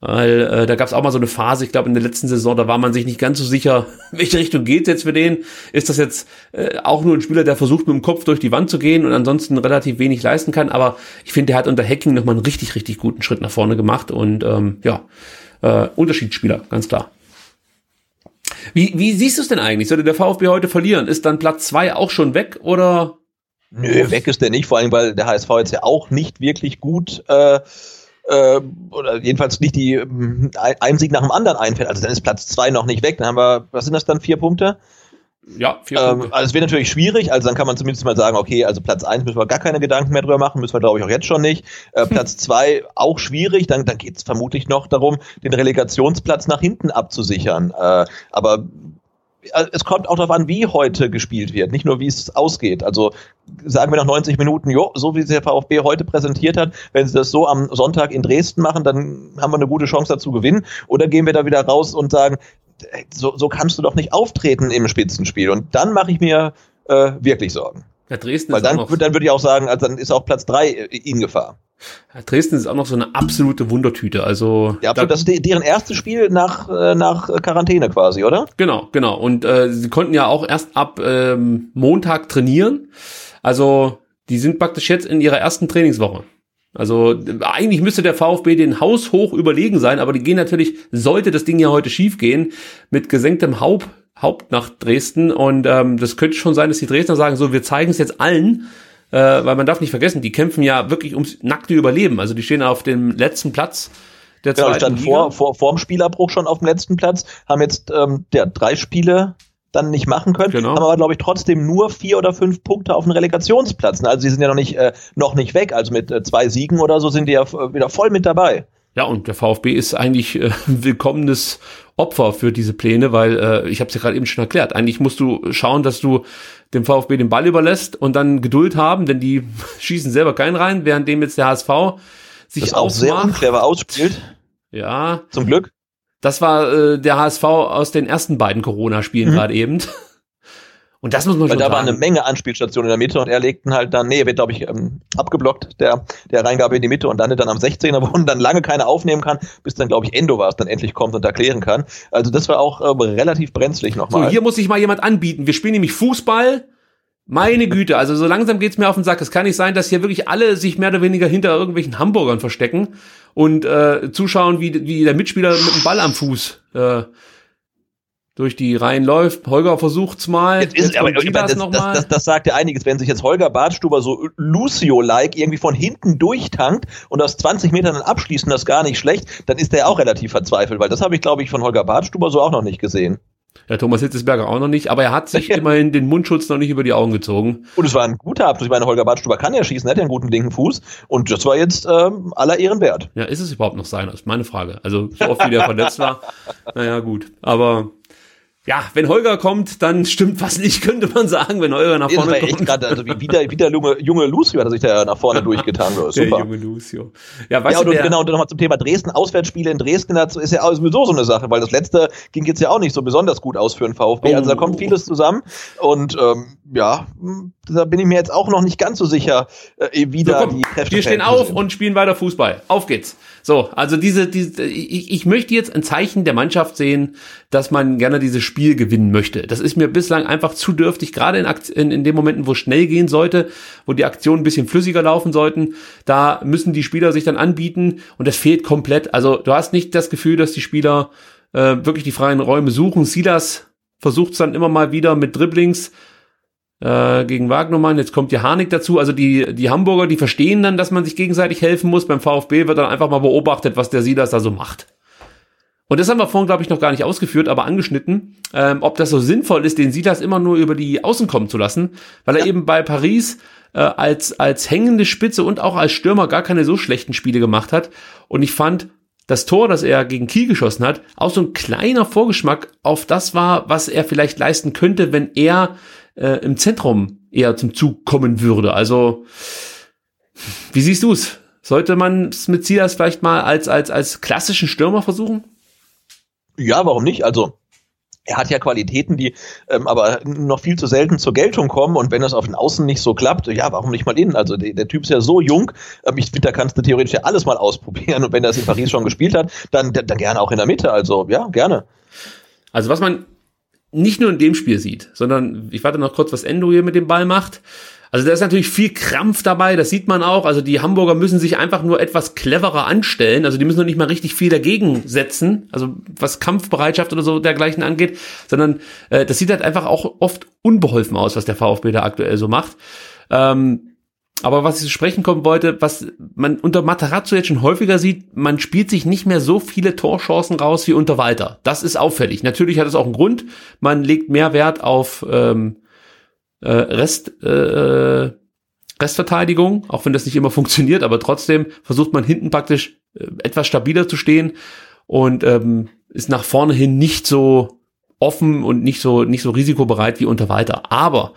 Weil äh, da gab es auch mal so eine Phase, ich glaube in der letzten Saison, da war man sich nicht ganz so sicher, welche Richtung geht jetzt für den. Ist das jetzt äh, auch nur ein Spieler, der versucht mit dem Kopf durch die Wand zu gehen und ansonsten relativ wenig leisten kann. Aber ich finde, der hat unter Hacking nochmal einen richtig, richtig guten Schritt nach vorne gemacht und ähm, ja, äh, Unterschiedsspieler, ganz klar. Wie, wie siehst du es denn eigentlich? Sollte der VfB heute verlieren? Ist dann Platz zwei auch schon weg oder? Nö, weg ist der nicht, vor allem weil der HSV jetzt ja auch nicht wirklich gut äh, äh, oder jedenfalls nicht die ähm, ein Sieg nach dem anderen einfällt. Also dann ist Platz zwei noch nicht weg. Dann haben wir, was sind das dann, vier Punkte? Ja, vier Ähm, Punkte. also es wird natürlich schwierig, also dann kann man zumindest mal sagen, okay, also Platz eins müssen wir gar keine Gedanken mehr drüber machen, müssen wir glaube ich auch jetzt schon nicht. Äh, Platz zwei auch schwierig, dann, dann geht es vermutlich noch darum, den Relegationsplatz nach hinten abzusichern. Äh, aber es kommt auch darauf an, wie heute gespielt wird, nicht nur wie es ausgeht. Also sagen wir nach 90 Minuten, jo, so wie es der VfB heute präsentiert hat, wenn sie das so am Sonntag in Dresden machen, dann haben wir eine gute Chance dazu gewinnen. Oder gehen wir da wieder raus und sagen, ey, so, so kannst du doch nicht auftreten im Spitzenspiel. Und dann mache ich mir äh, wirklich Sorgen. Ja, Dresden Weil ist auch dann, noch, dann würde ich auch sagen, also dann ist auch Platz drei äh, in Gefahr. ja, Dresden ist auch noch so eine absolute Wundertüte. Also Ja, da- das ist de- deren erstes Spiel nach, äh, nach Quarantäne quasi, oder? Genau, genau. Und äh, sie konnten ja auch erst ab ähm, Montag trainieren. Also die sind praktisch jetzt in ihrer ersten Trainingswoche. Also eigentlich müsste der VfB den Haus hoch überlegen sein, aber die gehen natürlich, sollte das Ding ja heute schief gehen, mit gesenktem Haupt, Haupt nach Dresden. Und ähm, das könnte schon sein, dass die Dresdner sagen, so, wir zeigen es jetzt allen, äh, weil man darf nicht vergessen, die kämpfen ja wirklich ums nackte Überleben. Also die stehen auf dem letzten Platz der Genau, zweiten standen Liga. vor, vor, vor dem Spielabbruch schon auf dem letzten Platz, haben jetzt ähm, ja, drei Spiele dann nicht machen können, Genau. haben aber, glaube ich, trotzdem nur vier oder fünf Punkte auf dem Relegationsplatz. Also die sind ja noch nicht, äh, noch nicht weg. Also mit äh, zwei Siegen oder so sind die ja äh, wieder voll mit dabei. Ja, und der VfB ist eigentlich äh, ein willkommenes Opfer für diese Pläne, weil äh, ich habe es ja gerade eben schon erklärt. Eigentlich musst du schauen, dass du dem VfB den Ball überlässt und dann Geduld haben, denn die schießen selber keinen rein, während dem jetzt der HSV sich Das auch sehr unclever ausspielt, Ja, zum Glück. Das war äh, der HSV aus den ersten beiden Corona-Spielen Mhm. gerade eben. Und das muss man Weil schon da war sagen. eine Menge Anspielstationen in der Mitte und er legten halt dann, nee, er wird, glaube ich, ähm, abgeblockt, der, der Reingabe in die Mitte und landet dann am 16er, wo man dann lange keiner aufnehmen kann, bis dann, glaube ich, Endo war es dann endlich kommt und erklären kann. Also das war auch ähm, relativ brenzlig So, nochmal. hier muss sich mal jemand anbieten. Wir spielen nämlich Fußball. Meine Güte, also so langsam geht's mir auf den Sack. Es kann nicht sein, dass hier wirklich alle sich mehr oder weniger hinter irgendwelchen Hamburgern verstecken und äh, zuschauen, wie, wie der Mitspieler mit dem Ball am Fuß äh, durch die Reihen läuft. Holger versucht's mal. Jetzt ist, aber, ich meine, Silas das, noch das, mal. das, das sagt ja einiges, wenn sich jetzt Holger Bartstuber so Lucio-like irgendwie von hinten durchtankt und aus 20 Metern dann abschließen, das ist gar nicht schlecht, dann ist der auch relativ verzweifelt, weil das habe ich, glaube ich, von Holger Bartstuber so auch noch nicht gesehen. Ja, Thomas Hitzesberger auch noch nicht, aber er hat sich immerhin den Mundschutz noch nicht über die Augen gezogen. Und es war ein guter Abschluss. Ich meine, Holger Bartstuber kann ja schießen, er hat ja einen guten linken Fuß und das war jetzt ähm, aller Ehren wert. Ja, ist es überhaupt noch sein? Das ist meine Frage. Also so oft wie der verletzt war. Naja, gut. Aber ja, wenn Holger kommt, dann stimmt was nicht, könnte man sagen, wenn Holger nach vorne kommt. gerade, also wie, wie der, wie der junge, junge Lucio hat sich da nach vorne durchgetan. Ist Der Super. junge Lucio. Ja, weißt Ja, und, du, und der, genau, und nochmal zum Thema Dresden, Auswärtsspiele in Dresden, das ist ja auch sowieso so eine Sache, weil das letzte ging jetzt ja auch nicht so besonders gut aus für den VfB. Also da Oh. kommt vieles zusammen und ähm, ja, da bin ich mir jetzt auch noch nicht ganz so sicher, äh, wie so, da komm, die Kräfte wir stehen auf und spielen weiter Fußball. Auf geht's. So, also diese, diese ich, ich möchte jetzt ein Zeichen der Mannschaft sehen, dass man gerne dieses Spiel gewinnen möchte. Das ist mir bislang einfach zu dürftig, gerade in, in, in den Momenten, wo schnell gehen sollte, wo die Aktionen ein bisschen flüssiger laufen sollten, da müssen die Spieler sich dann anbieten und das fehlt komplett. Also du hast nicht das Gefühl, dass die Spieler äh, wirklich die freien Räume suchen. Silas versucht es dann immer mal wieder mit Dribblings, äh, gegen Wagnermann. Jetzt kommt die Harnik dazu. Also die, die Hamburger, die verstehen dann, dass man sich gegenseitig helfen muss. Beim VfB wird dann einfach mal beobachtet, was der Silas da so macht. Und das haben wir vorhin, glaube ich, noch gar nicht ausgeführt, aber angeschnitten, ähm, ob das so sinnvoll ist, den Silas immer nur über die Außen kommen zu lassen, weil er eben bei Paris äh, als, als hängende Spitze und auch als Stürmer gar keine so schlechten Spiele gemacht hat. Und ich fand, das Tor, das er gegen Kiel geschossen hat, auch so ein kleiner Vorgeschmack auf das war, was er vielleicht leisten könnte, wenn er äh, im Zentrum eher zum Zug kommen würde. Also, wie siehst du es? Sollte man es mit Silas vielleicht mal als, als, als klassischen Stürmer versuchen? Ja, warum nicht? Also er hat ja Qualitäten, die ähm, aber noch viel zu selten zur Geltung kommen. Und wenn das auf den Außen nicht so klappt, ja, warum nicht mal innen? Also der, der Typ ist ja so jung. Ähm, ich finde, da kannst du theoretisch ja alles mal ausprobieren. Und wenn er es in Paris schon gespielt hat, dann, dann, dann gerne auch in der Mitte. Also ja, gerne. Also was man nicht nur in dem Spiel sieht, sondern ich warte noch kurz, was Endo hier mit dem Ball macht. Also da ist natürlich viel Krampf dabei, das sieht man auch. Also die Hamburger müssen sich einfach nur etwas cleverer anstellen. Also die müssen noch nicht mal richtig viel dagegen setzen, also was Kampfbereitschaft oder so dergleichen angeht, sondern äh, das sieht halt einfach auch oft unbeholfen aus, was der VfB da aktuell so macht. Ähm, aber was ich zu sprechen kommen wollte, was man unter Matarazzo jetzt schon häufiger sieht, man spielt sich nicht mehr so viele Torchancen raus wie unter Walter. Das ist auffällig. Natürlich hat es auch einen Grund. Man legt mehr Wert auf ähm, äh, Rest, äh, Restverteidigung, auch wenn das nicht immer funktioniert, aber trotzdem versucht man hinten praktisch äh, etwas stabiler zu stehen und ähm, ist nach vorne hin nicht so offen und nicht so nicht so risikobereit wie unter Walter. Aber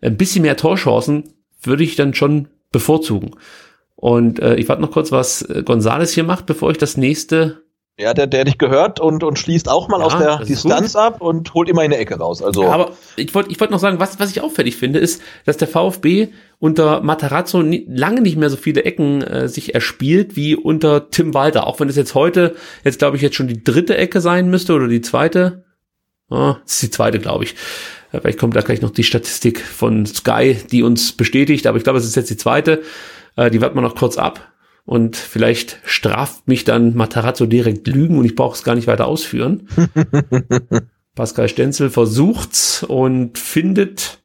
ein bisschen mehr Torchancen würde ich dann schon bevorzugen. Und äh, ich warte noch kurz, was äh, Gonzales hier macht, bevor ich das nächste. Ja, der, der dich gehört und, und schließt auch mal Ja, aus der Distanz gut. ab und holt immer in eine Ecke raus. Also Ja, aber ich wollte ich wollte noch sagen, was, was ich auffällig finde, ist, dass der VfB unter Matarazzo nie, lange nicht mehr so viele Ecken äh, sich erspielt wie unter Tim Walter. Auch wenn es jetzt heute, jetzt glaube ich, jetzt schon die dritte Ecke sein müsste oder die zweite. Ah, das ist die zweite, glaube ich. Vielleicht kommt da gleich noch die Statistik von Sky, die uns bestätigt, aber ich glaube, es ist jetzt die zweite. Äh, die warten wir noch kurz ab. Und vielleicht straft mich dann Matarazzo direkt Lügen und ich brauche es gar nicht weiter ausführen. Pascal Stenzel versucht's und findet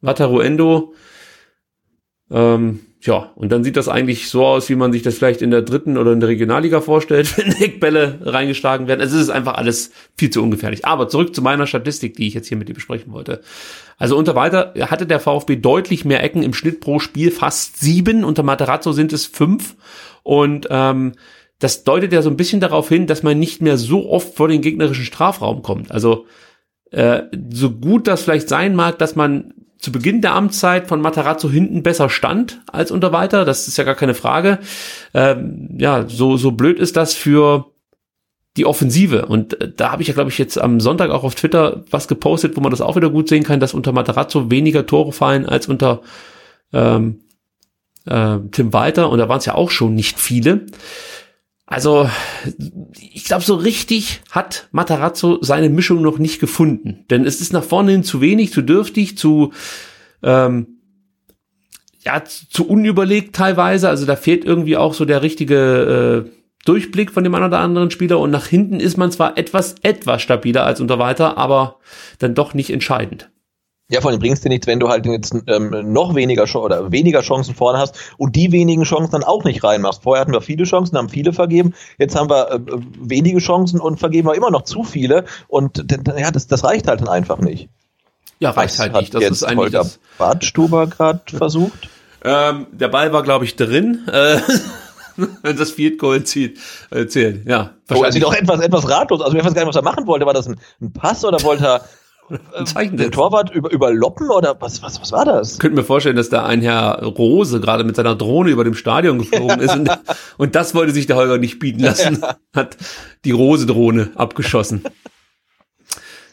Wataruendo. Ähm, ja, und dann sieht das eigentlich so aus, wie man sich das vielleicht in der dritten oder in der Regionalliga vorstellt, wenn Eckbälle reingeschlagen werden. Also es ist einfach alles viel zu ungefährlich. Aber zurück zu meiner Statistik, die ich jetzt hier mit dir besprechen wollte. Also unter Walter hatte der VfB deutlich mehr Ecken im Schnitt pro Spiel, fast sieben. Unter Materazzo sind es fünf. Und ähm, das deutet ja so ein bisschen darauf hin, dass man nicht mehr so oft vor den gegnerischen Strafraum kommt. Also äh, so gut das vielleicht sein mag, dass man zu Beginn der Amtszeit von Matarazzo hinten besser stand als unter Walter, das ist ja gar keine Frage. Ähm, ja, so, so blöd ist das für die Offensive. Und äh, da habe ich ja, glaube ich, jetzt am Sonntag auch auf Twitter was gepostet, wo man das auch wieder gut sehen kann, dass unter Matarazzo weniger Tore fallen als unter ähm, äh, Tim Walter. Und da waren es ja auch schon nicht viele. Also, ich glaube, so richtig hat Matarazzo seine Mischung noch nicht gefunden. Denn es ist nach vorne hin zu wenig, zu dürftig, zu, ähm, ja, zu, unüberlegt teilweise. Also da fehlt irgendwie auch so der richtige äh, Durchblick von dem einen oder anderen Spieler. Und nach hinten ist man zwar etwas, etwas stabiler als unter Walter, aber dann doch nicht entscheidend. Ja, vor allem bringst dir nichts, wenn du halt jetzt ähm, noch weniger oder weniger Chancen vorne hast und die wenigen Chancen dann auch nicht reinmachst. Vorher hatten wir viele Chancen, haben viele vergeben. Jetzt haben wir äh, wenige Chancen und vergeben wir immer noch zu viele. Und ja, das, das reicht halt dann einfach nicht. Ja, reicht halt hat nicht. Das ist eigentlich das. Badstuber gerade versucht. Ähm, der Ball war, glaube ich, drin. Äh, wenn das Field Goal zieht, äh, zählt. Ja, Oh, er sieht auch etwas, etwas ratlos. Also ich weiß gar nicht, was er machen wollte. War das ein, ein Pass oder wollte er Zeichen den setzen. Torwart über, überloppen oder was, was, was war das? könnte mir vorstellen, dass da ein Herr Rose gerade mit seiner Drohne über dem Stadion geflogen ist und, und das wollte sich der Holger nicht bieten lassen. Hat die Rose-Drohne abgeschossen.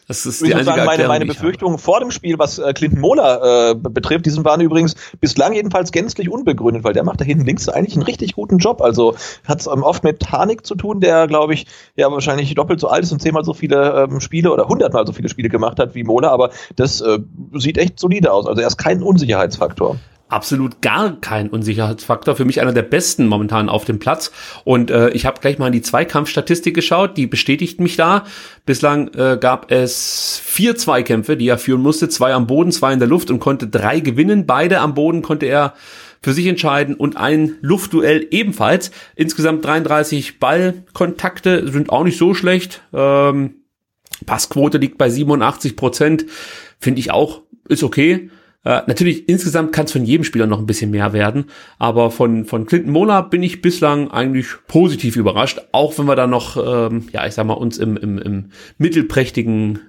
Das ist Ich die muss einzige sagen, meine, meine ich. Befürchtungen vor dem Spiel, was äh, Clinton Mohler äh, be- betrifft, diesen waren übrigens bislang jedenfalls gänzlich unbegründet, weil der macht da hinten links eigentlich einen richtig guten Job. Also hat es ähm, oft mit Hanik zu tun, der, glaube ich, ja wahrscheinlich doppelt so alt ist und zehnmal so viele ähm, Spiele oder hundertmal so viele Spiele gemacht hat wie Mohler, aber das äh, sieht echt solide aus. Also er ist kein Unsicherheitsfaktor. Absolut gar kein Unsicherheitsfaktor. Für mich einer der besten momentan auf dem Platz. Und äh, ich habe gleich mal in die Zweikampfstatistik geschaut, die bestätigt mich da. Bislang äh, gab es vier Zweikämpfe, die er führen musste. Zwei am Boden, zwei in der Luft und konnte drei gewinnen. Beide am Boden konnte er für sich entscheiden und ein Luftduell ebenfalls. Insgesamt 33 Ballkontakte sind auch nicht so schlecht. Ähm, Passquote liegt bei 87 Prozent. Finde ich auch, ist okay. Äh, natürlich, insgesamt kann es von jedem Spieler noch ein bisschen mehr werden, aber von, von Clinton Mola bin ich bislang eigentlich positiv überrascht, auch wenn wir da noch, ähm, ja, ich sag mal, uns im, im, im mittelprächtigen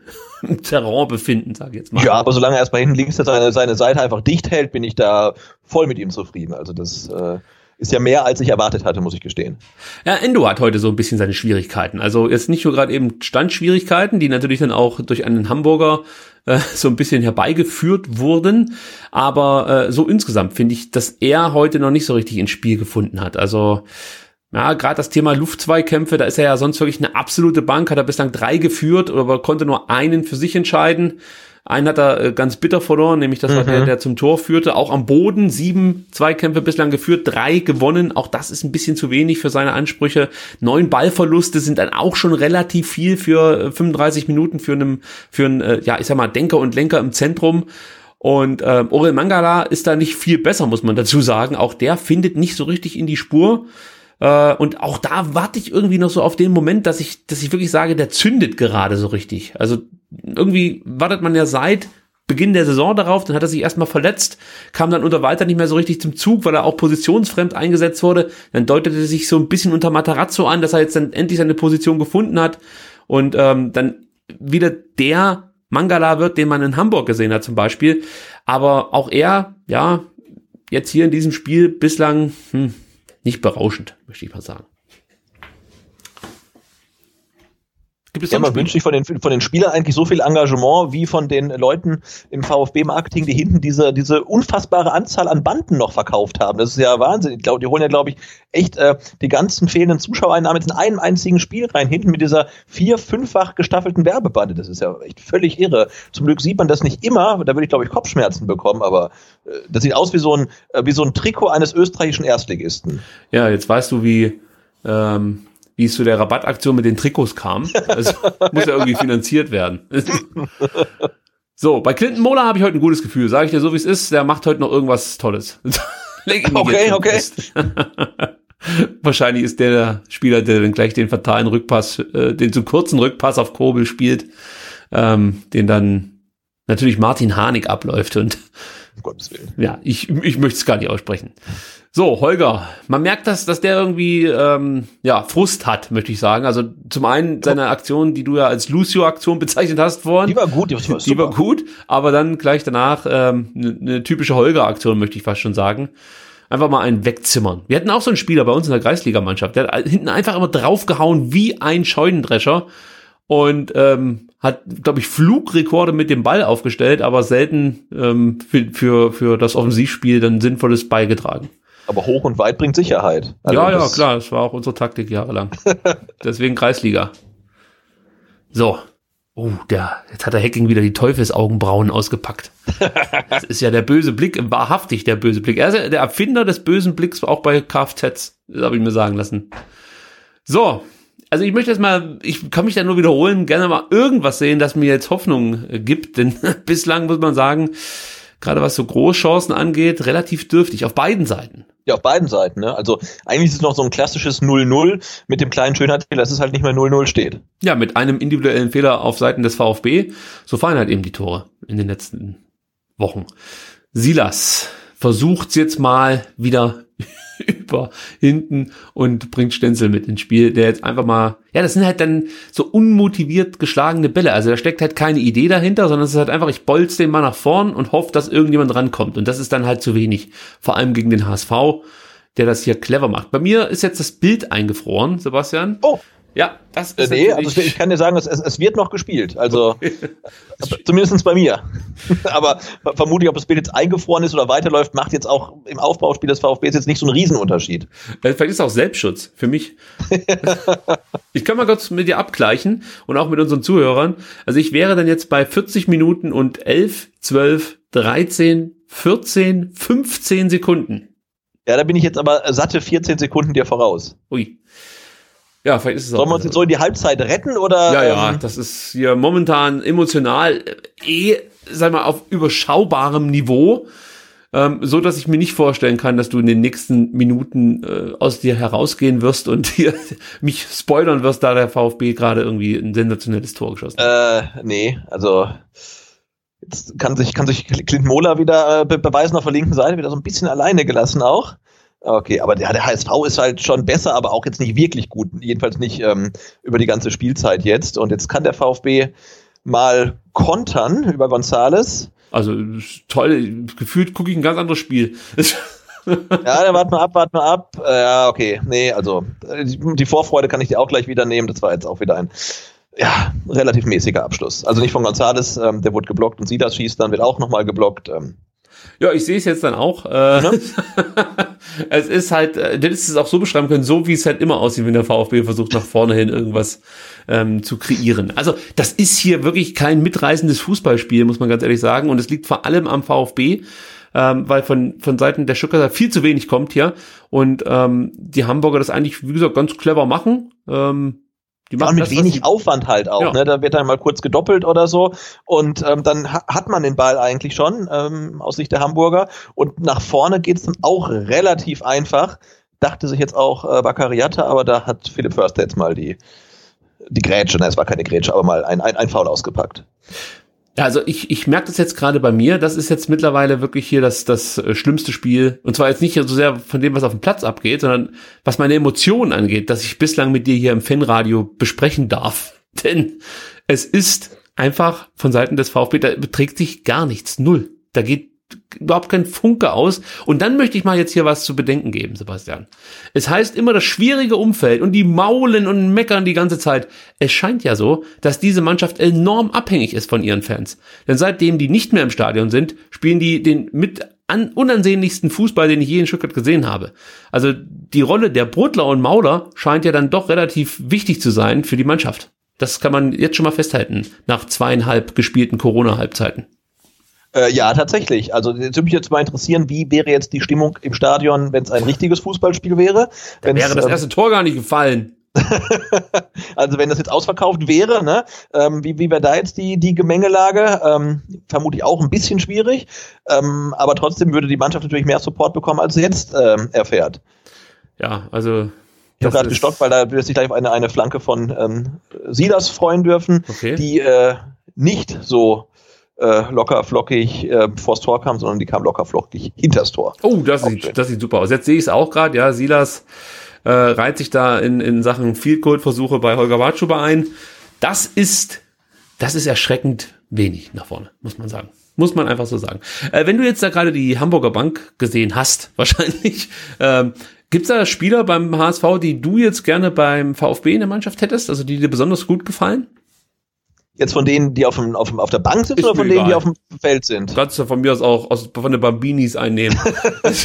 Terrain befinden, sage ich jetzt mal. Ja, aber solange er erstmal hinten links seine, seine Seite einfach dicht hält, bin ich da voll mit ihm zufrieden. Also das äh, ist ja mehr, als ich erwartet hatte, muss ich gestehen. Ja, Endo hat heute so ein bisschen seine Schwierigkeiten. Also jetzt nicht nur gerade eben Standschwierigkeiten, die natürlich dann auch durch einen Hamburger äh, so ein bisschen herbeigeführt wurden, aber äh, so insgesamt finde ich, dass er heute noch nicht so richtig ins Spiel gefunden hat. Also ja, gerade das Thema Luftzweikämpfe, da ist er ja sonst wirklich eine absolute Bank, hat er bislang drei geführt, aber konnte nur einen für sich entscheiden. Einen hat er äh, ganz bitter verloren, nämlich das war der, der zum Tor führte. Auch am Boden sieben Zweikämpfe bislang geführt, drei gewonnen. Auch das ist ein bisschen zu wenig für seine Ansprüche. Neun Ballverluste sind dann auch schon relativ viel für äh, 35 Minuten für einen, für einen, äh, ja, ich sag mal, Denker und Lenker im Zentrum. Und äh, Orel Mangala ist da nicht viel besser, muss man dazu sagen. Auch der findet nicht so richtig in die Spur. Äh, und auch da warte ich irgendwie noch so auf den Moment, dass ich, dass ich wirklich sage, der zündet gerade so richtig. Also irgendwie wartet man ja seit Beginn der Saison darauf, dann hat er sich erstmal verletzt, kam dann unter Walter nicht mehr so richtig zum Zug, weil er auch positionsfremd eingesetzt wurde. Dann deutete sich so ein bisschen unter Matarazzo an, dass er jetzt dann endlich seine Position gefunden hat und ähm, dann wieder der Mangala wird, den man in Hamburg gesehen hat zum Beispiel. Aber auch er, ja, jetzt hier in diesem Spiel bislang hm, nicht berauschend, möchte ich mal sagen. Gibt es ja, man wünscht sich von den, von den Spielern eigentlich so viel Engagement wie von den Leuten im VfB-Marketing, die hinten diese, diese unfassbare Anzahl an Banden noch verkauft haben. Das ist ja Wahnsinn. Ich glaub, die holen ja, glaube ich, echt äh, die ganzen fehlenden Zuschauereinnahmen jetzt in einem einzigen Spiel rein, hinten mit dieser vier-, fünffach gestaffelten Werbebande. Das ist ja echt völlig irre. Zum Glück sieht man das nicht immer, da würde ich, glaube ich, Kopfschmerzen bekommen, aber äh, das sieht aus wie so, ein, äh, wie so ein Trikot eines österreichischen Erstligisten. Ja, jetzt weißt du, wie ähm, wie es zu der Rabattaktion mit den Trikots kam. Das muss ja irgendwie finanziert werden. So, bei Clinton Mola habe ich heute ein gutes Gefühl. Sage ich dir so, wie es ist, der macht heute noch irgendwas Tolles. okay, okay. Wahrscheinlich ist der, der Spieler, der dann gleich den fatalen Rückpass, äh, den zu kurzen Rückpass auf Kobel spielt, ähm, den dann natürlich Martin Harnik abläuft und um Gottes Willen. Ja, ich, ich möchte es gar nicht aussprechen. So, Holger, man merkt, dass, dass der irgendwie ähm, ja, Frust hat, möchte ich sagen. Also zum einen seine Aktion, die du ja als Lucio-Aktion bezeichnet hast vorhin. Die war gut, die war, die war gut, aber dann gleich danach ähm, eine, eine typische Holger-Aktion, möchte ich fast schon sagen. Einfach mal einen wegzimmern. Wir hatten auch so einen Spieler bei uns in der Kreisligamannschaft, der hat hinten einfach immer draufgehauen wie ein Scheunendrescher und ähm, hat, glaube ich, Flugrekorde mit dem Ball aufgestellt, aber selten ähm, für, für, für das Offensivspiel dann Sinnvolles beigetragen. Aber hoch und weit bringt Sicherheit. Also ja, ja, klar, das war auch unsere Taktik jahrelang. Deswegen Kreisliga. So. Oh, der, jetzt hat der Hacking wieder die Teufelsaugenbrauen ausgepackt. Das ist ja der böse Blick, wahrhaftig der böse Blick. Er ist ja der Erfinder des bösen Blicks auch bei Kfz, das habe ich mir sagen lassen. So, also ich möchte jetzt mal, ich kann mich da nur wiederholen, gerne mal irgendwas sehen, das mir jetzt Hoffnung gibt, denn bislang muss man sagen, gerade was so Großchancen angeht, relativ dürftig auf beiden Seiten. Ja, auf beiden Seiten. Ne? Also eigentlich ist es noch so ein klassisches 0-0 mit dem kleinen Schönheitsfehler, dass es halt nicht mehr 0-0 steht. Ja, mit einem individuellen Fehler auf Seiten des VfB. So fallen halt eben die Tore in den letzten Wochen. Silas versucht jetzt mal wieder über hinten und bringt Stenzel mit ins Spiel, der jetzt einfach mal, ja, das sind halt dann so unmotiviert geschlagene Bälle. Also da steckt halt keine Idee dahinter, sondern es ist halt einfach, ich bolz den mal nach vorn und hoffe, dass irgendjemand rankommt. Und das ist dann halt zu wenig. Vor allem gegen den HSV, der das hier clever macht. Bei mir ist jetzt das Bild eingefroren, Sebastian. Oh. Ja, das ist Nee, also ich kann dir sagen, es, es wird noch gespielt. Also okay. zumindest bei mir. Aber vermutlich, ob das Bild jetzt eingefroren ist oder weiterläuft, macht jetzt auch im Aufbauspiel des VfBs jetzt nicht so einen Riesenunterschied. Äh, vielleicht ist es auch Selbstschutz für mich. ich kann mal kurz mit dir abgleichen und auch mit unseren Zuhörern. Also ich wäre dann jetzt bei 40 Minuten und 11, 12, 13, 14, 15 Sekunden. Ja, da bin ich jetzt aber satte 14 Sekunden dir voraus. Ui. Ja, vielleicht ist es Sollen wir uns jetzt so in die Halbzeit retten oder? Ja, ja, ähm, das ist hier momentan emotional eh, sag mal, auf überschaubarem Niveau. Ähm, so dass ich mir nicht vorstellen kann, dass du in den nächsten Minuten äh, aus dir herausgehen wirst und hier mich spoilern wirst, da der VfB gerade irgendwie ein sensationelles Tor geschossen hat. Äh, nee, also jetzt kann sich, kann sich Clint Mola wieder äh, beweisen auf der linken Seite, wieder so ein bisschen alleine gelassen auch. Okay, aber der, der HSV ist halt schon besser, aber auch jetzt nicht wirklich gut. Jedenfalls nicht ähm, über die ganze Spielzeit jetzt. Und jetzt kann der VfB mal kontern über Gonzales. Also toll, gefühlt gucke ich ein ganz anderes Spiel. ja, dann warte mal ab, warte mal ab. Äh, ja, okay. Nee, also die Vorfreude kann ich dir auch gleich wieder nehmen. Das war jetzt auch wieder ein ja, relativ mäßiger Abschluss. Also nicht von Gonzales, ähm, der wurde geblockt und Sidas schießt, dann wird auch nochmal geblockt. Ähm. Ja, ich sehe es jetzt dann auch. Äh, es ist halt, äh, du hättest es auch so beschreiben können, so wie es halt immer aussieht, wenn der VfB versucht, nach vorne hin irgendwas ähm, zu kreieren. Also, das ist hier wirklich kein mitreißendes Fußballspiel, muss man ganz ehrlich sagen. Und es liegt vor allem am VfB, ähm, weil von, von Seiten der Stuttgarter viel zu wenig kommt hier. Und ähm, die Hamburger das eigentlich, wie gesagt, ganz clever machen. Ähm, die machen mit das, wenig Aufwand halt auch. Ja. Ne? Da wird dann mal kurz gedoppelt oder so. Und ähm, dann ha hat man den Ball eigentlich schon ähm, aus Sicht der Hamburger. Und nach vorne geht's dann auch relativ einfach. Dachte sich jetzt auch äh, Bakariata, aber da hat Philipp Förster jetzt mal die, die Grätsche, nein, es war keine Grätsche, aber mal ein, ein, ein Foul ausgepackt. Ja, also ich, ich merke das jetzt gerade bei mir. Das ist jetzt mittlerweile wirklich hier das, das äh, schlimmste Spiel. Und zwar jetzt nicht so sehr von dem, was auf dem Platz abgeht, sondern was meine Emotionen angeht, dass ich bislang mit dir hier im Fanradio besprechen darf. Denn es ist einfach von Seiten des VfB, da beträgt sich gar nichts. Null. Da geht überhaupt kein Funke aus. Und dann möchte ich mal jetzt hier was zu bedenken geben, Sebastian. Es heißt immer das schwierige Umfeld und die maulen und meckern die ganze Zeit. Es scheint ja so, dass diese Mannschaft enorm abhängig ist von ihren Fans. Denn seitdem die nicht mehr im Stadion sind, spielen die den mit an unansehnlichsten Fußball, den ich je in Stuttgart gesehen habe. Also die Rolle der Brotler und Mauler scheint ja dann doch relativ wichtig zu sein für die Mannschaft. Das kann man jetzt schon mal festhalten, nach zweieinhalb gespielten Corona-Halbzeiten. Äh, ja, tatsächlich. Also jetzt würde mich jetzt mal interessieren, wie wäre jetzt die Stimmung im Stadion, wenn es ein richtiges Fußballspiel wäre? Dann wäre das ähm, erste Tor gar nicht gefallen. also wenn das jetzt ausverkauft wäre, ne, ähm, wie, wie wäre da jetzt die, die Gemengelage? Ähm, vermutlich auch ein bisschen schwierig, ähm, aber trotzdem würde die Mannschaft natürlich mehr Support bekommen, als sie jetzt ähm, erfährt. Ja, also ich habe gerade gestockt, weil da wird sich gleich eine, eine Flanke von ähm, Silas freuen dürfen, okay. die äh, nicht so äh, locker flockig äh, vors Tor kam, sondern die kam locker flockig hinters Tor. Oh, das sieht, das sieht super aus. Jetzt sehe ich es auch gerade, ja, Silas äh, reiht sich da in, in Sachen Field Goal Versuche bei Holger Watschuber ein. Das ist, das ist erschreckend wenig nach vorne, muss man sagen. Muss man einfach so sagen. Äh, wenn du jetzt da gerade die Hamburger Bank gesehen hast, wahrscheinlich, ähm, Gibt es da Spieler beim HSV, die du jetzt gerne beim VfB in der Mannschaft hättest, also die dir besonders gut gefallen? Jetzt von denen, die auf, dem, auf, dem, auf der Bank sitzen oder von denen, die auf dem Feld sind? Kannst du von mir aus auch aus, von den Bambinis einnehmen.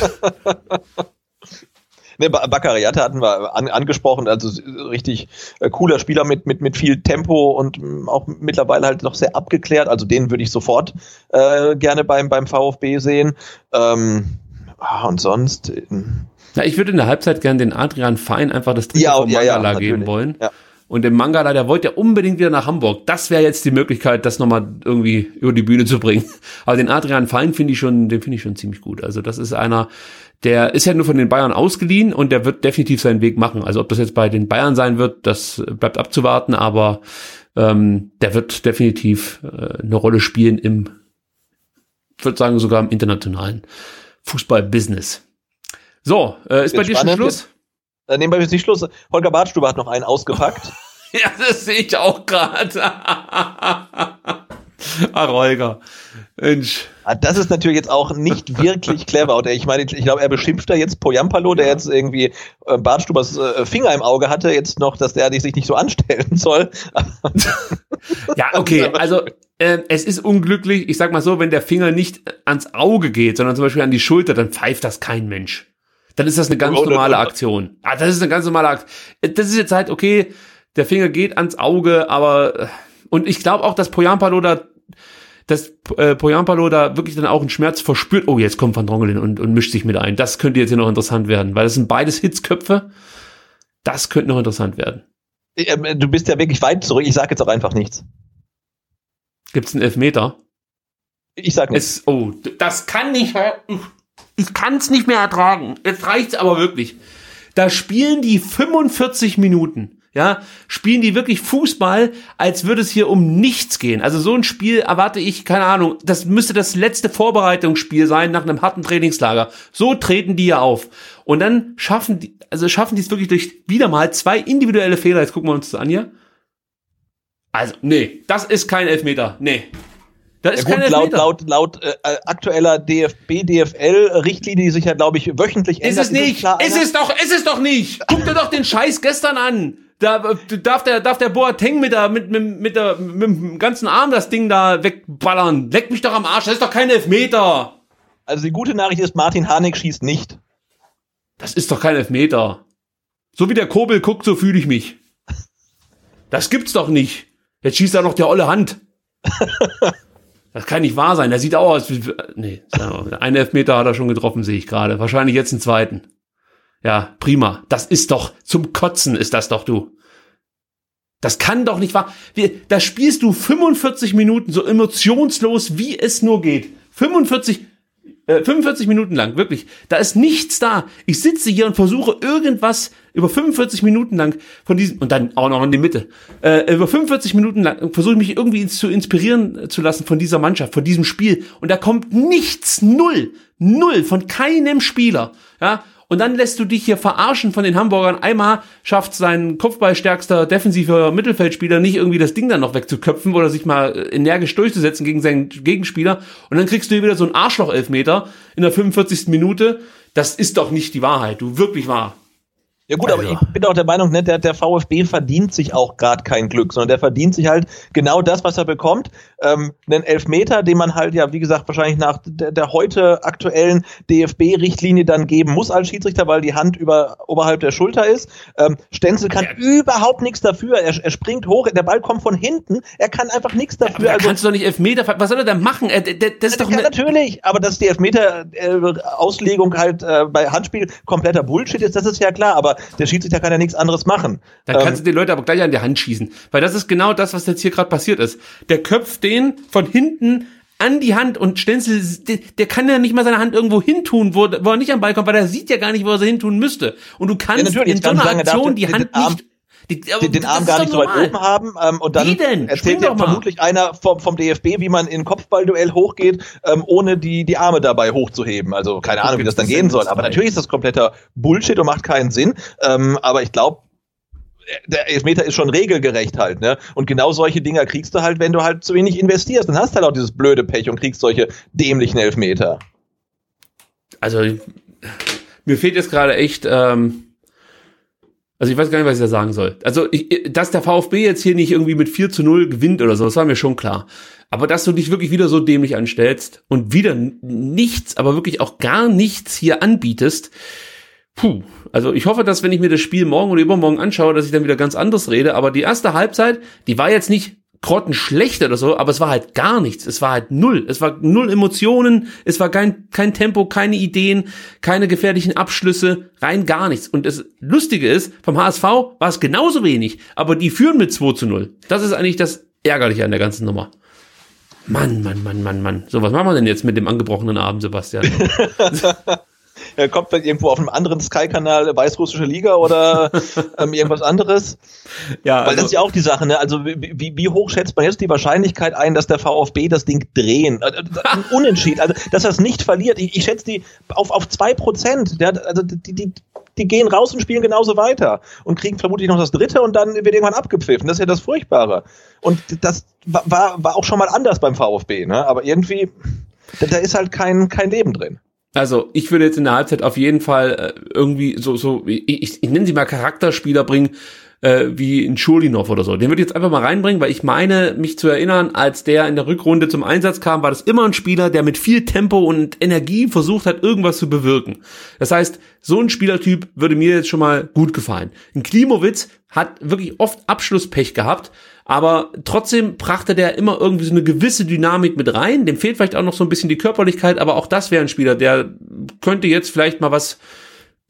Ne, Baccariata hatten wir an, angesprochen, also richtig äh, cooler Spieler mit, mit, mit viel Tempo und mh, auch mittlerweile halt noch sehr abgeklärt. Also den würde ich sofort äh, gerne beim, beim VfB sehen. Ähm, ah, und sonst. Äh, Na, ich würde in der Halbzeit gerne den Adrian Fein einfach das Trikot ja, von Mangala ja, ja, geben wollen. Ja. Und dem Mangala, der wollte ja unbedingt wieder nach Hamburg. Das wäre jetzt die Möglichkeit, das nochmal irgendwie über die Bühne zu bringen. Aber den Adrian Fein finde ich schon, den finde ich schon ziemlich gut. Also das ist einer, der ist ja nur von den Bayern ausgeliehen und der wird definitiv seinen Weg machen. Also ob das jetzt bei den Bayern sein wird, das bleibt abzuwarten, aber ähm, der wird definitiv äh, eine Rolle spielen im, ich würde sagen, sogar im internationalen Fußball-Business. So, äh, ist bei dir schon Schluss? Dann nehmen wir jetzt nicht Schluss. Holger Bartstube hat noch einen ausgepackt. ja, das sehe ich auch gerade. Ach, Holger. Mensch. Ah, das ist natürlich jetzt auch nicht wirklich clever. Oder ich meine, ich glaube, er beschimpft da jetzt Poyampalo, der jetzt irgendwie äh, Bartstubers äh, Finger im Auge hatte, jetzt noch, dass der sich nicht so anstellen soll. ja, okay. Also äh, es ist unglücklich. Ich sag mal so, wenn der Finger nicht ans Auge geht, sondern zum Beispiel an die Schulter, dann pfeift das kein Mensch dann ist das eine ganz normale Aktion. Ah, das ist eine ganz normale Aktion. Das ist jetzt halt, okay, der Finger geht ans Auge, aber und ich glaube auch, dass Poyampalo da dass äh, Poyampalo da wirklich dann auch einen Schmerz verspürt. Oh, jetzt kommt Van Drongelen und, und mischt sich mit ein. Das könnte jetzt hier noch interessant werden, weil das sind beides Hitzköpfe. Das könnte noch interessant werden. Ähm, du bist ja wirklich weit zurück. Ich sage jetzt auch einfach nichts. Gibt's einen Elfmeter? Ich sag nichts. oh, das kann nicht ich kann es nicht mehr ertragen. Jetzt reicht's aber wirklich. Da spielen die 45 Minuten. Ja, spielen die wirklich Fußball, als würde es hier um nichts gehen. Also so ein Spiel erwarte ich, keine Ahnung, das müsste das letzte Vorbereitungsspiel sein nach einem harten Trainingslager. So treten die ja auf. Und dann schaffen die, also schaffen die es wirklich durch wieder mal zwei individuelle Fehler. Jetzt gucken wir uns das an hier. Also, nee, das ist kein Elfmeter. Nee. Das ist ja gut, laut, laut, laut äh, aktueller DFB, DFL-Richtlinie, die sich ja, glaube ich, wöchentlich ändert. Ist es nicht? Ist, ist es doch, ist es doch nicht! Guck dir doch den Scheiß gestern an! Da äh, darf der, darf der Boateng mit der, mit, mit, mit, der, mit dem ganzen Arm das Ding da wegballern. Leck mich doch am Arsch, das ist doch kein Elfmeter! Also die gute Nachricht ist, Martin Harnik schießt nicht. Das ist doch kein Elfmeter. So wie der Kobel guckt, so fühle ich mich. Das gibt's doch nicht. Jetzt schießt er noch der olle Hand. Das kann nicht wahr sein. Der sieht auch aus wie. Nee, einen Elfmeter hat er schon getroffen, sehe ich gerade. Wahrscheinlich jetzt einen zweiten. Ja, prima. Das ist doch zum Kotzen, ist das doch du. Das kann doch nicht wahr. Da spielst du 45 Minuten so emotionslos, wie es nur geht. 45 äh, 45 Minuten lang, wirklich. Da ist nichts da. Ich sitze hier und versuche irgendwas über 45 Minuten lang von diesem, und dann auch noch in die Mitte, äh, über 45 Minuten lang versuche ich mich irgendwie zu inspirieren zu lassen von dieser Mannschaft, von diesem Spiel. Und da kommt nichts, null, null von keinem Spieler. Ja, und dann lässt du dich hier verarschen von den Hamburgern. Einmal schafft sein kopfballstärkster defensiver Mittelfeldspieler nicht irgendwie das Ding dann noch wegzuköpfen oder sich mal energisch durchzusetzen gegen seinen Gegenspieler. Und dann kriegst du hier wieder so einen Arschloch-Elfmeter in der 45. Minute. Das ist doch nicht die Wahrheit, du wirklich wahr. Ja gut, also. aber ich bin auch der Meinung, ne, der, der VfB verdient sich auch gerade kein Glück, sondern der verdient sich halt genau das, was er bekommt. Ähm, einen Elfmeter, den man halt ja, wie gesagt, wahrscheinlich nach der, der heute aktuellen DFB-Richtlinie dann geben muss als Schiedsrichter, weil die Hand über oberhalb der Schulter ist. Ähm, Stenzel kann ja. überhaupt nichts dafür. Er, er springt hoch, der Ball kommt von hinten. Er kann einfach nichts dafür. Ja, also, kannst du doch nicht Elfmeter. Was soll er denn machen? Er, der, das ist doch ja, natürlich, aber dass die Elfmeter-Auslegung äh, halt äh, bei Handspiel kompletter Bullshit ist, das ist ja klar. Aber der Schiedsrichter kann ja nichts anderes machen. Dann kannst ähm, du die Leute aber gleich an die Hand schießen. Weil das ist genau das, was jetzt hier gerade passiert ist. Der köpft den von hinten an die Hand und Stenzel, der, der, kann ja nicht mal seine Hand irgendwo hintun, wo, wo er nicht am Ball kommt, weil er sieht ja gar nicht, wo er sie hintun müsste. Und du kannst ja, in so einer Aktion die Hand nicht die, den, den Arm gar nicht so weit oben haben ähm, und dann erzählt ja vermutlich einer vom, vom DFB, wie man in Kopfballduell hochgeht, ähm, ohne die, die Arme dabei hochzuheben. Also keine Ahnung, wie das dann gehen soll. Aber natürlich ist das kompletter Bullshit und macht keinen Sinn. Ähm, aber ich glaube, der Elfmeter ist schon regelgerecht halt, ne? Und genau solche Dinger kriegst du halt, wenn du halt zu wenig investierst. Dann hast du halt auch dieses blöde Pech und kriegst solche dämlichen Elfmeter. Also, mir fehlt jetzt gerade echt, ähm, also ich weiß gar nicht, was ich da sagen soll. Also, ich, dass der VfB jetzt hier nicht irgendwie mit 4 zu 0 gewinnt oder so, das war mir schon klar. Aber dass du dich wirklich wieder so dämlich anstellst und wieder nichts, aber wirklich auch gar nichts hier anbietest, puh. Also ich hoffe, dass wenn ich mir das Spiel morgen oder übermorgen anschaue, dass ich dann wieder ganz anders rede. Aber die erste Halbzeit, die war jetzt nicht grottenschlecht oder so, aber es war halt gar nichts. Es war halt null. Es war null Emotionen, es war kein, kein Tempo, keine Ideen, keine gefährlichen Abschlüsse, rein gar nichts. Und das Lustige ist, vom HSV war es genauso wenig, aber die führen mit 2 zu 0. Das ist eigentlich das Ärgerliche an der ganzen Nummer. Mann, Mann, Mann, Mann, Mann. So, was machen wir denn jetzt mit dem angebrochenen Abend, Sebastian? Er kommt vielleicht irgendwo auf einem anderen Sky-Kanal weißrussische Liga oder ähm, irgendwas anderes. Ja, Weil also, das ist ja auch die Sache, ne? Also wie, wie hoch schätzt man jetzt die Wahrscheinlichkeit ein, dass der VfB das Ding drehen? Äh, äh Unentschieden, also dass er es nicht verliert. Ich, ich schätze die auf, auf zwei Prozent. Also die, die, die gehen raus und spielen genauso weiter und kriegen vermutlich noch das dritte und dann wird irgendwann abgepfiffen. Das ist ja das Furchtbare. Und das war, war auch schon mal anders beim VfB, ne? Aber irgendwie, da, da ist halt kein, kein Leben drin. Also ich würde jetzt in der Halbzeit auf jeden Fall äh, irgendwie so, so ich, ich, ich nenne sie mal Charakterspieler bringen, äh, wie ein Schulinov oder so. Den würde ich jetzt einfach mal reinbringen, weil ich meine, mich zu erinnern, als der in der Rückrunde zum Einsatz kam, war das immer ein Spieler, der mit viel Tempo und Energie versucht hat, irgendwas zu bewirken. Das heißt, so ein Spielertyp würde mir jetzt schon mal gut gefallen. Ein Klimowitz hat wirklich oft Abschlusspech gehabt, aber trotzdem brachte der immer irgendwie so eine gewisse Dynamik mit rein. Dem fehlt vielleicht auch noch so ein bisschen die Körperlichkeit, aber auch das wäre ein Spieler, der könnte jetzt vielleicht mal was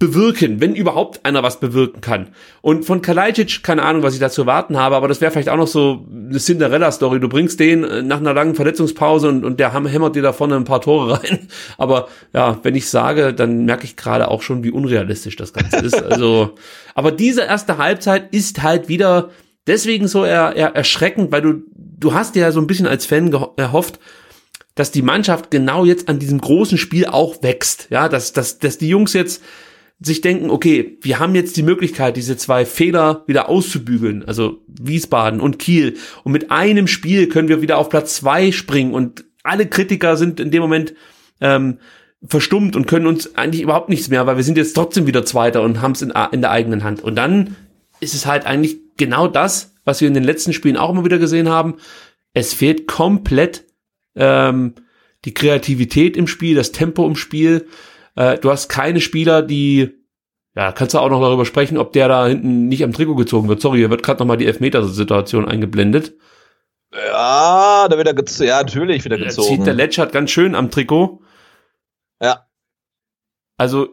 bewirken, wenn überhaupt einer was bewirken kann. Und von Kalajdzic, keine Ahnung, was ich dazu erwarten habe, aber das wäre vielleicht auch noch so eine Cinderella-Story. Du bringst den äh, nach einer langen Verletzungspause und, und der hämmert dir da vorne ein paar Tore rein. Aber ja, wenn ich sage, dann merke ich gerade auch schon, wie unrealistisch das Ganze ist. Also, aber diese erste Halbzeit ist halt wieder deswegen so er, er, erschreckend, weil du, du hast ja so ein bisschen als Fan erhofft, dass die Mannschaft genau jetzt an diesem großen Spiel auch wächst. Ja, dass, dass, dass die Jungs jetzt sich denken, okay, wir haben jetzt die Möglichkeit, diese zwei Fehler wieder auszubügeln, also Wiesbaden und Kiel. Und mit einem Spiel können wir wieder auf Platz zwei springen und alle Kritiker sind in dem Moment ähm, verstummt und können uns eigentlich überhaupt nichts mehr, weil wir sind jetzt trotzdem wieder Zweiter und haben es in, in der eigenen Hand. Und dann ist es halt eigentlich genau das, was wir in den letzten Spielen auch immer wieder gesehen haben. Es fehlt komplett ähm, die Kreativität im Spiel, das Tempo im Spiel. Äh, du hast keine Spieler, die Ja, kannst du auch noch darüber sprechen, ob der da hinten nicht am Trikot gezogen wird. Sorry, hier wird gerade nochmal die Elfmeter-Situation eingeblendet. Ja, da wird er gezogen. Ja, natürlich wird er Da gezogen. zieht der Letschert ganz schön am Trikot. ja. Also.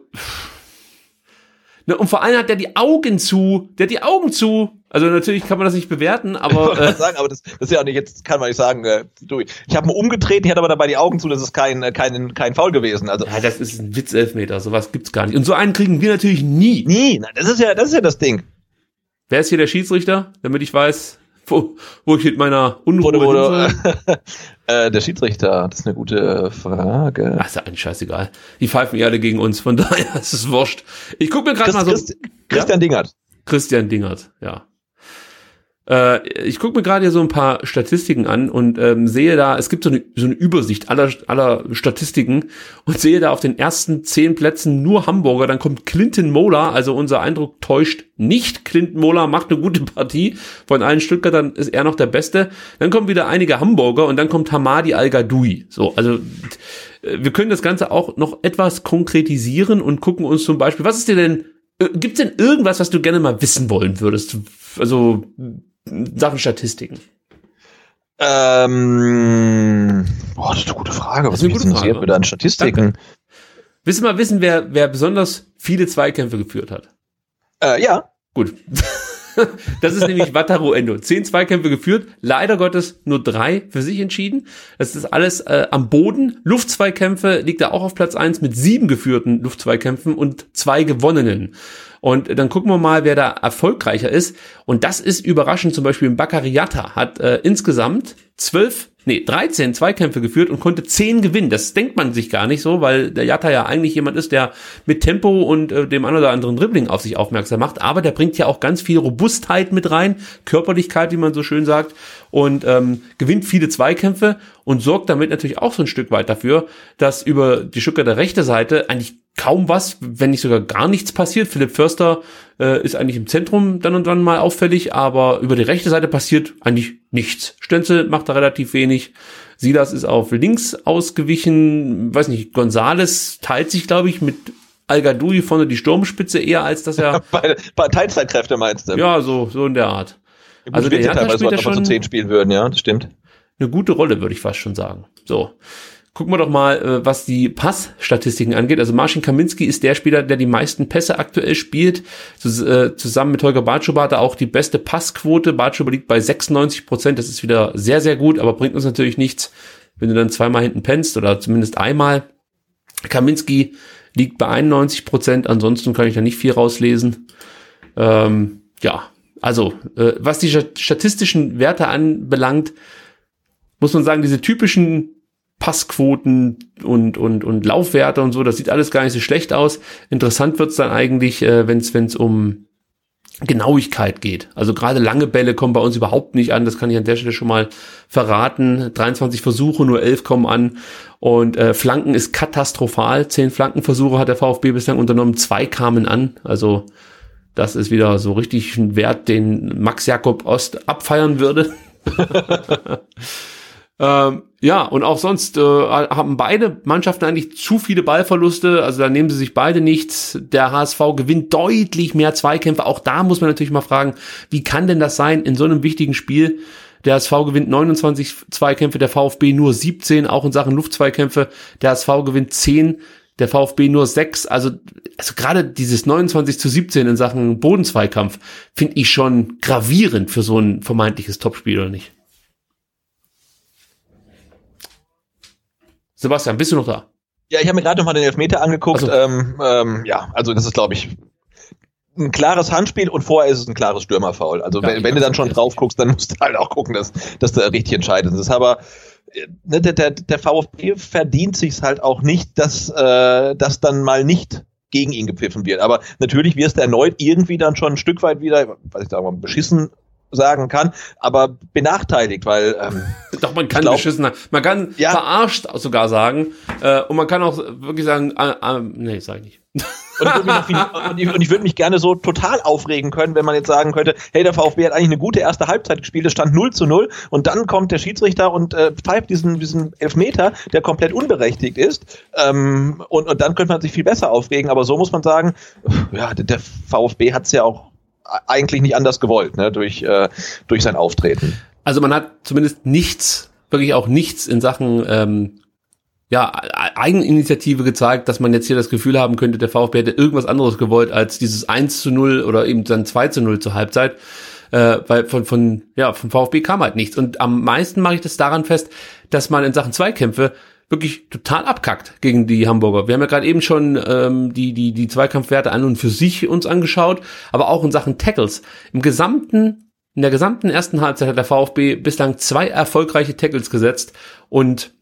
Ne, und vor allem hat der die Augen zu. Der hat die Augen zu. Also natürlich kann man das nicht bewerten, aber. Ich wollte Äh, sagen, aber das, das ist ja auch nicht, jetzt kann man nicht sagen, äh, du, ich habe mal umgedreht, ich hatte aber dabei die Augen zu, das ist kein, äh, kein, kein Foul gewesen. Also, ja, das ist ein Witz-Elfmeter. Sowas gibt's gar nicht. Und so einen kriegen wir natürlich nie. nie, na, das ist ja, das ist ja das Ding. Wer ist hier der Schiedsrichter? Damit ich weiß, wo, wo ich mit meiner Unruhe Wurde, wurde, äh, der Schiedsrichter, das ist eine gute Frage. Ach, ist ja eigentlich scheißegal. Die pfeifen eh alle gegen uns, von daher ist es wurscht. Ich guck mir gerade mal so. Christ, Christian Dingert. Christian Dingert, ja. Äh, ich gucke mir gerade hier so ein paar Statistiken an und ähm, sehe da, es gibt so eine, so eine Übersicht aller, aller Statistiken und sehe da auf den ersten zehn Plätzen nur Hamburger. Dann kommt Clinton Mola, also unser Eindruck täuscht nicht. Clinton Mola macht eine gute Partie. Von allen Stuttgartern ist er noch der Beste. Dann kommen wieder einige Hamburger und dann kommt Hamadi Al-Gadoui. So, also äh, wir können das Ganze auch noch etwas konkretisieren und gucken uns zum Beispiel, was ist dir denn äh, Gibt's denn irgendwas, was du gerne mal wissen wollen würdest? Also Sachen Statistiken. Ähm, boah, das ist eine gute Frage. Was mich interessiert wieder an Statistiken? Willst du mal wissen, wer, wer besonders viele Zweikämpfe geführt hat? Äh, ja. Gut. Das ist nämlich Wataru Endo. Zehn Zweikämpfe geführt, leider Gottes nur drei für sich entschieden. Das ist alles äh, am Boden. Luftzweikämpfe liegt er auch auf Platz eins mit sieben geführten Luftzweikämpfen und zwei gewonnenen. Und dann gucken wir mal, wer da erfolgreicher ist. Und das ist überraschend. Zum Beispiel Bakariata hat äh, insgesamt zwölf, nee, 13 Zweikämpfe geführt und konnte zehn gewinnen. Das denkt man sich gar nicht so, weil der Jatta ja eigentlich jemand ist, der mit Tempo und äh, dem einen oder anderen Dribbling auf sich aufmerksam macht. Aber der bringt ja auch ganz viel Robustheit mit rein, Körperlichkeit, wie man so schön sagt, und ähm, gewinnt viele Zweikämpfe und sorgt damit natürlich auch so ein Stück weit dafür, dass über die Stuttgarter rechte Seite eigentlich kaum was, wenn nicht sogar gar nichts passiert. Philipp Förster äh, ist eigentlich im Zentrum dann und wann mal auffällig, aber über die rechte Seite passiert eigentlich nichts. Stenzel macht da relativ wenig. Silas ist auf links ausgewichen. Weiß nicht, Gonzales teilt sich, glaube ich, mit Al-Gadoui vorne die Sturmspitze eher, als dass er, Bei, bei Teilzeitkräfte meinst du? ja, so, so in der Art. Gut, also der teilweise ob wir schon- zu zehn spielen würden, ja, das stimmt. eine gute Rolle, würde ich fast schon sagen. So. Gucken wir doch mal, äh, was die Passstatistiken angeht. Also Marcin Kaminski ist der Spieler, der die meisten Pässe aktuell spielt. Äh, Zusammen mit Holger Bartschuber hat er auch die beste Passquote. Bartschuber liegt bei 96 Prozent. Das ist wieder sehr, sehr gut, aber bringt uns natürlich nichts, wenn du dann zweimal hinten pennst oder zumindest einmal. Kaminski liegt bei 91 Prozent. Ansonsten kann ich da nicht viel rauslesen. Ähm, ja, also äh, was die stat- statistischen Werte anbelangt, muss man sagen, diese typischen Passquoten und, und, und Laufwerte und so, das sieht alles gar nicht so schlecht aus. Interessant wird's dann eigentlich, äh, wenn es um Genauigkeit geht. Also gerade lange Bälle kommen bei uns überhaupt nicht an, das kann ich an der Stelle schon mal verraten. 23 Versuche, nur 11 kommen an. Und äh, Flanken ist katastrophal. Zehn Flankenversuche hat der VfB bislang unternommen, zwei kamen an. Also das ist wieder so richtig ein Wert, den Max Jakob Ost abfeiern würde. ähm, ja, und auch sonst äh, haben beide Mannschaften eigentlich zu viele Ballverluste, also da nehmen sie sich beide nichts. Der HSV gewinnt deutlich mehr Zweikämpfe. Auch da muss man natürlich mal fragen, wie kann denn das sein in so einem wichtigen Spiel? Der HSV gewinnt 29 Zweikämpfe, der VfB nur 17, auch in Sachen Luftzweikämpfe. Der HSV gewinnt 10, der VfB nur 6. Also, also gerade dieses 29 zu 17 in Sachen Bodenzweikampf finde ich schon gravierend für so ein vermeintliches Topspiel, oder nicht? Sebastian, bist du noch da? Ja, ich habe mir gerade noch mal den Elfmeter angeguckt. So. Ähm, ähm, ja, also das ist, glaube ich, ein klares Handspiel und vorher ist es ein klares Stürmerfoul. Also Ja, wenn, wenn du dann schon drauf guckst, dann musst du halt auch gucken, dass, dass du richtig entscheidend ist. Aber äh, ne, der, der, der VfB verdient sich's halt auch nicht, dass äh, das dann mal nicht gegen ihn gepfiffen wird. Aber natürlich wirst du erneut irgendwie dann schon ein Stück weit wieder, was ich da mal beschissen sagen kann, aber benachteiligt, weil ähm, Doch, man kann glaub- beschissener, man kann Ja. verarscht sogar sagen, äh, und man kann auch wirklich sagen, äh, äh, nee, sag ich nicht. Und ich, würde mich noch und ich würde mich gerne so total aufregen können, wenn man jetzt sagen könnte, hey, der VfB hat eigentlich eine gute erste Halbzeit gespielt, es stand 0 zu 0 und dann kommt der Schiedsrichter und äh, pfeift diesen, diesen Elfmeter, der komplett unberechtigt ist. Ähm, und, und dann könnte man sich viel besser aufregen, aber so muss man sagen, ja, der VfB hat es ja auch eigentlich nicht anders gewollt, ne, durch, äh, durch sein Auftreten. Also man hat zumindest nichts, wirklich auch nichts in Sachen ähm, ja, Eigeninitiative gezeigt, dass man jetzt hier das Gefühl haben könnte, der VfB hätte irgendwas anderes gewollt als dieses 1 zu 0 oder eben dann 2 zu 0 zur Halbzeit. Äh, weil von, von, ja, vom VfB kam halt nichts. Und am meisten mache ich das daran fest, dass man in Sachen Zweikämpfe wirklich total abkackt gegen die Hamburger. Wir haben ja gerade eben schon ähm, die, die, die Zweikampfwerte an und für sich uns angeschaut, aber auch in Sachen Tackles. Im gesamten, in der gesamten ersten Halbzeit hat der VfB bislang zwei erfolgreiche Tackles gesetzt und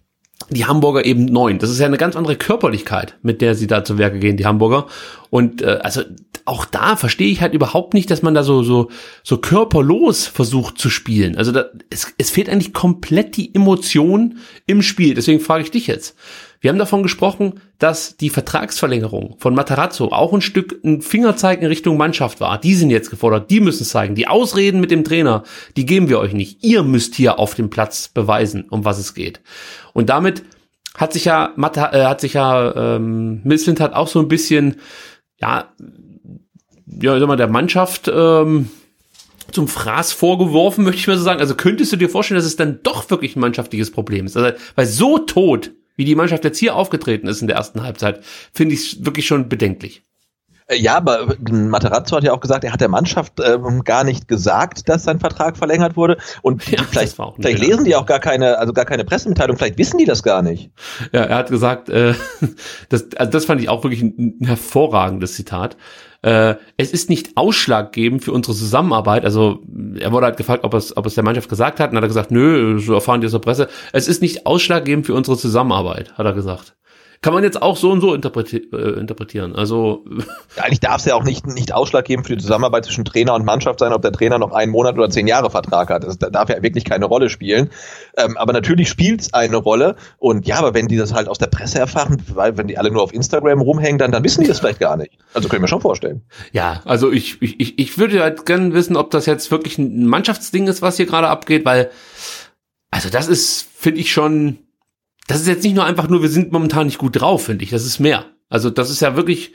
die Hamburger eben neun. Das ist ja eine ganz andere Körperlichkeit, mit der sie da zu Werke gehen, die Hamburger. Und äh, also auch da verstehe ich halt überhaupt nicht, dass man da so so so körperlos versucht zu spielen. Also da, es, es fehlt eigentlich komplett die Emotion im Spiel. Deswegen frage ich dich jetzt. Wir haben davon gesprochen, dass die Vertragsverlängerung von Matarazzo auch ein Stück ein Fingerzeig in Richtung Mannschaft war. Die sind jetzt gefordert, die müssen zeigen. Die Ausreden mit dem Trainer, die geben wir euch nicht. Ihr müsst hier auf dem Platz beweisen, um was es geht. Und damit hat sich ja Mata, äh, hat sich ja ähm, Missland hat auch so ein bisschen ja ja sag mal der Mannschaft ähm, zum Fraß vorgeworfen, möchte ich mal so sagen. Also könntest du dir vorstellen, dass es dann doch wirklich ein mannschaftliches Problem ist? Also, weil so tot wie die Mannschaft jetzt hier aufgetreten ist in der ersten Halbzeit, finde ich wirklich schon bedenklich. Äh, ja, aber Materazzo hat ja auch gesagt, er hat der Mannschaft ähm, gar nicht gesagt, dass sein Vertrag verlängert wurde. Und ja, vielleicht, vielleicht lesen die auch gar keine, also gar keine Pressemitteilung, vielleicht wissen die das gar nicht. Ja, er hat gesagt, äh, das, also das fand ich auch wirklich ein, ein hervorragendes Zitat äh, es ist nicht ausschlaggebend für unsere Zusammenarbeit. Also er wurde halt gefragt, ob es, ob es der Mannschaft gesagt hat, und hat er gesagt, nö, so erfahren die aus der Presse. Es ist nicht ausschlaggebend für unsere Zusammenarbeit, hat er gesagt. Kann man jetzt auch so und so interpreti äh, interpretieren. Also ja, eigentlich darf es ja auch nicht, nicht ausschlaggebend für die Zusammenarbeit zwischen Trainer und Mannschaft sein, ob der Trainer noch einen Monat oder zehn Jahre Vertrag hat. Das darf ja wirklich keine Rolle spielen. Ähm, aber natürlich spielt es eine Rolle. Und ja, aber wenn die das halt aus der Presse erfahren, weil wenn die alle nur auf Instagram rumhängen, dann, dann wissen die das vielleicht gar nicht. Also können wir schon vorstellen. Ja, also ich, ich, ich würde halt gerne wissen, ob das jetzt wirklich ein Mannschaftsding ist, was hier gerade abgeht, weil also das ist, finde ich schon das ist jetzt nicht nur einfach nur, wir sind momentan nicht gut drauf, finde ich. Das ist mehr. Also das ist ja wirklich,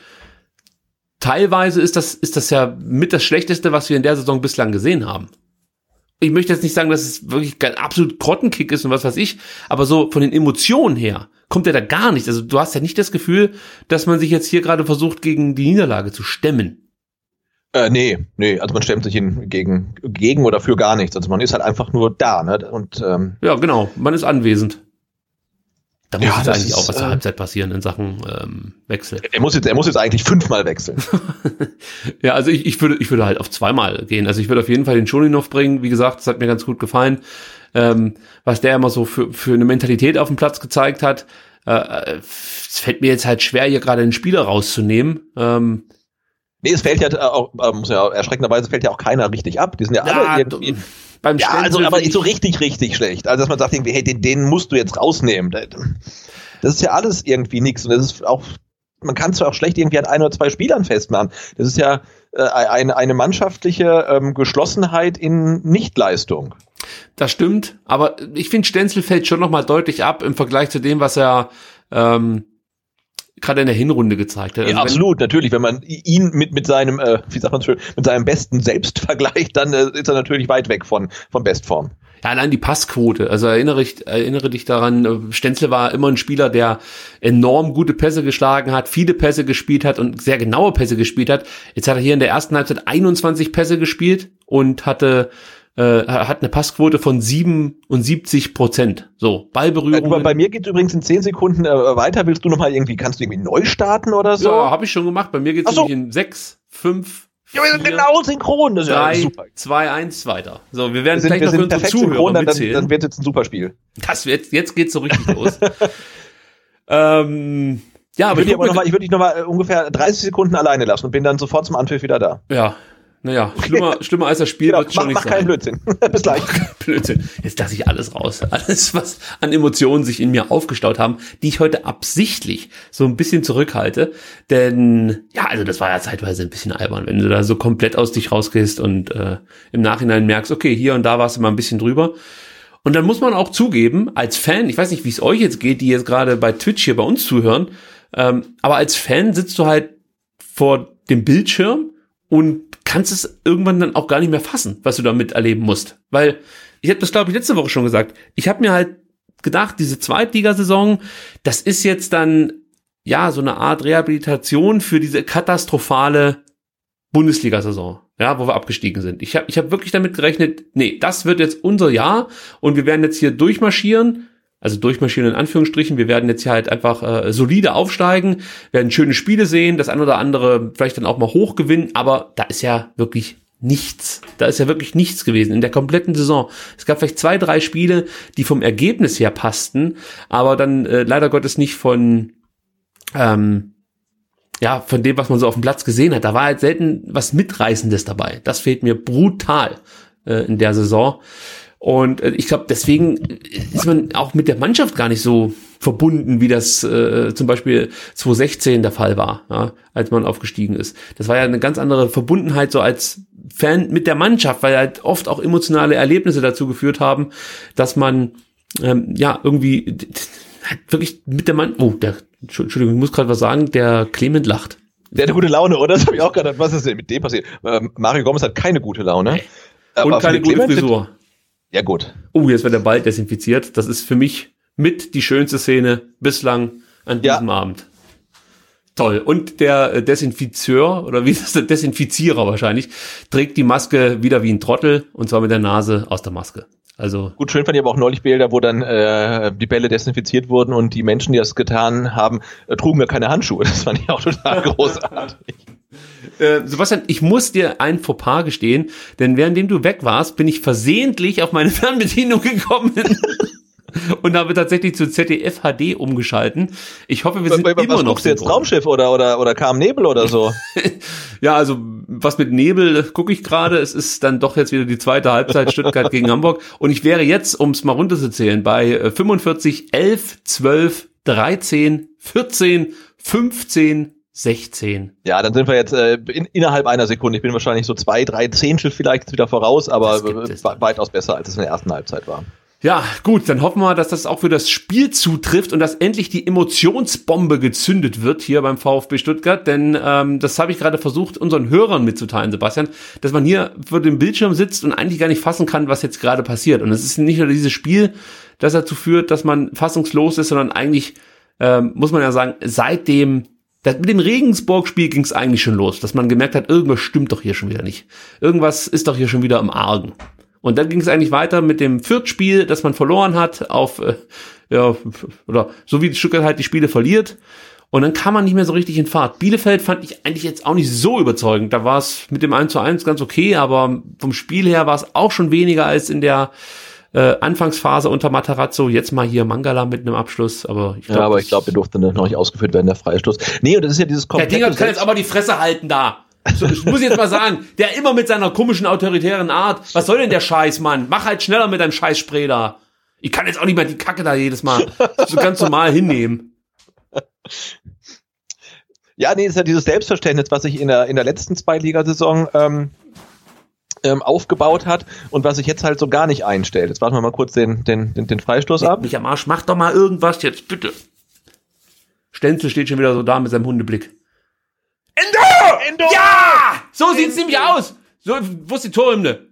teilweise ist das, ist das ja mit das Schlechteste, was wir in der Saison bislang gesehen haben. Ich möchte jetzt nicht sagen, dass es wirklich ein absolut Grottenkick ist und was weiß ich, aber so von den Emotionen her kommt er da gar nicht. Also du hast ja nicht das Gefühl, dass man sich jetzt hier gerade versucht, gegen die Niederlage zu stemmen. Äh, nee, nee, also man stemmt sich hin gegen, gegen oder für gar nichts. Also man ist halt einfach nur da, ne? Und ähm, ja, genau, man ist anwesend. Da muss ja, jetzt eigentlich ist, auch was zur äh, Halbzeit passieren in Sachen ähm, Wechsel. Er muss jetzt, er muss jetzt eigentlich fünfmal wechseln. ja, also ich, ich würde, ich würde halt auf zweimal gehen. Also ich würde auf jeden Fall den Scholinov bringen. Wie gesagt, das hat mir ganz gut gefallen, ähm, was der immer so für für eine Mentalität auf dem Platz gezeigt hat. Äh, es fällt mir jetzt halt schwer, hier gerade einen Spieler rauszunehmen. Ähm, Nee, es fällt ja auch, äh, muss ja erschreckenderweise fällt ja auch keiner richtig ab. Die sind ja, ja alle irgendwie beim Ja, also aber nicht so richtig, richtig schlecht. Also dass man sagt irgendwie, hey, den, den musst du jetzt rausnehmen. Das ist ja alles irgendwie nichts. Und das ist auch, man kann es ja auch schlecht irgendwie an ein oder zwei Spielern festmachen. Das ist ja äh, eine, eine mannschaftliche ähm, Geschlossenheit in Nichtleistung. Das stimmt, aber ich finde, Stenzel fällt schon nochmal deutlich ab im Vergleich zu dem, was er ähm, gerade in der Hinrunde gezeigt hat. Also ja, absolut, natürlich. Wenn man ihn mit, mit seinem, äh, wie sagt man schön, mit seinem besten Selbst vergleicht, dann äh, ist er natürlich weit weg von, von Bestform. Ja, allein die Passquote. Also erinnere, ich, erinnere dich daran, äh, Stenzel war immer ein Spieler, der enorm gute Pässe geschlagen hat, viele Pässe gespielt hat und sehr genaue Pässe gespielt hat. Jetzt hat er hier in der ersten Halbzeit 21 Pässe gespielt und hatte äh, hat eine Passquote von 77 Prozent. So, Ballberührung. Äh, bei mir geht übrigens in 10 Sekunden äh, weiter. Willst du noch mal irgendwie, kannst du irgendwie neu starten oder so? Ja, habe ich schon gemacht. Bei mir geht es so. in 6, 5, ja, wir sind genau synchron. Das ist drei, ja super. 2, 1 weiter. So, wir werden wir sind, gleich wir noch sind perfekt synchron, dann, dann, dann wird jetzt ein super Spiel. Das wird, jetzt geht's so richtig los. ähm, ja, aber ich würde dich aber noch mal, ich würde dich noch mal äh, ungefähr 30 Sekunden alleine lassen und bin dann sofort zum Anpfiff wieder da. Ja, Naja, schlimmer, schlimmer als das Spiel Genau, wird schon mach, nicht mach sein. keinen Blödsinn. Bis gleich. Blödsinn. Jetzt lasse ich alles raus. Alles, was an Emotionen sich in mir aufgestaut haben, die ich heute absichtlich so ein bisschen zurückhalte. Denn, ja, also das war ja zeitweise ein bisschen albern, wenn du da so komplett aus dich rausgehst und äh, im Nachhinein merkst, okay, hier und da warst du mal ein bisschen drüber. Und dann muss man auch zugeben, als Fan, ich weiß nicht, wie es euch jetzt geht, die jetzt gerade bei Twitch hier bei uns zuhören, ähm, aber als Fan sitzt du halt vor dem Bildschirm und kannst es irgendwann dann auch gar nicht mehr fassen, was du da miterleben musst. Weil, ich habe das, glaube ich, letzte Woche schon gesagt, ich habe mir halt gedacht, diese Zweitligasaison, das ist jetzt dann, ja, so eine Art Rehabilitation für diese katastrophale Bundesliga-Saison, ja, wo wir abgestiegen sind. Ich habe ich hab wirklich damit gerechnet, nee, das wird jetzt unser Jahr und wir werden jetzt hier durchmarschieren, also durchmarschieren in Anführungsstrichen, wir werden jetzt hier halt einfach äh, solide aufsteigen, werden schöne Spiele sehen, das eine oder andere vielleicht dann auch mal hoch gewinnen, aber da ist ja wirklich nichts. Da ist ja wirklich nichts gewesen in der kompletten Saison. Es gab vielleicht zwei, drei Spiele, die vom Ergebnis her passten, aber dann äh, leider Gottes nicht von ähm, ja, von dem, was man so auf dem Platz gesehen hat, da war halt selten was Mitreißendes dabei. Das fehlt mir brutal äh, in der Saison. Und äh, ich glaube, deswegen ist man auch mit der Mannschaft gar nicht so verbunden, wie das äh, zum Beispiel 2016 der Fall war, ja, als man aufgestiegen ist. Das war ja eine ganz andere Verbundenheit so als Fan mit der Mannschaft, weil halt oft auch emotionale Erlebnisse dazu geführt haben, dass man ähm, ja irgendwie halt wirklich mit der Mann. Oh, der Entschuldigung, ich muss gerade was sagen. Der Clement lacht. Der hat eine gute Laune, oder? Das habe ich auch gedacht. Was ist denn mit dem passiert? Ähm, Mario Gomez hat keine gute Laune. Und keine gute Clement- Frisur. Ja, gut. Oh, jetzt wird der Ball desinfiziert. Das ist für mich mit die schönste Szene bislang an Ja. diesem Abend. Toll. Und der äh, Desinfizeur oder wie ist das der Desinfizierer wahrscheinlich trägt die Maske wieder wie ein Trottel und zwar mit der Nase aus der Maske. Also Gut, schön fand ich aber auch neulich Bilder, wo dann äh, die Bälle desinfiziert wurden und die Menschen, die das getan haben, äh, trugen gar keine Handschuhe. Das fand ich auch total großartig. Äh, Sebastian, ich muss dir ein Fauxpas gestehen, denn währenddem du weg warst, bin ich versehentlich auf meine Fernbedienung gekommen und habe tatsächlich zu ZDF HD umgeschalten. Ich hoffe, wir sind was immer noch guckst du jetzt? Traumschiff oder, oder, oder kam Nebel oder so? Ja, also was mit Nebel gucke ich gerade. Es ist dann doch jetzt wieder die zweite Halbzeit Stuttgart gegen Hamburg. Und ich wäre jetzt, um es mal runterzuzählen, bei äh, 45, 11, 12, 13, 14, 15, 16. Ja, dann sind wir jetzt äh, in, innerhalb einer Sekunde. Ich bin wahrscheinlich so zwei, drei Zehntel vielleicht wieder voraus, aber weitaus besser, als es in der ersten Halbzeit war. Ja, gut, dann hoffen wir, dass das auch für das Spiel zutrifft und dass endlich die Emotionsbombe gezündet wird hier beim VfB Stuttgart. Denn ähm, das habe ich gerade versucht, unseren Hörern mitzuteilen, Sebastian, dass man hier vor dem Bildschirm sitzt und eigentlich gar nicht fassen kann, was jetzt gerade passiert. Und es ist nicht nur dieses Spiel, das dazu führt, dass man fassungslos ist, sondern eigentlich, ähm, muss man ja sagen, seit dem das, mit dem Regensburg-Spiel ging es eigentlich schon los, dass man gemerkt hat, irgendwas stimmt doch hier schon wieder nicht. Irgendwas ist doch hier schon wieder im Argen. Und dann ging es eigentlich weiter mit dem Viertspiel, das man verloren hat, auf, äh, ja, oder so wie Stuttgart halt die Spiele verliert. Und dann kam man nicht mehr so richtig in Fahrt. Bielefeld fand ich eigentlich jetzt auch nicht so überzeugend. Da war es mit dem 1 zu 1 ganz okay, aber vom Spiel her war es auch schon weniger als in der äh, Anfangsphase unter Matarazzo. Jetzt mal hier Mangala mit einem Abschluss, aber ich Ja, glaube. aber ich glaube, der durfte noch nicht ausgeführt werden, der Freistoß. Nee, und das ist ja dieses Der komplette Dinger kann jetzt aber die Fresse halten da. So, ich muss jetzt mal sagen, der immer mit seiner komischen autoritären Art. Was soll denn der Scheiß, Mann? Mach halt schneller mit deinem Scheißspray da. Ich kann jetzt auch nicht mehr die Kacke da jedes Mal so ganz normal hinnehmen. Ja, nee, das ist ja dieses Selbstverständnis, was sich in der, in der letzten Zweitligasaison ähm, ähm, aufgebaut hat und was sich jetzt halt so gar nicht einstellt. Jetzt warten wir mal kurz den, den, den, den Freistoß ab. Mich am Arsch, mach doch mal irgendwas jetzt, bitte. Stenzel steht schon wieder so da mit seinem Hundeblick. Endo! Endo! Ja! So sieht's nämlich aus. So, wo ist die Torhymne?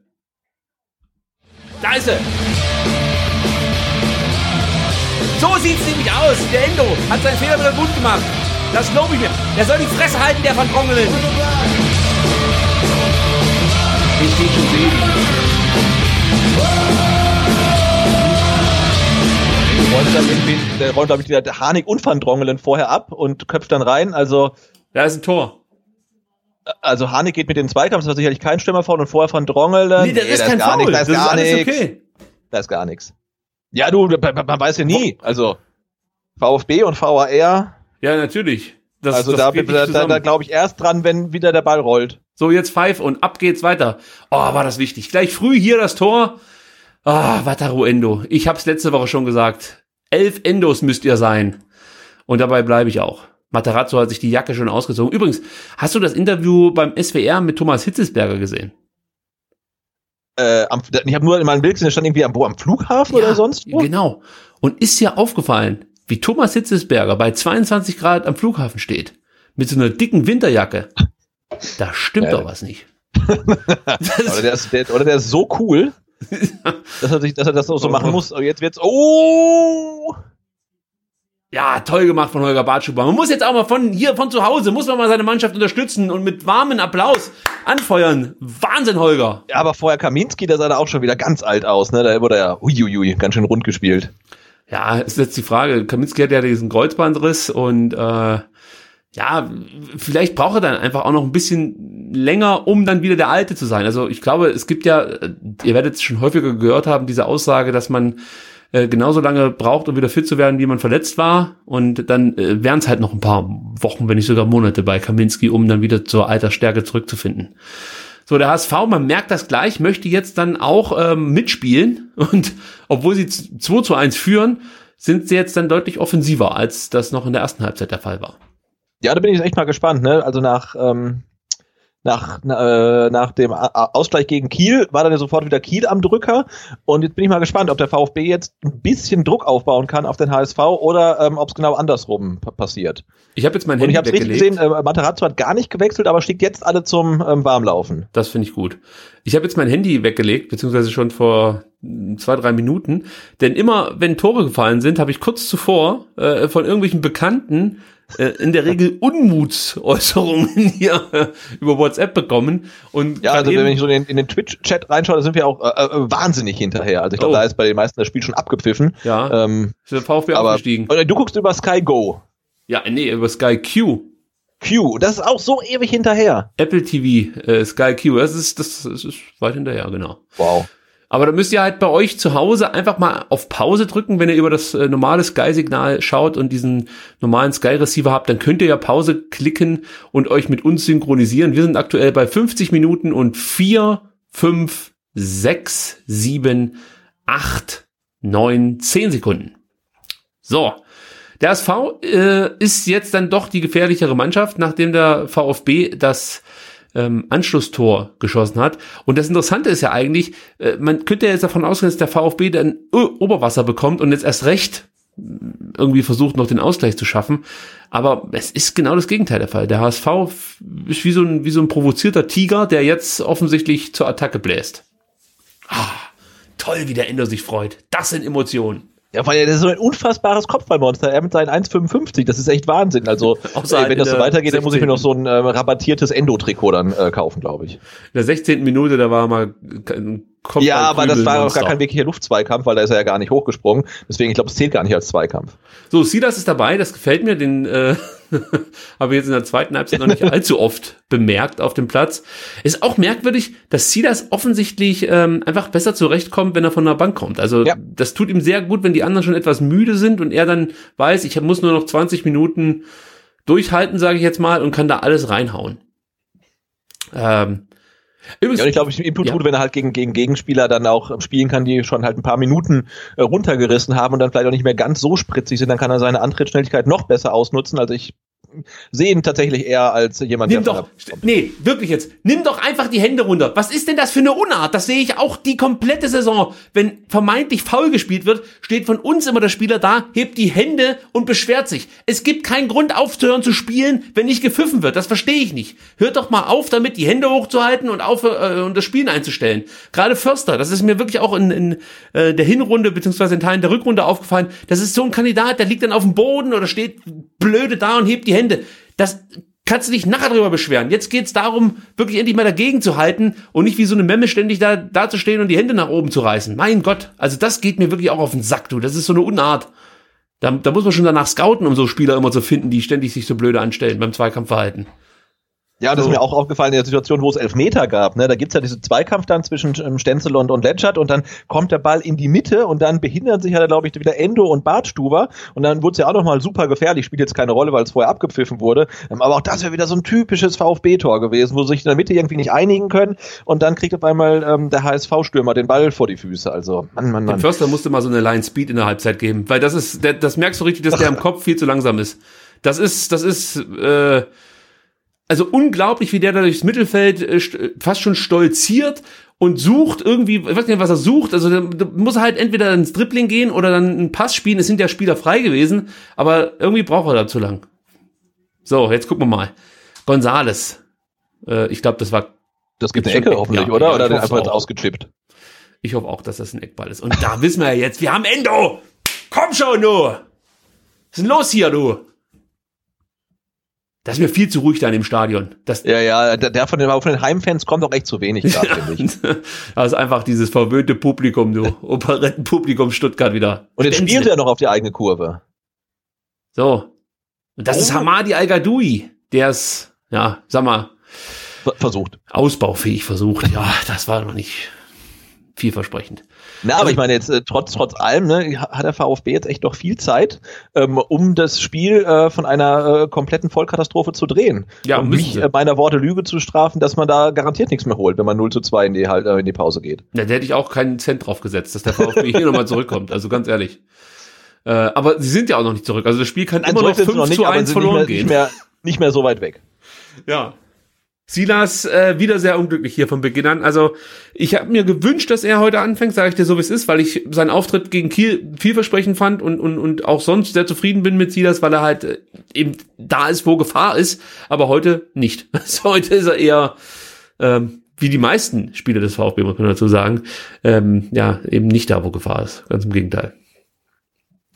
Da ist sie. So sieht's nämlich aus. Der Endo hat seinen Fehler wieder gut gemacht. Das glaube ich mir. Der soll die Fresse halten, der von Drongelen. Den steht schon sehen. Räumt dann irgendwie, der räumt, glaube ich, der Harnik und Van Drongelen vorher ab und köpft dann rein. Also, Da ist ein Tor. also Harnik geht mit den Zweikampf, das war sicherlich kein Stürmer vorne und vorher Van Drongelen. Nee, das ist da kein gar Foul. nichts, da ist das ist gar nichts. okay. Da ist gar nichts. Ja, du, man, man weiß ja nie. Also, VfB und VAR, Ja, natürlich. Das, also das da, da, da, da glaube ich erst dran, wenn wieder der Ball rollt. So, jetzt Pfeif und ab geht's weiter. Oh, war das wichtig. Gleich früh hier das Tor. Ah, oh, Wataru Endo. Ich hab's letzte Woche schon gesagt. Elf Endos müsst ihr sein. Und dabei bleibe ich auch. Matarazzo hat sich die Jacke schon ausgezogen. Übrigens, hast du das Interview beim SWR mit Thomas Hitzesberger gesehen? Äh, am, ich habe nur in meinem Bild gesehen, der stand irgendwie am, wo, am Flughafen ja, oder sonst wo. Genau. Und ist ja aufgefallen, wie Thomas Hitzesberger bei 22 Grad am Flughafen steht. Mit so einer dicken Winterjacke. Da stimmt ja. doch was nicht. oder, der ist, der, oder der ist so cool, dass er, sich, dass er das auch so machen muss. Und jetzt wird's. Oh! Ja, toll gemacht von Holger Bartschuber. Man muss jetzt auch mal von hier, von zu Hause, muss man mal seine Mannschaft unterstützen und mit warmen Applaus anfeuern. Wahnsinn, Holger. Ja, aber vorher Kaminski, da sah er auch schon wieder ganz alt aus, ne? Da wurde er, uiuiui, ganz schön rund gespielt. Ja, ist jetzt die Frage. Kaminski hat ja diesen Kreuzbandriss und äh, ja, vielleicht braucht er dann einfach auch noch ein bisschen länger, um dann wieder der Alte zu sein. Also ich glaube, es gibt ja, ihr werdet es schon häufiger gehört haben, diese Aussage, dass man äh, genauso lange braucht, um wieder fit zu werden, wie man verletzt war. Und dann äh, wären es halt noch ein paar Wochen, wenn nicht sogar Monate bei Kaminski, um dann wieder zur alter Stärke zurückzufinden. So, der HSV, man merkt das gleich, möchte jetzt dann auch ähm, mitspielen. Und obwohl sie 2 zu 1 führen, sind sie jetzt dann deutlich offensiver, als das noch in der ersten Halbzeit der Fall war. Ja, da bin ich echt mal gespannt. Ne? Also nach, ähm, nach, äh, nach dem Ausgleich gegen Kiel war dann ja sofort wieder Kiel am Drücker. Und jetzt bin ich mal gespannt, ob der VfB jetzt ein bisschen Druck aufbauen kann auf den HSV oder ähm, ob es genau andersrum passiert. Ich habe jetzt mein Handy Und ich habe richtig gesehen, äh, Materazzo hat gar nicht gewechselt, aber schickt jetzt alle zum ähm, Warmlaufen. Das finde ich gut. Ich habe jetzt mein Handy weggelegt, beziehungsweise schon vor zwei, drei Minuten. Denn immer, wenn Tore gefallen sind, habe ich kurz zuvor äh, von irgendwelchen Bekannten äh, in der Regel Unmutsäußerungen hier äh, über WhatsApp bekommen. Und ja, also wenn ich so in, in den Twitch-Chat reinschaue, da sind wir auch äh, äh wahnsinnig hinterher. Also ich glaube, oh. da ist bei den meisten das Spiel schon abgepfiffen. Ja, ähm, ist der VfB aber, aufgestiegen. Du guckst über Sky Go. Ja, nee, über Sky Q. Q, das ist auch so ewig hinterher. Apple TV, äh, Sky Q, das ist, das, das ist weit hinterher, genau. Wow. Aber da müsst ihr halt bei euch zu Hause einfach mal auf Pause drücken, wenn ihr über das äh, normale Sky-Signal schaut und diesen normalen Sky-Receiver habt, dann könnt ihr ja Pause klicken und euch mit uns synchronisieren. Wir sind aktuell bei 50 Minuten und 4, 5, 6, 7, 8, 9, 10 Sekunden. So. Der SV äh, ist jetzt dann doch die gefährlichere Mannschaft, nachdem der VfB das ähm, Anschlusstor geschossen hat. Und das Interessante ist ja eigentlich, äh, man könnte jetzt davon ausgehen, dass der VfB dann Oberwasser bekommt und jetzt erst recht irgendwie versucht, noch den Ausgleich zu schaffen. Aber es ist genau das Gegenteil der Fall. Der HSV ist wie so ein, wie so ein provozierter Tiger, der jetzt offensichtlich zur Attacke bläst. Ah, toll, wie der Ender sich freut. Das sind Emotionen. Ja, weil er ist so ein unfassbares Kopfballmonster. Er mit seinen 1,55, das ist echt Wahnsinn. Also, ey, wenn das so weitergeht, dann muss ich mir noch so ein äh, rabattiertes Endo-Trikot dann äh, kaufen, glaube ich. In der 16. Minute, da war mal ein Kopfball Ja, aber das war auch gar kein wirklicher Luftzweikampf, weil da ist er ja gar nicht hochgesprungen. Deswegen, ich glaube, es zählt gar nicht als Zweikampf. So, Silas ist dabei, das gefällt mir, den äh, habe ich jetzt in der zweiten Halbzeit noch nicht allzu oft bemerkt auf dem Platz. Ist auch merkwürdig, dass Silas offensichtlich ähm, einfach besser zurechtkommt, wenn er von der Bank kommt. Also ja. das tut ihm sehr gut, wenn die anderen schon etwas müde sind und er dann weiß, ich muss nur noch 20 Minuten durchhalten, sage ich jetzt mal, und kann da alles reinhauen. Ähm, Übrigens, ja, und ich glaube, ihm tut, ja. wenn er halt gegen, gegen Gegenspieler dann auch spielen kann, die schon halt ein paar Minuten äh, runtergerissen haben und dann vielleicht auch nicht mehr ganz so spritzig sind, dann kann er seine Antrittsschnelligkeit noch besser ausnutzen. Also ich sehen tatsächlich eher als jemand, Nimm der doch, nee, wirklich jetzt. Nimm doch einfach die Hände runter. Was ist denn das für eine Unart? Das sehe ich auch die komplette Saison. Wenn vermeintlich faul gespielt wird, steht von uns immer der Spieler da, hebt die Hände und beschwert sich. Es gibt keinen Grund aufzuhören zu spielen, wenn nicht gepfiffen wird. Das verstehe ich nicht. Hört doch mal auf, damit die Hände hochzuhalten und auf äh, und das Spielen einzustellen. Gerade Förster, das ist mir wirklich auch in, in äh, der Hinrunde beziehungsweise in Teilen der Rückrunde aufgefallen. Das ist so ein Kandidat, der liegt dann auf dem Boden oder steht blöde da und hebt die Hände Hände. Das kannst du dich nachher drüber beschweren. Jetzt geht's darum, wirklich endlich mal dagegen zu halten und nicht wie so eine Memme ständig da, da zu stehen und die Hände nach oben zu reißen. Mein Gott, also das geht mir wirklich auch auf den Sack, du. Das ist so eine Unart. Da, da muss man schon danach scouten, um so Spieler immer zu finden, die ständig sich so blöde anstellen beim Zweikampfverhalten. Ja, das so. ist mir auch aufgefallen in der Situation, wo es Elfmeter gab. Ne? Da gibt's ja diesen Zweikampf dann zwischen ähm, Stenzel und, und Letschert und dann kommt der Ball in die Mitte und dann behindern sich ja, glaube ich, wieder Endo und Bartstuber und dann wurde es ja auch nochmal super gefährlich. Spielt jetzt keine Rolle, weil es vorher abgepfiffen wurde. Ähm, aber auch das wäre wieder so ein typisches VfB-Tor gewesen, wo sie sich in der Mitte irgendwie nicht einigen können und dann kriegt auf einmal ähm, der HSV-Stürmer den Ball vor die Füße. Also, Mann, Mann, Mann. Dem Förster musste mal so eine Line Speed in der Halbzeit geben, weil das ist, das merkst du richtig, dass der im Kopf viel zu langsam ist. Das ist, das ist, äh, also unglaublich, wie der da durchs Mittelfeld äh, fast schon stolziert und sucht irgendwie, ich weiß nicht, was er sucht. Also da muss er halt entweder ins Dribbling gehen oder dann einen Pass spielen. Es sind ja Spieler frei gewesen, aber irgendwie braucht er da zu lang. So, jetzt gucken wir mal. Gonzales. Äh, ich glaube, das war. Das gibt eine Ecke hoffentlich, ja, oder? Ja, oder den einfach ausgechippt. Ich hoffe auch, dass das ein Eckball ist. Und da wissen wir ja jetzt, wir haben Endo! Komm schon, du! Was ist denn los hier, du? Das ist mir viel zu ruhig da in dem Stadion. Das ja, ja, der von den, von den Heimfans kommt auch echt zu wenig da, finde ich. Das ist einfach dieses verwöhnte Publikum, du. Operettenpublikum Stuttgart wieder. Und jetzt spielt er noch auf die eigene Kurve. So. Und das oh. ist Hamadi Al-Gadoui. Der ist, ja, sag mal. Versucht. Ausbaufähig versucht. Ja, das war noch nicht vielversprechend. Na, aber also, ich meine jetzt äh, trotz trotz allem ne, hat der VfB jetzt echt noch viel Zeit, ähm, um das Spiel äh, von einer äh, kompletten Vollkatastrophe zu drehen. Ja, um mich äh, meiner Worte Lüge zu strafen, dass man da garantiert nichts mehr holt, wenn man 0 zu 2 in die, halt, äh, in die Pause geht. Ja, da hätte ich auch keinen Cent drauf gesetzt, dass der VfB hier nochmal zurückkommt. Also ganz ehrlich. Äh, aber sie sind ja auch noch nicht zurück. Also das Spiel kann Nein, immer noch 5 noch nicht, zu 1 verloren mehr, gehen. Nicht mehr, nicht mehr so weit weg. Ja, Silas äh, wieder sehr unglücklich hier von Beginn an. Also ich habe mir gewünscht, dass er heute anfängt, sage ich dir so wie es ist, weil ich seinen Auftritt gegen Kiel vielversprechend fand und, und, und auch sonst sehr zufrieden bin mit Silas, weil er halt äh, eben da ist, wo Gefahr ist, aber heute nicht. Also heute ist er eher ähm, wie die meisten Spieler des VfB, muss man dazu sagen, ähm, ja, eben nicht da, wo Gefahr ist. Ganz im Gegenteil.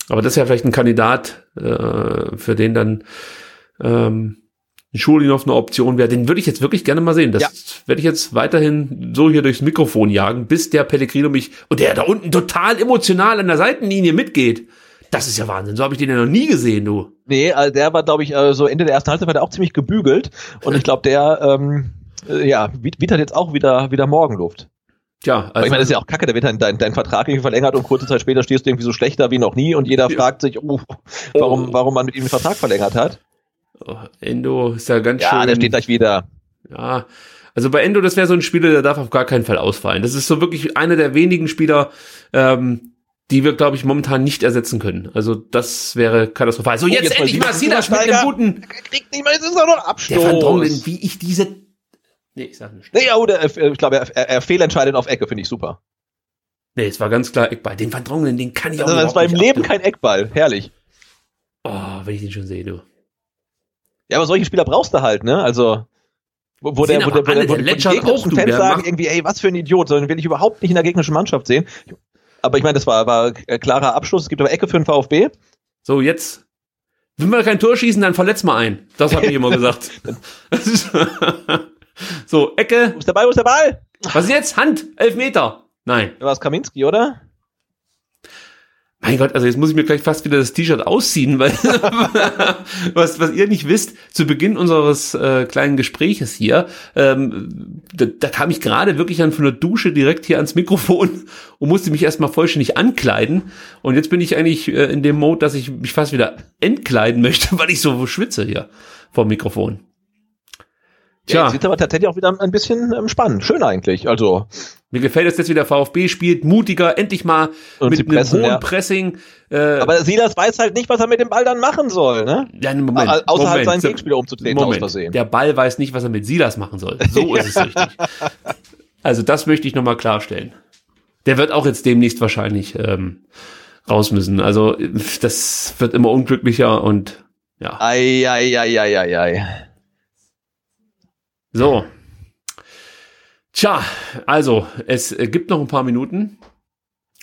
Aber das ist ja vielleicht ein Kandidat, äh, für den dann ähm, Schulinov eine Option wäre, den würde ich jetzt wirklich gerne mal sehen. Das ja. werde ich jetzt weiterhin so hier durchs Mikrofon jagen, bis der Pellegrino mich und der da unten total emotional an der Seitenlinie mitgeht. Das ist ja Wahnsinn. So habe ich den ja noch nie gesehen, du. Nee, also der war, glaube ich, äh, so Ende der ersten Halbzeit war der auch ziemlich gebügelt. Und ich glaube, der, ähm, äh, ja, wittert jetzt auch wieder, wieder Morgenluft. Tja, also Aber ich meine, das ist ja auch kacke, da wird dein, dein, dein Vertrag irgendwie verlängert und kurze Zeit später stehst du irgendwie so schlechter wie noch nie und jeder ja. fragt sich, oh, warum, warum man mit ihm den Vertrag verlängert hat. Oh, Endo ist ja ganz ja, schön. Ja, der steht gleich wieder. Ja, also bei Endo, das wäre so ein Spieler, der darf auf gar keinen Fall ausfallen. Das ist so wirklich einer der wenigen Spieler, ähm, die wir, glaube ich, momentan nicht ersetzen können. Also das wäre katastrophal. So, oh, jetzt, jetzt endlich mal Silas mit einem guten... Kriegt nicht mal, es ist auch noch Abstoß. Der Van wie ich diese... Nee, ich sag nicht. Nee, oh, der, ich glaube, er, er, er fehlentscheidet auf Ecke, finde ich super. Nee, es war ganz klar Eckball. Den Van den kann ich auch also, Das war im Leben kein Eckball. Herrlich. Oh, wenn ich den schon sehe, du. Ja, aber solche Spieler brauchst du halt, ne? Also, wo, wo der, wo der, wo der, wo der, gegnerischen Fans sagen irgendwie, ey, was für ein Idiot, sondern will ich überhaupt nicht in der gegnerischen Mannschaft sehen. Aber ich meine, das war, war klarer Abschluss. Es gibt aber Ecke für den VfB. So, jetzt. Wenn wir kein Tor schießen, dann verletzt mal ein. Das habe ich immer gesagt. so, Ecke. Wo ist der Ball? Wo ist der Ball? Was ist jetzt? Hand, elf Meter. Nein. War es Kaminski, oder? Mein Gott, also jetzt muss ich mir gleich fast wieder das T-Shirt ausziehen, weil was, was ihr nicht wisst, zu Beginn unseres äh, kleinen Gespräches hier, ähm, da, da kam ich gerade wirklich dann von der Dusche direkt hier ans Mikrofon und musste mich erstmal vollständig ankleiden. Und jetzt bin ich eigentlich äh, in dem Mode, dass ich mich fast wieder entkleiden möchte, weil ich so schwitze hier vom Mikrofon. Tja. Ja, sieht aber tatsächlich auch wieder ein bisschen ähm, spannend. Schön eigentlich. Also. Mir gefällt es jetzt wieder VfB spielt mutiger, endlich mal und mit einem hohen ja. Pressing. Äh, aber Silas weiß halt nicht, was er mit dem Ball dann machen soll, ne? Ja, Moment, Außer Moment, halt seinen Gegenspieler umzutreten Moment, aus Versehen. Der Ball weiß nicht, was er mit Silas machen soll. So ist es richtig. Also das möchte ich nochmal klarstellen. Der wird auch jetzt demnächst wahrscheinlich ähm, raus müssen. Also das wird immer unglücklicher und ja. Ei, ei, ei, ei, ei, ei. So. Tja, also, es gibt noch ein paar Minuten.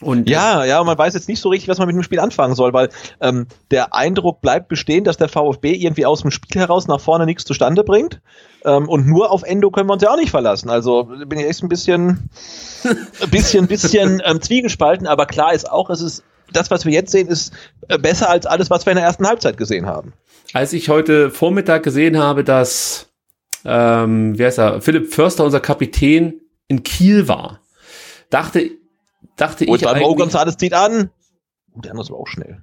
Und ja, ja, man weiß jetzt nicht so richtig, was man mit dem Spiel anfangen soll, weil ähm, der Eindruck bleibt bestehen, dass der VfB irgendwie aus dem Spiel heraus nach vorne nichts zustande bringt. Ähm, und nur auf Endo können wir uns ja auch nicht verlassen. Also bin ich echt ein bisschen, ein bisschen, bisschen ähm, zwiegespalten, aber klar ist auch, es ist das, was wir jetzt sehen, ist äh, besser als alles, was wir in der ersten Halbzeit gesehen haben. Als ich heute Vormittag gesehen habe, dass ähm, wie heißt er, Philipp Förster, unser Kapitän, in Kiel war, dachte, dachte Und ich dann Mo González zieht an. Uh, der andere aber auch schnell.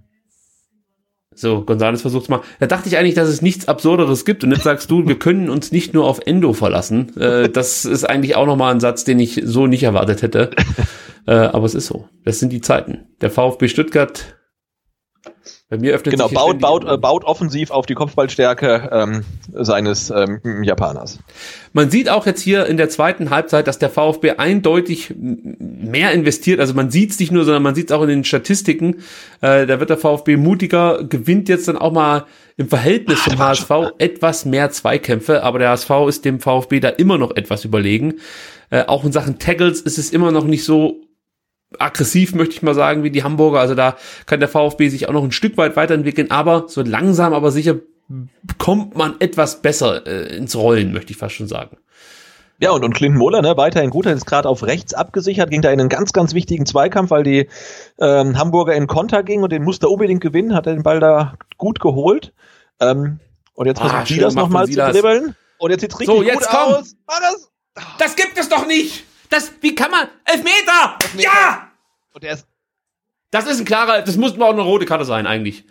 so, González versucht's mal, da dachte ich eigentlich, dass es nichts Absurderes gibt und jetzt sagst du, wir können uns nicht nur auf Endo verlassen. Äh, das ist eigentlich auch nochmal ein Satz, den ich so nicht erwartet hätte. äh, aber es ist so. Das sind die Zeiten. Der VfB Stuttgart, bei mir öffnet Genau, sich baut, baut, äh, baut offensiv auf die Kopfballstärke ähm, seines ähm, Japaners. Man sieht auch jetzt hier in der zweiten Halbzeit, dass der VfB eindeutig mehr investiert. Also man sieht es nicht nur, sondern man sieht es auch in den Statistiken. Äh, da wird der VfB mutiger, gewinnt jetzt dann auch mal im Verhältnis zum HSV etwas mehr Zweikämpfe, aber der HSV ist dem VfB da immer noch etwas überlegen. Äh, auch in Sachen Tackles ist es immer noch nicht so aggressiv, möchte ich mal sagen, wie die Hamburger. Also da kann der VfB sich auch noch ein Stück weit weiterentwickeln, aber so langsam, aber sicher kommt man etwas besser äh, ins Rollen, möchte ich fast schon sagen. Ja, und, und Clinton Moller, ne, weiterhin gut, hat jetzt gerade auf rechts abgesichert, ging da in einen ganz, ganz wichtigen Zweikampf, weil die ähm, Hamburger in Konter gingen und den musste er unbedingt gewinnen, hat er den Ball da gut geholt. Ähm, und jetzt Ah, versucht schön Silas gemacht nochmal zu dribbeln. Und jetzt sieht's richtig So, jetzt gut komm. aus. War das? Das gibt es doch nicht! Das, wie kann man? Elfmeter! Ja! Und er ist Das ist ein klarer, das muss mal auch eine rote Karte sein, eigentlich.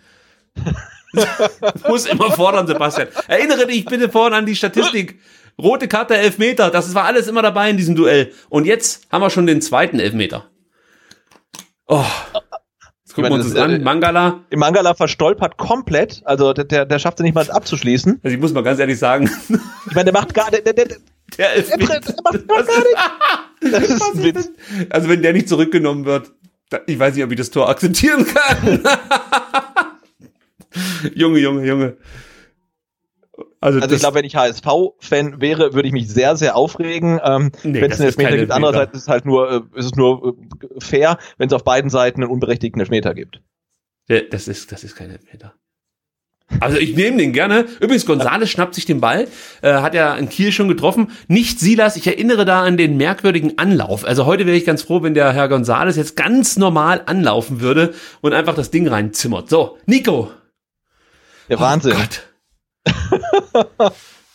Muss immer fordern, Sebastian. Erinnere dich bitte vorhin an die Statistik. Rote Karte, Elfmeter, das war alles immer dabei in diesem Duell. Und jetzt haben wir schon den zweiten Elfmeter. Oh. Jetzt gucken wir uns das, das äh, an. Mangala. im Mangala verstolpert komplett. Also der, der, der schafft es nicht mal abzuschließen. Also ich muss mal ganz ehrlich sagen, Ich meine, der macht gar der, der, der, der der, Elfmeter. der macht gar nicht. Das ist ein Witz. Also wenn der nicht zurückgenommen wird, ich weiß nicht, ob ich das Tor akzeptieren kann. Junge, Junge, Junge. Also, Also ich glaube, wenn ich HSV-Fan wäre, würde ich mich sehr, sehr aufregen. Ähm, Nee, wenn das es einen ist kein Elfmeter gibt, andererseits ist es halt nur, äh, ist es nur äh, fair, wenn es auf beiden Seiten einen unberechtigten Elfmeter gibt. das ist, das ist kein Elfmeter. Also ich nehme den gerne. Übrigens, Gonzales schnappt sich den Ball, äh, hat ja in Kiel schon getroffen. Nicht Silas, ich erinnere da an den merkwürdigen Anlauf. Also heute wäre ich ganz froh, wenn der Herr Gonzales jetzt ganz normal anlaufen würde und einfach das Ding reinzimmert. So, Nico. Der Wahnsinn. Oh Gott.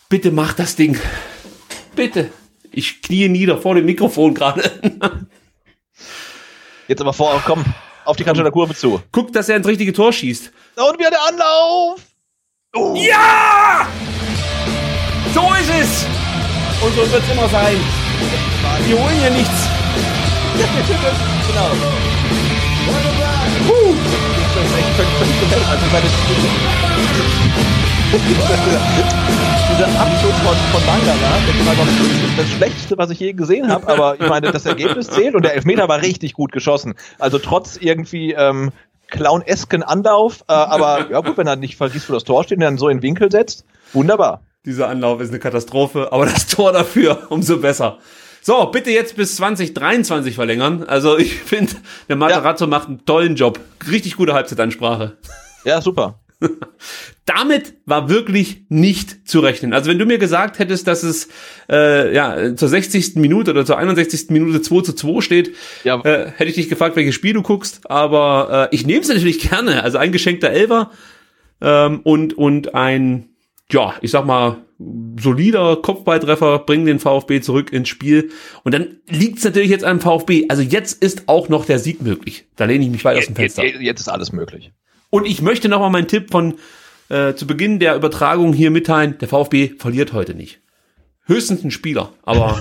Bitte mach das Ding. Bitte. Ich knie nieder vor dem Mikrofon gerade. Jetzt aber vor, komm, auf die Kante der Kurve zu. Guck, dass er ins richtige Tor schießt. Und wieder der Anlauf! Oh. Ja! So ist es! Und so wird es immer sein. Wir holen hier nichts. genau. Besetzt. Also ich dieser Abschluss von, von Mangala, das war noch das Schlechteste, was ich je gesehen habe, aber ich meine, das Ergebnis zählt und der Elfmeter war richtig gut geschossen. Also trotz irgendwie ähm, clownesken Anlauf, äh, aber ja gut, wenn er nicht vergisst, wo das Tor steht und dann so in den Winkel setzt, wunderbar. Dieser Anlauf ist eine Katastrophe, aber das Tor dafür umso besser. So, bitte jetzt bis 2023 verlängern. Also ich finde, der Matarazzo macht einen tollen Job. Richtig gute Halbzeitansprache. Ja, super. damit war wirklich nicht zu rechnen. Also wenn du mir gesagt hättest, dass es äh, ja zur 60. Minute oder zur 61. Minute 2 zu 2 steht, Ja. äh, hätte ich dich gefragt, welches Spiel du guckst. Aber äh, ich nehme es natürlich gerne. Also ein geschenkter Elfer ähm, und, und ein, ja, ich sag mal, solider Kopfballtreffer bringen den VfB zurück ins Spiel. Und dann liegt es natürlich jetzt am VfB. Also jetzt ist auch noch der Sieg möglich. Da lehne ich mich weit aus dem Fenster. jetzt, jetzt ist alles möglich. Und ich möchte noch mal meinen Tipp von äh, zu Beginn der Übertragung hier mitteilen. Der VfB verliert heute nicht. Höchstens ein Spieler, aber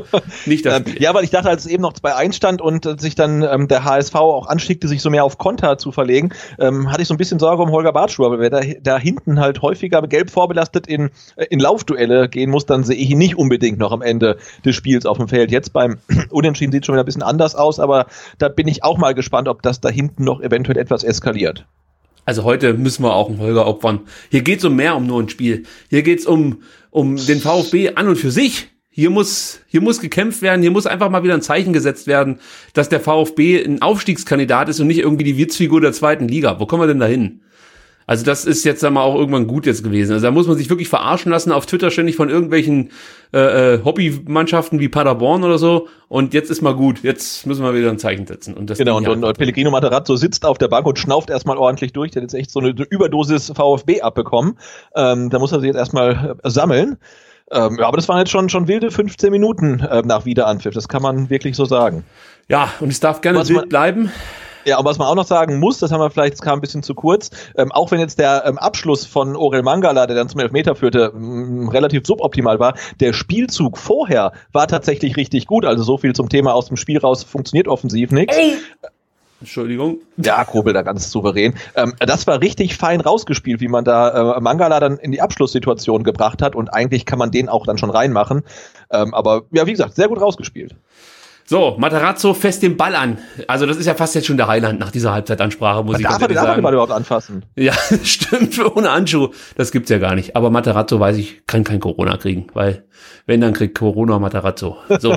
nicht das Ähm, Spiel. ja, weil ich dachte, als es eben noch bei 1 stand und äh, sich dann ähm, der HSV auch anschickte, sich so mehr auf Konter zu verlegen, ähm, hatte ich so ein bisschen Sorge um Holger Bartschuh, aber wer da, da hinten halt häufiger gelb vorbelastet in, äh, in Laufduelle gehen muss, dann sehe ich ihn nicht unbedingt noch am Ende des Spiels auf dem Feld. Jetzt beim Unentschieden sieht schon wieder ein bisschen anders aus, aber da bin ich auch mal gespannt, ob das da hinten noch eventuell etwas eskaliert. Also heute müssen wir auch einen Holger opfern. Hier geht's um mehr um nur ein Spiel. Hier geht's um, um den VfB an und für sich. Hier muss, hier muss gekämpft werden, hier muss einfach mal wieder ein Zeichen gesetzt werden, dass der VfB ein Aufstiegskandidat ist und nicht irgendwie die Witzfigur der zweiten Liga. Wo kommen wir denn da hin? Also das ist jetzt einmal auch irgendwann gut jetzt gewesen. Also da muss man sich wirklich verarschen lassen auf Twitter ständig von irgendwelchen äh, äh, Hobbymannschaften wie Paderborn oder so. Und jetzt ist mal gut. Jetzt müssen wir wieder ein Zeichen setzen. Und das Genau, und, und, einfach- Pellegrino Materazzo sitzt auf der Bank und schnauft erstmal ordentlich durch. Der hat jetzt echt so eine Überdosis VfB abbekommen. Ähm, da muss er sich jetzt erstmal äh, sammeln. Ähm, ja, aber das waren jetzt schon, schon wilde 15 Minuten äh, nach Wiederanpfiff, das kann man wirklich so sagen. Ja, und es darf gerne wild bleiben. Ja, und was man auch noch sagen muss, das haben wir vielleicht, das kam ein bisschen zu kurz, ähm, auch wenn jetzt der ähm, Abschluss von Orel Mangala, der dann zum Elfmeter führte, relativ suboptimal war, der Spielzug vorher war tatsächlich richtig gut. Also so viel zum Thema aus dem Spiel raus, funktioniert offensiv nichts. Entschuldigung. Ja, Kobel da ganz souverän. Ähm, das war richtig fein rausgespielt, wie man da äh, Mangala dann in die Abschlusssituation gebracht hat und eigentlich kann man den auch dann schon reinmachen. Ähm, aber ja, wie gesagt, sehr gut rausgespielt. So, Matarazzo fest den Ball an. Also das ist ja fast jetzt schon der Heiland nach dieser Halbzeitansprache, muss ich Darf ganz Ball sagen. überhaupt anfassen? Ja, stimmt, ohne Handschuh. Das gibt's ja gar nicht. Aber Matarazzo weiß ich, kann kein Corona kriegen, weil wenn, dann kriegt Corona Matarazzo. So.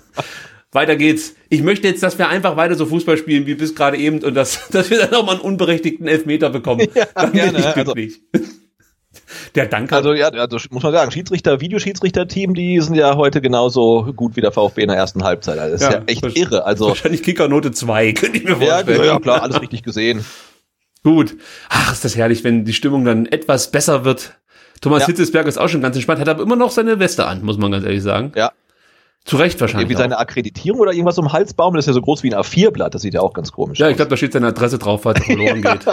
weiter geht's. Ich möchte jetzt, dass wir einfach weiter so Fußball spielen wie bis gerade eben und dass, dass wir dann nochmal einen unberechtigten Elfmeter bekommen. Ja, dann gerne, bin ich also- glücklich. Der Danke. Also ja, also muss man sagen, Schiedsrichter, Videoschiedsrichter-Team, die sind ja heute genauso gut wie der VfB in der ersten Halbzeit. Also das ist Ja, ja, echt irre. Also Wahrscheinlich Kickernote 2, könnte ich mir ja, vorstellen. ja, klar, alles richtig gesehen. Gut. Ach, ist das herrlich, wenn die Stimmung dann etwas besser wird. Thomas Ja. Hitzesberg ist auch schon ganz entspannt, hat aber immer noch seine Weste an, muss man ganz ehrlich sagen. Ja. Zu Recht wahrscheinlich. Irgendwie seine Akkreditierung oder irgendwas um Halsbaum, das ist ja so groß wie ein A4-Blatt, das sieht ja auch ganz komisch Ja, aus. ich glaube, da steht seine Adresse drauf, falls er verloren geht.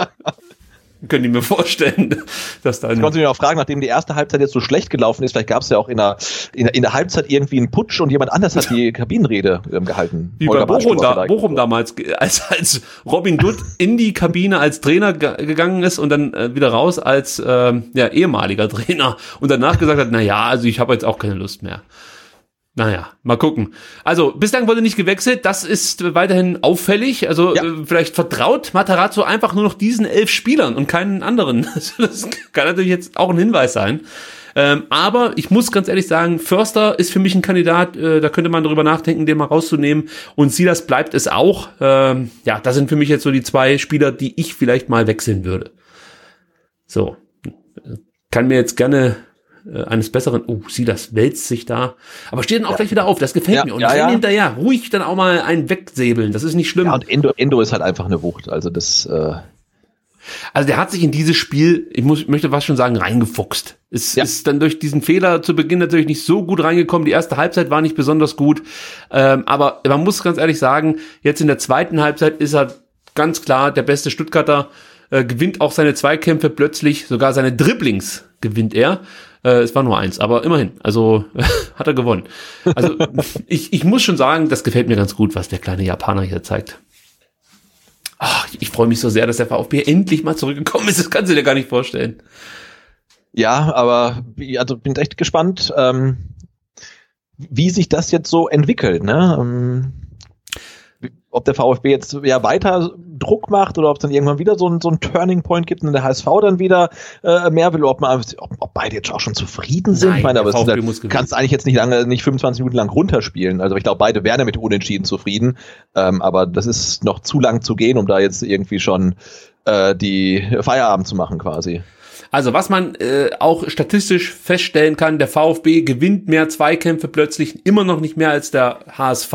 Können die mir vorstellen, dass da Ich konnte mich auch fragen, nachdem die erste Halbzeit jetzt so schlecht gelaufen ist, vielleicht gab es ja auch in der, in, der, in der Halbzeit irgendwie einen Putsch und jemand anders hat die Kabinenrede ähm, gehalten. wie bei Bochum, da. Bochum damals, als, als Robin Dutt in die Kabine als Trainer ge gegangen ist und dann äh, wieder raus als ähm, ja, ehemaliger Trainer und danach gesagt hat, na ja, also ich habe jetzt auch keine Lust mehr. Naja, mal gucken. Also, bislang wurde nicht gewechselt. Das ist weiterhin auffällig. Also, Ja. äh, vielleicht vertraut Matarazzo einfach nur noch diesen elf Spielern und keinen anderen. Das kann natürlich jetzt auch ein Hinweis sein. Ähm, aber ich muss ganz ehrlich sagen, Förster ist für mich ein Kandidat, äh, da könnte man darüber nachdenken, den mal rauszunehmen. Und Silas bleibt es auch. Ähm, ja, das sind für mich jetzt so die zwei Spieler, die ich vielleicht mal wechseln würde. So. Kann mir jetzt gerne äh, eines Besseren, oh, Silas wälzt sich da. Aber steht dann auch gleich wieder auf, das gefällt Ja, mir. Und ja, ja. hinterher ruhig dann auch mal einen wegsäbeln, das ist nicht schlimm. Ja, und Endo, Endo ist halt einfach eine Wucht. Also das, äh, Also der hat sich in dieses Spiel, ich muss, möchte was schon sagen, reingefuchst. Es Ja. ist dann durch diesen Fehler zu Beginn natürlich nicht so gut reingekommen. Die erste Halbzeit war nicht besonders gut. Ähm, aber man muss ganz ehrlich sagen, jetzt in der zweiten Halbzeit ist er ganz klar der beste Stuttgarter, äh, gewinnt auch seine Zweikämpfe plötzlich, sogar seine Dribblings gewinnt er. Äh, es war nur eins, aber immerhin. Also hat er gewonnen. Also ich, ich muss schon sagen, das gefällt mir ganz gut, was der kleine Japaner hier zeigt. Ach, ich freue mich so sehr, dass der VfB endlich mal zurückgekommen ist. Das kannst du dir gar nicht vorstellen. ja, aber also bin echt gespannt, ähm, wie sich das jetzt so entwickelt. Ne? Ähm, ob der VfB jetzt ja weiter Druck macht oder ob es dann irgendwann wieder so ein, so ein Turning Point gibt und der HSV dann wieder äh, mehr will, ob, man, ob, ob beide jetzt auch schon zufrieden sind. Nein, ich meine, aber es ist VfB halt, muss gewinnen. kannst eigentlich jetzt nicht lange, nicht 25 Minuten lang runterspielen. Also ich glaube, beide wären ja mit Unentschieden zufrieden. Ähm, aber das ist noch zu lang zu gehen, um da jetzt irgendwie schon äh, die Feierabend zu machen quasi. Also was man äh, auch statistisch feststellen kann, der VfB gewinnt mehr Zweikämpfe plötzlich, immer noch nicht mehr als der HSV,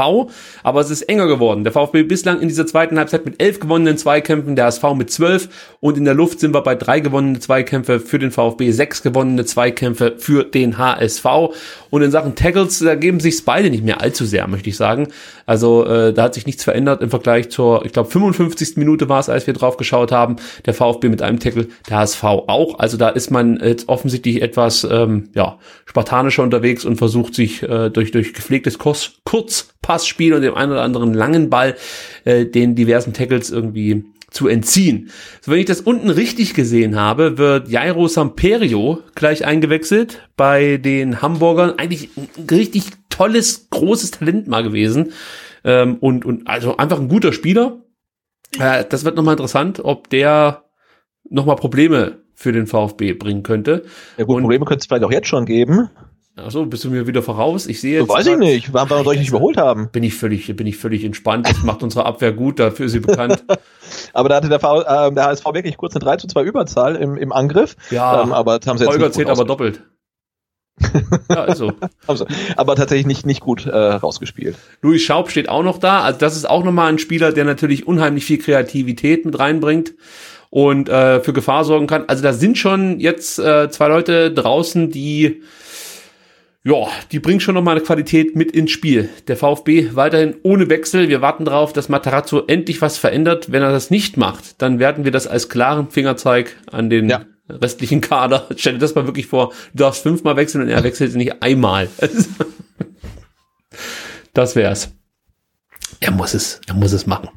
aber es ist enger geworden. Der VfB bislang in dieser zweiten Halbzeit mit elf gewonnenen Zweikämpfen, der HSV mit zwölf und in der Luft sind wir bei drei gewonnene Zweikämpfe für den VfB, sechs gewonnene Zweikämpfe für den HSV und in Sachen Tackles, da geben sich beide nicht mehr allzu sehr, möchte ich sagen. Also äh, da hat sich nichts verändert im Vergleich zur, ich glaube 55. Minute war es, als wir drauf geschaut haben, der VfB mit einem Tackle, der HSV auch. Also da ist man jetzt offensichtlich etwas ähm, ja, spartanischer unterwegs und versucht sich äh, durch, durch gepflegtes Kurs, Kurzpassspiel und dem einen oder anderen langen Ball äh, den diversen Tackles irgendwie zu entziehen. So, wenn ich das unten richtig gesehen habe, wird Jairo Samperio gleich eingewechselt bei den Hamburgern. Eigentlich ein richtig tolles, großes Talent mal gewesen. Ähm, und, und also einfach ein guter Spieler. Äh, das wird nochmal interessant, ob der nochmal Probleme für den VfB bringen könnte. Ja gut, Und- Probleme könnte es vielleicht auch jetzt schon geben. Achso, bist du mir wieder voraus? Ich sehe So jetzt. weiß ich nicht. Warum soll ich nicht überholt haben? Bin ich völlig, bin ich völlig entspannt. Das macht unsere Abwehr gut, dafür ist sie bekannt. Aber da hatte der, v, äh, der HSV wirklich kurz eine 3 zu 2 Überzahl im, im Angriff. Ja, ähm, aber das haben sie jetzt Holger zählt aber doppelt. Ja, also. Sie- aber tatsächlich nicht, nicht gut äh, rausgespielt. Louis Schaub steht auch noch da. Also das ist auch nochmal ein Spieler, der natürlich unheimlich viel Kreativität mit reinbringt und äh, für Gefahr sorgen kann. Also da sind schon jetzt äh, zwei Leute draußen, die Ja, die bringt schon nochmal eine Qualität mit ins Spiel. Der VfB weiterhin ohne Wechsel. Wir warten darauf, dass Matarazzo endlich was verändert. Wenn er das nicht macht, dann werden wir das als klaren Fingerzeig an den ja. Restlichen Kader. Stell dir das mal wirklich vor. Du darfst fünfmal wechseln und er wechselt nicht einmal. das wär's. Er muss es, er muss es machen.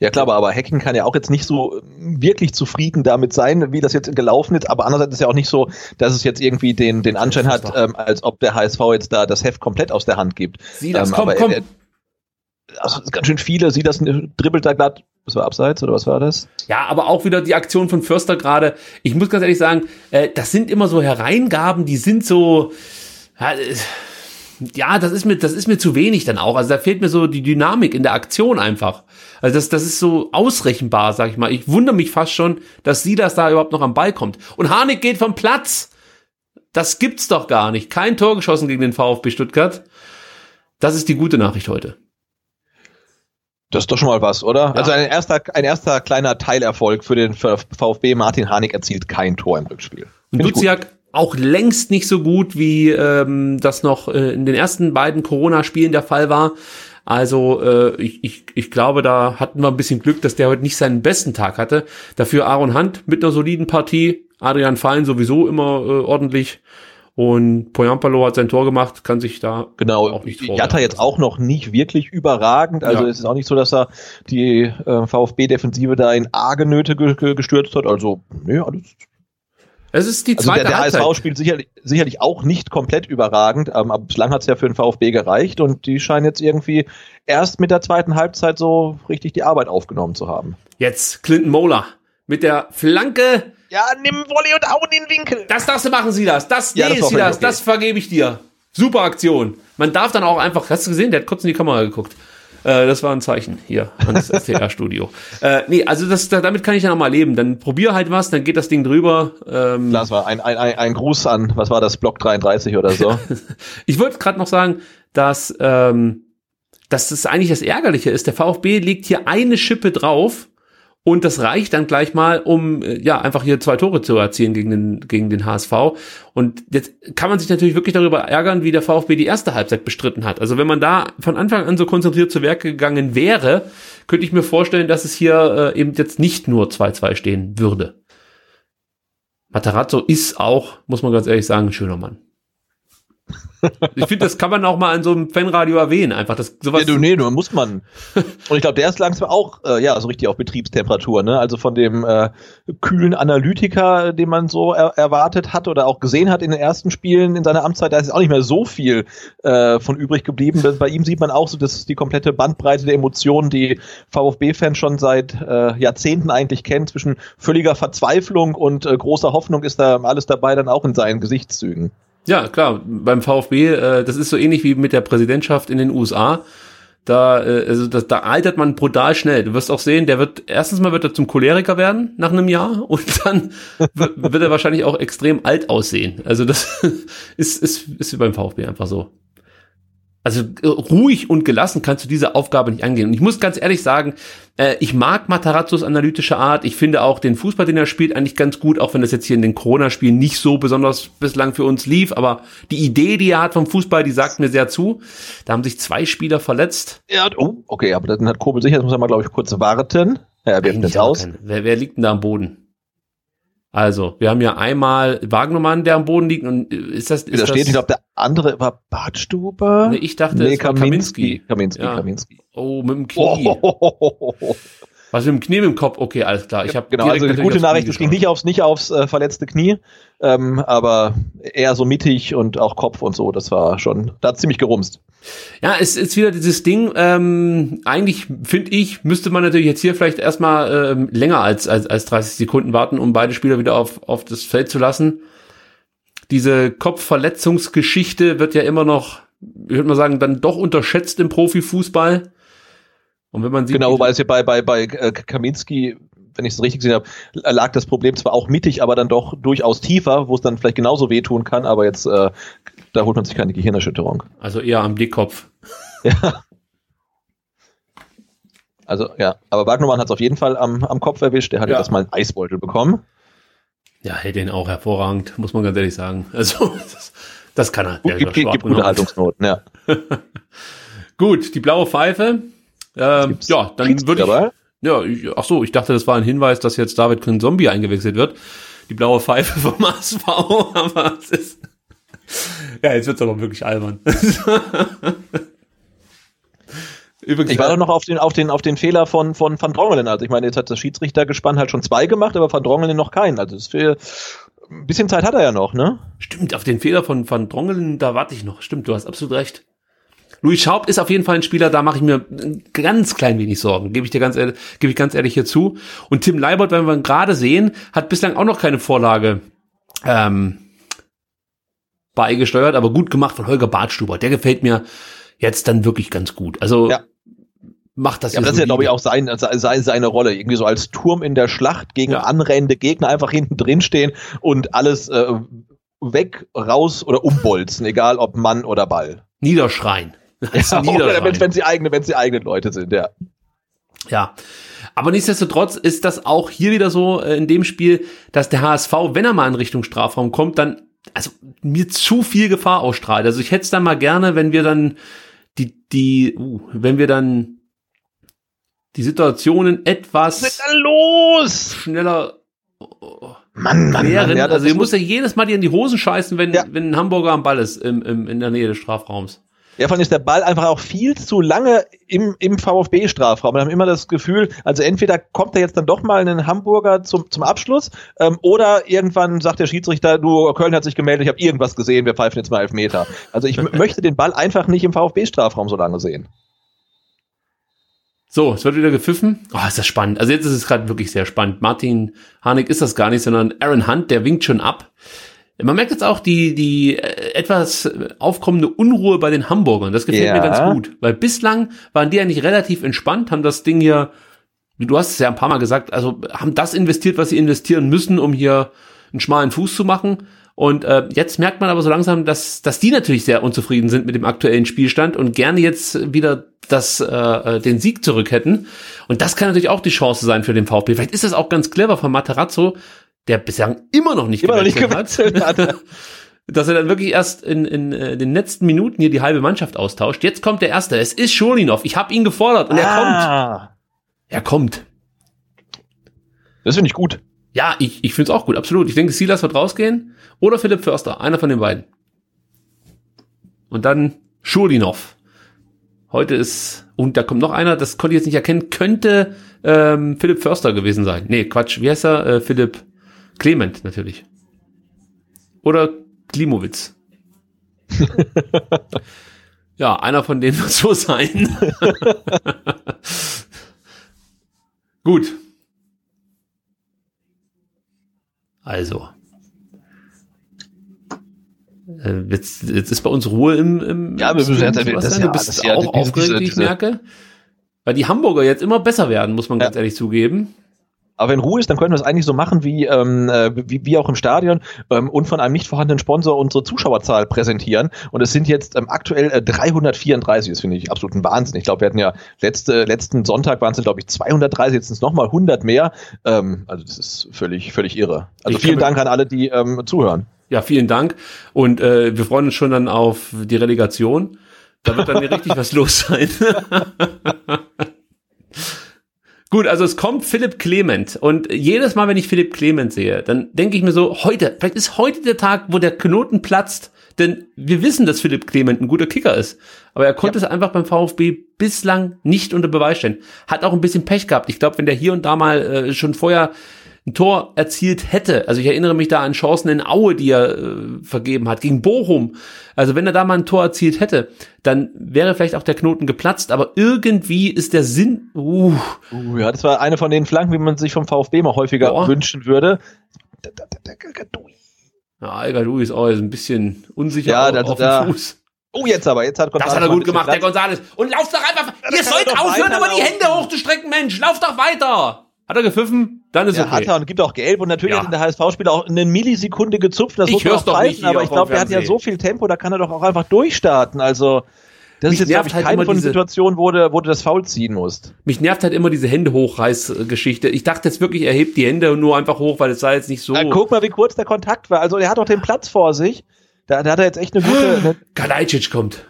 Ja klar, aber Hacking kann ja auch jetzt nicht so wirklich zufrieden damit sein, wie das jetzt gelaufen ist. Aber andererseits ist ja auch nicht so, dass es jetzt irgendwie den, den Anschein hat, ähm, als ob der HSV jetzt da das Heft komplett aus der Hand gibt. Sieh das, ähm, komm, komm. Er, also ganz schön viele, sieht das, dribbelt da glatt, was war abseits oder was war das? Ja, aber auch wieder die Aktion von Förster gerade. Ich muss ganz ehrlich sagen, äh, das sind immer so Hereingaben, die sind so, ja, äh, ja, das ist mir, das ist mir zu wenig dann auch. Also da fehlt mir so die Dynamik in der Aktion einfach. Also das, das ist so ausrechenbar, sag ich mal. Ich wundere mich fast schon, dass sie das da überhaupt noch am Ball kommt. Und Harnik geht vom Platz. Das gibt's doch gar nicht. Kein Tor geschossen gegen den VfB Stuttgart. Das ist die gute Nachricht heute. Das ist doch schon mal was, oder? Ja. Also ein erster, ein erster kleiner Teilerfolg für den VfB. Martin Harnik erzielt kein Tor im Rückspiel. Und Duziak auch längst nicht so gut, wie ähm, das noch äh, in den ersten beiden Corona-Spielen der Fall war. Also äh, ich, ich, ich glaube, da hatten wir ein bisschen Glück, dass der heute nicht seinen besten Tag hatte. Dafür Aaron Hunt mit einer soliden Partie. Adrian Fallen sowieso immer äh, ordentlich. Und Poyampalo hat sein Tor gemacht, kann sich da genau, auch nicht Jatta jetzt auch noch nicht wirklich überragend. Also ja. es ist auch nicht so, dass er die äh, VfB-Defensive da in arge Nöte gestürzt hat. Also, nee, alles es ist die zweite also der, der HSV spielt sicherlich, sicherlich auch nicht komplett überragend, ähm, aber bislang hat es ja für den VfB gereicht und die scheinen jetzt irgendwie erst mit der zweiten Halbzeit so richtig die Arbeit aufgenommen zu haben. Jetzt Clinton Mola mit der Flanke. Ja, nimm Volley und hau in den Winkel. Das darfst du machen, sie das. Das, ja, nee, das, das, okay. das vergebe ich dir. Super Aktion. Man darf dann auch einfach, hast du gesehen, der hat kurz in die Kamera geguckt. Äh, das war ein Zeichen hier ans STR-Studio. äh, nee, also das, damit kann ich ja noch mal leben. Dann probier halt was, dann geht das Ding drüber. Ähm, das war ein, ein, ein, ein Gruß an, was war das, Block 33 oder so. ich wollte gerade noch sagen, dass, ähm, dass das eigentlich das Ärgerliche ist. Der VfB legt hier eine Schippe drauf und das reicht dann gleich mal, um äh, ja einfach hier zwei Tore zu erzielen gegen den, gegen den HSV. Und jetzt kann man sich natürlich wirklich darüber ärgern, wie der VfB die erste Halbzeit bestritten hat. Also wenn man da von Anfang an so konzentriert zu Werke gegangen wäre, könnte ich mir vorstellen, dass es hier äh, eben jetzt nicht nur 2-2 stehen würde. Matarazzo ist auch, muss man ganz ehrlich sagen, ein schöner Mann. Ich finde, das kann man auch mal in so einem Fanradio erwähnen, einfach das sowas. Ja, du, nee, nur muss man. Und ich glaube, der ist langsam auch, äh, ja, so richtig auf Betriebstemperatur, ne? Also von dem äh, kühlen Analytiker, den man so er erwartet hat oder auch gesehen hat in den ersten Spielen in seiner Amtszeit, da ist auch nicht mehr so viel äh, von übrig geblieben. Bei ihm sieht man auch so, dass die komplette Bandbreite der Emotionen, die VfB-Fans schon seit äh, Jahrzehnten eigentlich kennen, zwischen völliger Verzweiflung und äh, großer Hoffnung ist da alles dabei, dann auch in seinen Gesichtszügen. Ja, klar, beim VfB, äh, das ist so ähnlich wie mit der Präsidentschaft in den USA. Da, äh, also das, da altert man brutal schnell. Du wirst auch sehen, der wird, erstens mal wird er zum Choleriker werden nach einem Jahr und dann wird, er wahrscheinlich auch extrem alt aussehen. Also das ist, ist, ist wie beim VfB einfach so. Also äh, ruhig und gelassen kannst du diese Aufgabe nicht angehen. Und ich muss ganz ehrlich sagen, äh, ich mag Matarazzos analytische Art. Ich finde auch den Fußball, den er spielt, eigentlich ganz gut, auch wenn das jetzt hier in den Corona-Spielen nicht so besonders bislang für uns lief. Aber die Idee, die er hat vom Fußball, die sagt mir sehr zu. Da haben sich zwei Spieler verletzt. Ja, oh, okay, aber dann hat Kobel sicher, jetzt muss er mal, glaube ich, kurz warten. Ja, er wird jetzt aus. Wer, wer liegt denn da am Boden? Also, wir haben ja einmal Wagnermann, der am Boden liegt und ist das ist da steht, das, ich glaube, der andere war Badstuber. Nee, ich dachte, nee, es war Kaminski. Kaminski, ja. Kaminski. Oh, mit dem Knie. Oh. Was mit dem Knie mit dem Kopf? Okay, alles klar. Ich habe genau, also die gute Nachricht, es ging nicht aufs nicht aufs äh, verletzte Knie, ähm, aber eher so mittig und auch Kopf und so. Das war schon, da hat ziemlich gerumst. Ja, es ist wieder dieses Ding. Ähm, eigentlich finde ich, müsste man natürlich jetzt hier vielleicht erstmal ähm, länger als, als als 30 Sekunden warten, um beide Spieler wieder auf auf das Feld zu lassen. Diese Kopfverletzungsgeschichte wird ja immer noch, ich würde mal sagen, dann doch unterschätzt im Profifußball. Und wenn man sieht, genau, weil es ja bei bei bei äh, Kaminski, wenn ich es richtig gesehen habe, lag das Problem zwar auch mittig, aber dann doch durchaus tiefer, wo es dann vielleicht genauso wehtun kann, aber jetzt äh, da holt man sich keine Gehirnerschütterung. Also eher am Dickkopf. ja. Also ja, aber Wagnermann hat es auf jeden Fall am, am Kopf erwischt. Der hat ja. erstmal einen Eisbeutel bekommen. Ja, hält den auch hervorragend, muss man ganz ehrlich sagen. Also, das, das kann er. Der Gibt, gibt und- Unterhaltungsnoten, ja. Gut, die blaue Pfeife. Ähm, ja, dann würde ich. dabei? Ja, ich, ach so, ich dachte, das war ein Hinweis, dass jetzt David Zombie eingewechselt wird. Die blaue Pfeife vom ASV, aber es ist. Ja, jetzt wird's aber wirklich albern. Übrigens, Ich war doch noch auf den, auf den, auf den Fehler von, von Van Drongelen. Also ich meine, jetzt hat das Schiedsrichtergespann halt schon zwei gemacht, aber Van Drongelen noch keinen. Also das für, ein bisschen Zeit hat er ja noch, ne? Stimmt, auf den Fehler von Van Drongelen, da warte ich noch. Stimmt, du hast absolut recht. Louis Schaub ist auf jeden Fall ein Spieler, da mache ich mir ein ganz klein wenig Sorgen, gebe ich dir ganz ehrlich, gebe ich ganz ehrlich hier zu. Und Tim Leibert, wenn wir ihn gerade sehen, hat bislang auch noch keine Vorlage ähm, beigesteuert, aber gut gemacht von Holger Bartstuber. Der gefällt mir jetzt dann wirklich ganz gut. Also Ja. macht das Ja, aber das ist ja, glaube ich, auch sein, sein, seine Rolle. Irgendwie so als Turm in der Schlacht gegen Ja. anrennende Gegner einfach hinten drin stehen und alles äh, weg, raus oder umbolzen, egal ob Mann oder Ball. Niederschreien. Ja, oder wenn, wenn sie eigene, wenn sie eigene Leute sind, ja. Ja. Aber nichtsdestotrotz ist das auch hier wieder so äh, in dem Spiel, dass der HSV, wenn er mal in Richtung Strafraum kommt, dann also mir zu viel Gefahr ausstrahlt. Also ich hätte es dann mal gerne, wenn wir dann die die uh, wenn wir dann die Situationen etwas da los? schneller Mann, Mann, klären. Mann. Ja, also ihr ist- muss ja jedes Mal dir in die Hosen scheißen, wenn Ja. wenn ein Hamburger am Ball ist im, im, in der Nähe des Strafraums. Ja, vor allem ist der Ball einfach auch viel zu lange im, im VfB-Strafraum. Wir haben immer das Gefühl, also entweder kommt da jetzt dann doch mal ein Hamburger zum, zum Abschluss ähm, oder irgendwann sagt der Schiedsrichter, du, Köln hat sich gemeldet, ich habe irgendwas gesehen, wir pfeifen jetzt mal Elfmeter. Also ich möchte den Ball einfach nicht im VfB-Strafraum so lange sehen. So, es wird wieder gepfiffen. Oh, ist das spannend. Also jetzt ist es gerade wirklich sehr spannend. Martin Harnik ist das gar nicht, sondern Aaron Hunt, der winkt schon ab. Man merkt jetzt auch die, die äh, etwas aufkommende Unruhe bei den Hamburgern. Das gefällt Ja. mir ganz gut. Weil bislang waren die eigentlich relativ entspannt, haben das Ding hier, du hast es ja ein paar Mal gesagt, also haben das investiert, was sie investieren müssen, um hier einen schmalen Fuß zu machen. Und äh, jetzt merkt man aber so langsam, dass, dass die natürlich sehr unzufrieden sind mit dem aktuellen Spielstand und gerne jetzt wieder das, äh, äh, den Sieg zurück hätten. Und das kann natürlich auch die Chance sein für den VfB. Vielleicht ist das auch ganz clever von Materazzo, der bislang immer noch nicht Immer noch nicht gewechselt hat. hat. dass er dann wirklich erst in, in äh, den letzten Minuten hier die halbe Mannschaft austauscht. Jetzt kommt der Erste. Es ist Schulinov. Ich habe ihn gefordert und er kommt. ah, Er kommt. Das finde ich gut. Ja, ich, ich finde es auch gut, absolut. Ich denke, Silas wird rausgehen oder Philipp Förster, einer von den beiden. Und dann Schulinov. Heute ist, und da kommt noch einer, das konnte ich jetzt nicht erkennen, könnte ähm, Philipp Förster gewesen sein. Nee, Quatsch, wie heißt er? Äh, Philipp Clement natürlich. Oder Klimowitz. ja, einer von denen wird so sein. Gut. Also. Äh, Jetzt, jetzt ist bei uns Ruhe im, im Ja, wir müssen jetzt- das- Sebastian. ja, du bist das ist ja auch diese- aufgeregt, diese- wie ich diese- merke. Weil die Hamburger jetzt immer besser werden, muss man Ja. ganz ehrlich zugeben. Aber wenn Ruhe ist, dann können wir es eigentlich so machen wie, ähm, äh, wie, wie auch im Stadion ähm, und von einem nicht vorhandenen Sponsor unsere Zuschauerzahl präsentieren. Und es sind jetzt ähm, aktuell äh, 334. Das finde ich absolut ein Wahnsinn. Ich glaube, wir hatten ja letzte, letzten Sonntag waren es, glaube ich, 230, jetzt sind es nochmal 100 mehr. Ähm, also das ist völlig, völlig irre. Also Ich vielen Dank an alle, die ähm, zuhören. Ja, vielen Dank. Und äh, wir freuen uns schon dann auf die Relegation. Da wird dann hier richtig was los sein. Gut, also es kommt Philipp Clement und jedes Mal, wenn ich Philipp Clement sehe, dann denke ich mir so, heute, vielleicht ist heute der Tag, wo der Knoten platzt, denn wir wissen, dass Philipp Clement ein guter Kicker ist, aber er konnte es einfach beim VfB bislang nicht unter Beweis stellen. Hat auch ein bisschen Pech gehabt. Ich glaube, wenn der hier und da mal äh, schon vorher ein Tor erzielt hätte. Also ich erinnere mich da an Chancen in Aue, die er äh, vergeben hat, gegen Bochum. Also wenn er da mal ein Tor erzielt hätte, dann wäre vielleicht auch der Knoten geplatzt, aber irgendwie ist der Sinn, uh, Uh, ja, das war eine von den Flanken, wie man sich vom VfB mal häufiger Boah. wünschen würde. ja, Algadou ist auch ein bisschen unsicher Ja, auf, das- auf da- dem Fuß. Oh, jetzt aber, jetzt hat Das González hat er gut gemacht, der. Gonzales. Und lauf doch einfach, dann ihr sollt aufhören, über die. Hände hochzustrecken, Mensch, lauf doch weiter. Hat er gepfiffen? Dann ist Ja, okay. hat er und gibt auch gelb und natürlich Ja. hat der HSV-Spieler auch eine Millisekunde gezupft, das Ich muss man auch pfeifen, aber ich glaube, der hat ja so viel Tempo, da kann er doch auch einfach durchstarten, also Das Mich ist jetzt, glaube ich, halt keine von diese- Situationen, wo du, wo du das Foul ziehen musst. Mich nervt halt immer diese Hände hochreiß-Geschichte. Ich dachte jetzt wirklich, er hebt die Hände nur einfach hoch, weil es sah jetzt nicht so. Äh, guck mal, wie kurz der Kontakt war. Also, er hat doch den Platz vor sich. Da, da hat er jetzt echt eine gute. Eine, Kalajdzic kommt.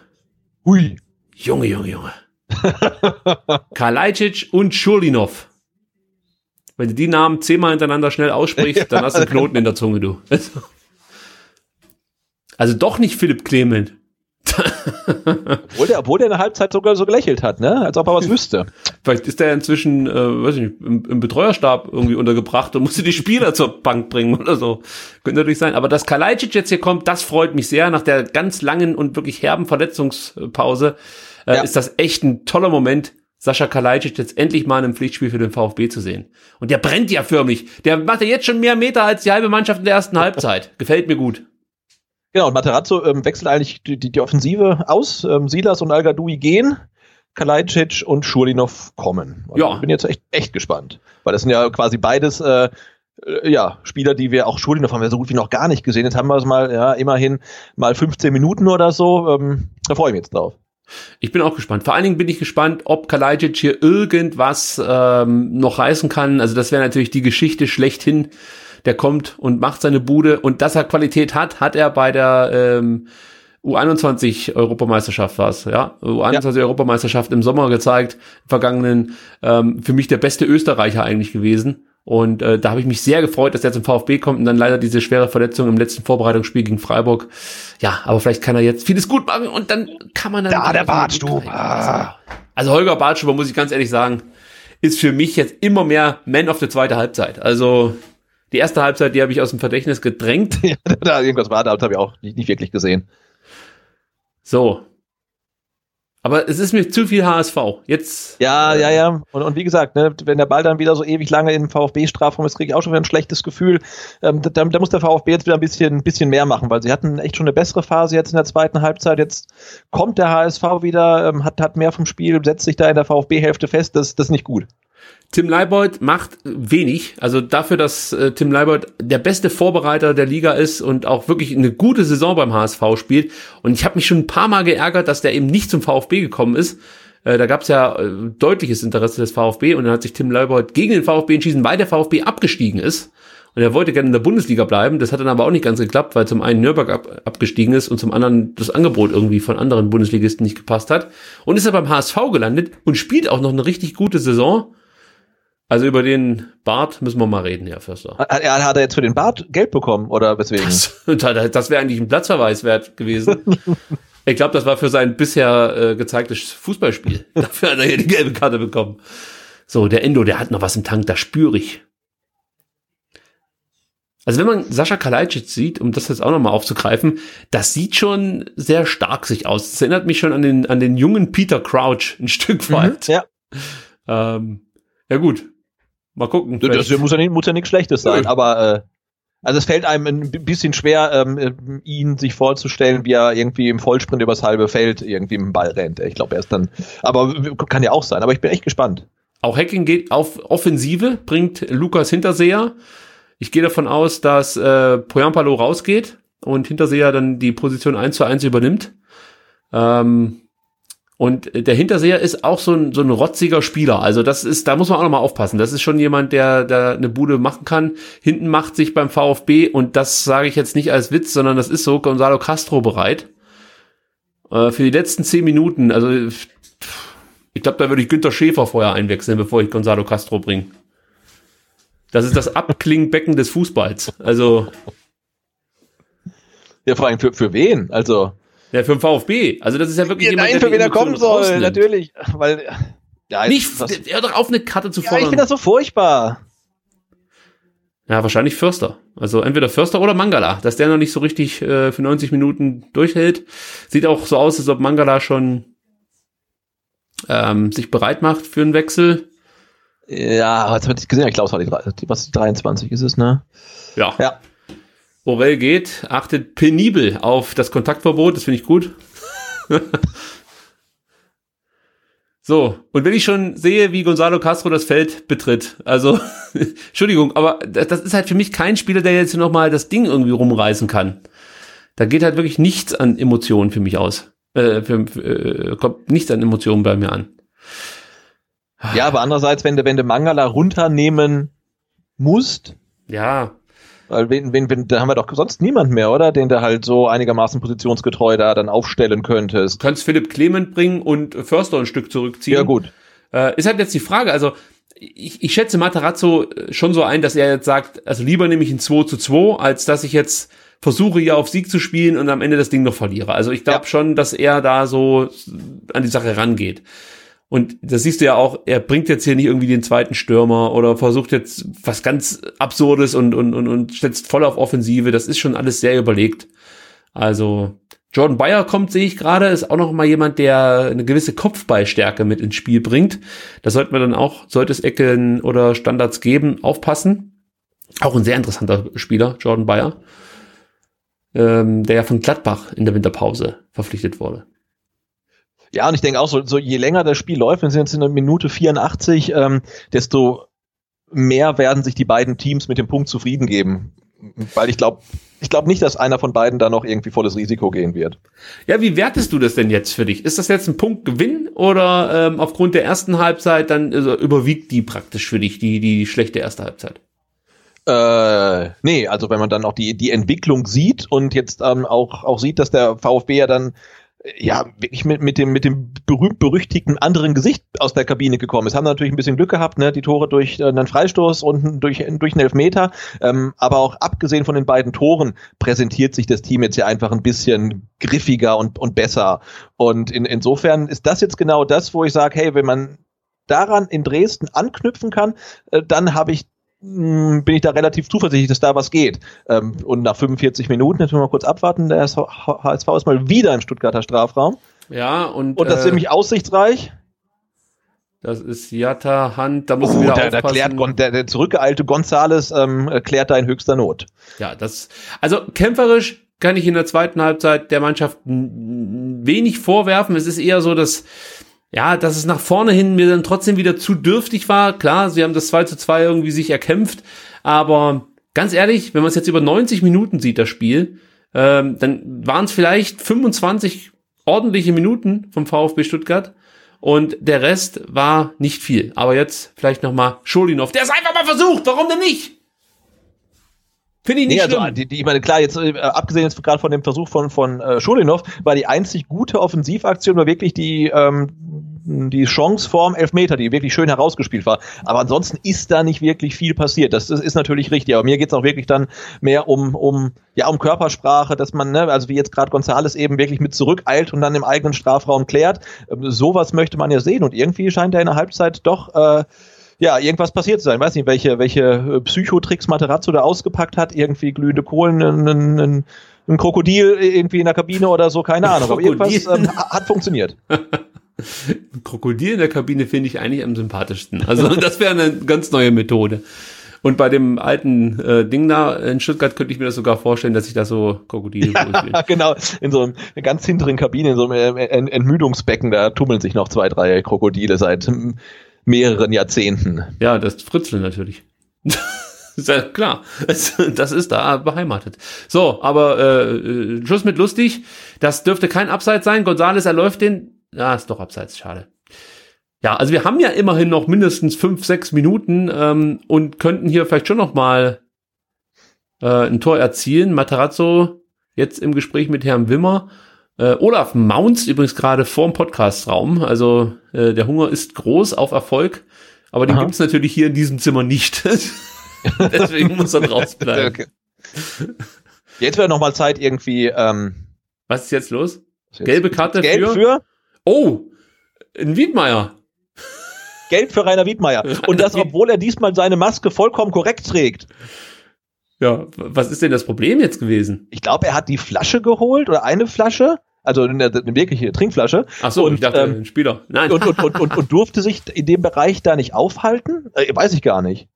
hui. Junge, Junge, Junge. Kalajdzic und Schulinov. Wenn du die Namen zehnmal hintereinander schnell aussprichst, dann hast du einen Knoten in der Zunge, du. Also, also doch nicht Philipp Clement. Obwohl der, obwohl der in der Halbzeit sogar so gelächelt hat, ne? Als ob er was wüsste. Vielleicht ist der inzwischen, äh, weiß ich nicht, im, im Betreuerstab irgendwie untergebracht und musste die Spieler zur Bank bringen oder so. Könnte natürlich sein. Aber dass Kalajdzic jetzt hier kommt, das freut mich sehr. Nach der ganz langen und wirklich herben Verletzungspause äh, Ja. ist das echt ein toller Moment, Sascha Kalajdzic jetzt endlich mal in einem Pflichtspiel für den VfB zu sehen. Und der brennt ja förmlich. Der macht ja jetzt schon mehr Meter als die halbe Mannschaft in der ersten Halbzeit. Gefällt mir gut. Genau, und Materazzo ähm, wechselt eigentlich die, die, die Offensive aus. Ähm, Silas und al gehen. Kalajdzic und Schulinov kommen. Also Ja. Ich bin jetzt echt, echt gespannt. Weil das sind ja quasi beides äh, äh, ja, Spieler, die wir auch Schulinov haben wir so gut wie noch gar nicht gesehen. Jetzt haben wir es mal, ja, immerhin mal 15 Minuten oder so. Ähm, da freue ich mich jetzt drauf. Ich bin auch gespannt. Vor allen Dingen bin ich gespannt, ob Kalajdzic hier irgendwas ähm, noch reißen kann. Also das wäre natürlich die Geschichte schlechthin. Der kommt und macht seine Bude. Und dass er Qualität hat, hat er bei der ähm, U21 Europameisterschaft war es, ja. U21 Europameisterschaft im Sommer gezeigt, vergangenen, ähm, für mich der beste Österreicher eigentlich gewesen. Und äh, da habe ich mich sehr gefreut, dass er zum VfB kommt und dann leider diese schwere Verletzung im letzten Vorbereitungsspiel gegen Freiburg. Ja, aber vielleicht kann er jetzt vieles gut machen und dann kann man dann. Da, der gut Bartstub. rein. Also, also Holger Bartstuber, muss ich ganz ehrlich sagen, ist für mich jetzt immer mehr Man of the zweite Halbzeit. Also die erste Halbzeit, die habe ich aus dem Verdächtnis gedrängt. ja, da irgendwas war, da habe ich auch nicht, nicht wirklich gesehen. So. Aber es ist mir zu viel HSV. Jetzt. Ja, ja, ja. Und, und wie gesagt, ne, wenn der Ball dann wieder so ewig lange im VfB-Strafraum ist, kriege ich auch schon wieder ein schlechtes Gefühl. Ähm, da, da muss der VfB jetzt wieder ein bisschen, ein bisschen mehr machen, weil sie hatten echt schon eine bessere Phase jetzt in der zweiten Halbzeit. Jetzt kommt der HSV wieder, ähm, hat, hat mehr vom Spiel, setzt sich da in der VfB-Hälfte fest. Das, das ist nicht gut. Tim Leibold macht wenig. Also dafür, dass äh, Tim Leibold der beste Vorbereiter der Liga ist und auch wirklich eine gute Saison beim HSV spielt. Und ich habe mich schon ein paar Mal geärgert, dass der eben nicht zum VfB gekommen ist. Äh, da gab es ja äh, deutliches Interesse des VfB und dann hat sich Tim Leibold gegen den VfB entschieden, weil der VfB abgestiegen ist. Und er wollte gerne in der Bundesliga bleiben. Das hat dann aber auch nicht ganz geklappt, weil zum einen Nürnberg ab, abgestiegen ist und zum anderen das Angebot irgendwie von anderen Bundesligisten nicht gepasst hat. Und ist er beim HSV gelandet und spielt auch noch eine richtig gute Saison. Also über den Bart müssen wir mal reden, Herr Förster. Hat, er- hat er jetzt für den Bart Geld bekommen oder weswegen? Das, das wäre eigentlich ein Platzverweis wert gewesen. Ich glaube, das war für sein bisher äh, gezeigtes Fußballspiel. Dafür hat er hier die gelbe Karte bekommen. So, der Endo, der hat noch was im Tank, das spüre ich. Also wenn man Sascha Kalajdzic sieht, um das jetzt auch nochmal aufzugreifen, das sieht schon sehr stark sich aus. Das erinnert mich schon an den, an den jungen Peter Crouch ein Stück weit. Ja. Ähm, ja gut, mal gucken. Das Vielleicht- muss ja, nicht, muss ja nichts Schlechtes sein, Nö. aber äh, also es fällt einem ein bisschen schwer, ähm, ihn sich vorzustellen, wie er irgendwie im Vollsprint übers halbe Feld irgendwie mit dem Ball rennt. Ich glaube, er ist dann, aber kann ja auch sein, aber ich bin echt gespannt. Auch Hacking geht auf Offensive, bringt Lukas Hinterseher. Ich gehe davon aus, dass äh, Poyampalo rausgeht und Hinterseher dann die Position 1 zu 1 übernimmt. Ähm, und der Hinterseher ist auch so ein, so ein rotziger Spieler. Also das ist, da muss man auch nochmal aufpassen. Das ist schon jemand, der, der eine Bude machen kann. Hinten macht sich beim VfB, und das sage ich jetzt nicht als Witz, sondern das ist so, Gonzalo Castro bereit. Äh, für die letzten zehn Minuten, also ich glaube, da würde ich Günter Schäfer vorher einwechseln, bevor ich Gonzalo Castro bringe. Das ist das Abklingbecken des Fußballs. Also, Ja, vor allem für, für wen? Also, ja, für den VfB. Also, das ist ja wirklich jemand, nein, für wen er kommen soll, natürlich. Weil, ja, Nicht, hör doch auf, eine Karte zu ja, ich fordern. finde das so furchtbar. Ja, wahrscheinlich Förster. Also entweder Förster oder Mangala. Dass der noch nicht so richtig äh, für 90 Minuten durchhält. Sieht auch so aus, als ob Mangala schon ähm, sich bereit macht für einen Wechsel. Ja, jetzt habe ich gesehen, ich glaube, es war die, was, die 23 ist es, ne? Ja. Ja. Orel geht, achtet penibel auf das Kontaktverbot, das finde ich gut. so, und wenn ich schon sehe, wie Gonzalo Castro das Feld betritt, also, Entschuldigung, aber das, das ist halt für mich kein Spieler, der jetzt nochmal das Ding irgendwie rumreißen kann. Da geht halt wirklich nichts an Emotionen für mich aus. Äh, für, für, äh, kommt nichts an Emotionen bei mir an. Ja, aber andererseits, wenn du, wenn du Mangala runternehmen musst, Ja, weil wen, wen, wen, da haben wir doch sonst niemand mehr, oder? Den du halt so einigermaßen positionsgetreu da dann aufstellen könntest. du kannst Philipp Clement bringen und Förster ein Stück zurückziehen. Ja, gut. Äh, ist halt jetzt die Frage, also ich, ich schätze Matarazzo schon so ein, dass er jetzt sagt, also lieber nehme ich ein 2 zu 2, als dass ich jetzt versuche hier auf Sieg zu spielen und am Ende das Ding noch verliere. Also ich glaube Ja. schon, dass er da so an die Sache rangeht. Und das siehst du ja auch, er bringt jetzt hier nicht irgendwie den zweiten Stürmer oder versucht jetzt was ganz Absurdes und, und, und, und setzt voll auf Offensive. Das ist schon alles sehr überlegt. Also Jordan Bayer kommt, sehe ich gerade, ist auch noch mal jemand, der eine gewisse Kopfballstärke mit ins Spiel bringt. Da sollten wir dann auch, sollte es Ecken oder Standards geben, aufpassen. Auch ein sehr interessanter Spieler, Jordan Bayer, ähm, der ja von Gladbach in der Winterpause verpflichtet wurde. Ja, und ich denke auch so, so je länger das Spiel läuft, wenn es jetzt in der Minute 84, ähm, desto mehr werden sich die beiden Teams mit dem Punkt zufrieden geben. Weil ich glaube, ich glaube nicht, dass einer von beiden da noch irgendwie volles Risiko gehen wird. Ja, wie wertest du das denn jetzt für dich? Ist das jetzt ein Punktgewinn oder ähm, aufgrund der ersten Halbzeit dann also, überwiegt die praktisch für dich, die, die schlechte erste Halbzeit? Äh, nee, also wenn man dann auch die, die Entwicklung sieht und jetzt ähm, auch, auch sieht, dass der VfB ja dann ja wirklich mit, mit dem, mit dem berühmt-berüchtigten anderen Gesicht aus der Kabine gekommen ist. Haben natürlich ein bisschen Glück gehabt, ne? Die Tore durch äh, einen Freistoß und durch, durch einen Elfmeter. Ähm, aber auch abgesehen von den beiden Toren präsentiert sich das Team jetzt ja einfach ein bisschen griffiger und, und besser. Und in, insofern ist das jetzt genau das, wo ich sage, hey, wenn man daran in Dresden anknüpfen kann, äh, dann habe ich bin ich da relativ zuversichtlich, dass da was geht. Ähm, und nach 45 Minuten, jetzt müssen wir mal kurz abwarten, der HSV ist mal wieder im Stuttgarter Strafraum. Ja, und, Und das ist äh, ziemlich aussichtsreich. das ist Jatta Hand, da muss Oh, wieder der, der, aufpassen. klärt, der, der zurückgeeilte Gonzales ähm, klärt da in höchster Not. Ja, das, also kämpferisch kann ich in der zweiten Halbzeit der Mannschaft wenig vorwerfen. Es ist eher so, dass, ja, dass es nach vorne hin mir dann trotzdem wieder zu dürftig war. Klar, sie haben das 2 zu 2 irgendwie sich erkämpft, aber ganz ehrlich, wenn man es jetzt über 90 Minuten sieht, das Spiel, ähm, dann waren es vielleicht 25 ordentliche Minuten vom VfB Stuttgart und der Rest war nicht viel. Aber jetzt vielleicht nochmal Scholinov, der es einfach mal versucht, warum denn nicht? Finde ich nicht Nee, also, die, die, ich meine, klar, jetzt äh, abgesehen jetzt gerade von dem Versuch von, von äh, Schulinov, war die einzig gute Offensivaktion war wirklich die, ähm, die Chance vorm Elfmeter, die wirklich schön herausgespielt war. Aber ansonsten ist da nicht wirklich viel passiert. Das, ist- ist natürlich richtig. Aber mir geht's auch wirklich dann mehr um, um, ja, um Körpersprache, dass man, ne, also wie jetzt gerade Gonzales eben wirklich mit zurückeilt und dann im eigenen Strafraum klärt. Ähm, sowas möchte man ja sehen. Und irgendwie scheint er in der Halbzeit doch äh, ja, irgendwas passiert zu sein. Weiß nicht, welche, welche äh, Psychotricks Materazzo da ausgepackt hat. Irgendwie glühende Kohlen, ein, ein, ein, Krokodil irgendwie in der Kabine oder so, keine Ahnung. Aber irgendwas ähm, ha- hat funktioniert. Ein Krokodil in der Kabine finde ich eigentlich am sympathischsten. Also das wäre eine ganz neue Methode. Und bei dem alten äh, Ding da in Stuttgart könnte ich mir das sogar vorstellen, dass ich da so Krokodile. Ja, genau. In so einem einer ganz hinteren Kabine, in so einem äh, Ent- Entmüdungsbecken, da tummeln sich noch zwei, drei Krokodile seit ähm, mehreren Jahrzehnten. Ja, das Fritzeln natürlich. ist ja klar. Das, das ist da beheimatet. So, aber äh, äh, Schluss mit lustig. Das dürfte kein Abseits sein. Gonzales erläuft den. Ja, ist doch Abseits, schade. Ja, also wir haben ja immerhin noch mindestens fünf, sechs Minuten ähm, und könnten hier vielleicht schon noch mal äh, ein Tor erzielen. Matarazzo jetzt im Gespräch mit Herrn Wimmer. Äh, Olaf maunzt übrigens gerade vorm Podcastraum. Also äh, der Hunger ist groß auf Erfolg. Aber den Aha. gibt's natürlich hier in diesem Zimmer nicht. Deswegen muss er draußen bleiben. Okay. Jetzt wäre noch mal Zeit irgendwie ähm, Was ist jetzt los? Gelbe Karte Gelb für? für Oh, ein Wiedmeier. Gelb für Rainer Wiedmeier. Und das, obwohl er diesmal seine Maske vollkommen korrekt trägt. Ja, was ist denn das Problem jetzt gewesen? Ich glaube, er hat die Flasche geholt oder eine Flasche, also eine, eine wirkliche Trinkflasche. Ach so, Und, ich dachte, ähm, ein Spieler. Nein. Und, und, und, und, und durfte sich in dem Bereich da nicht aufhalten? Äh, weiß ich gar nicht.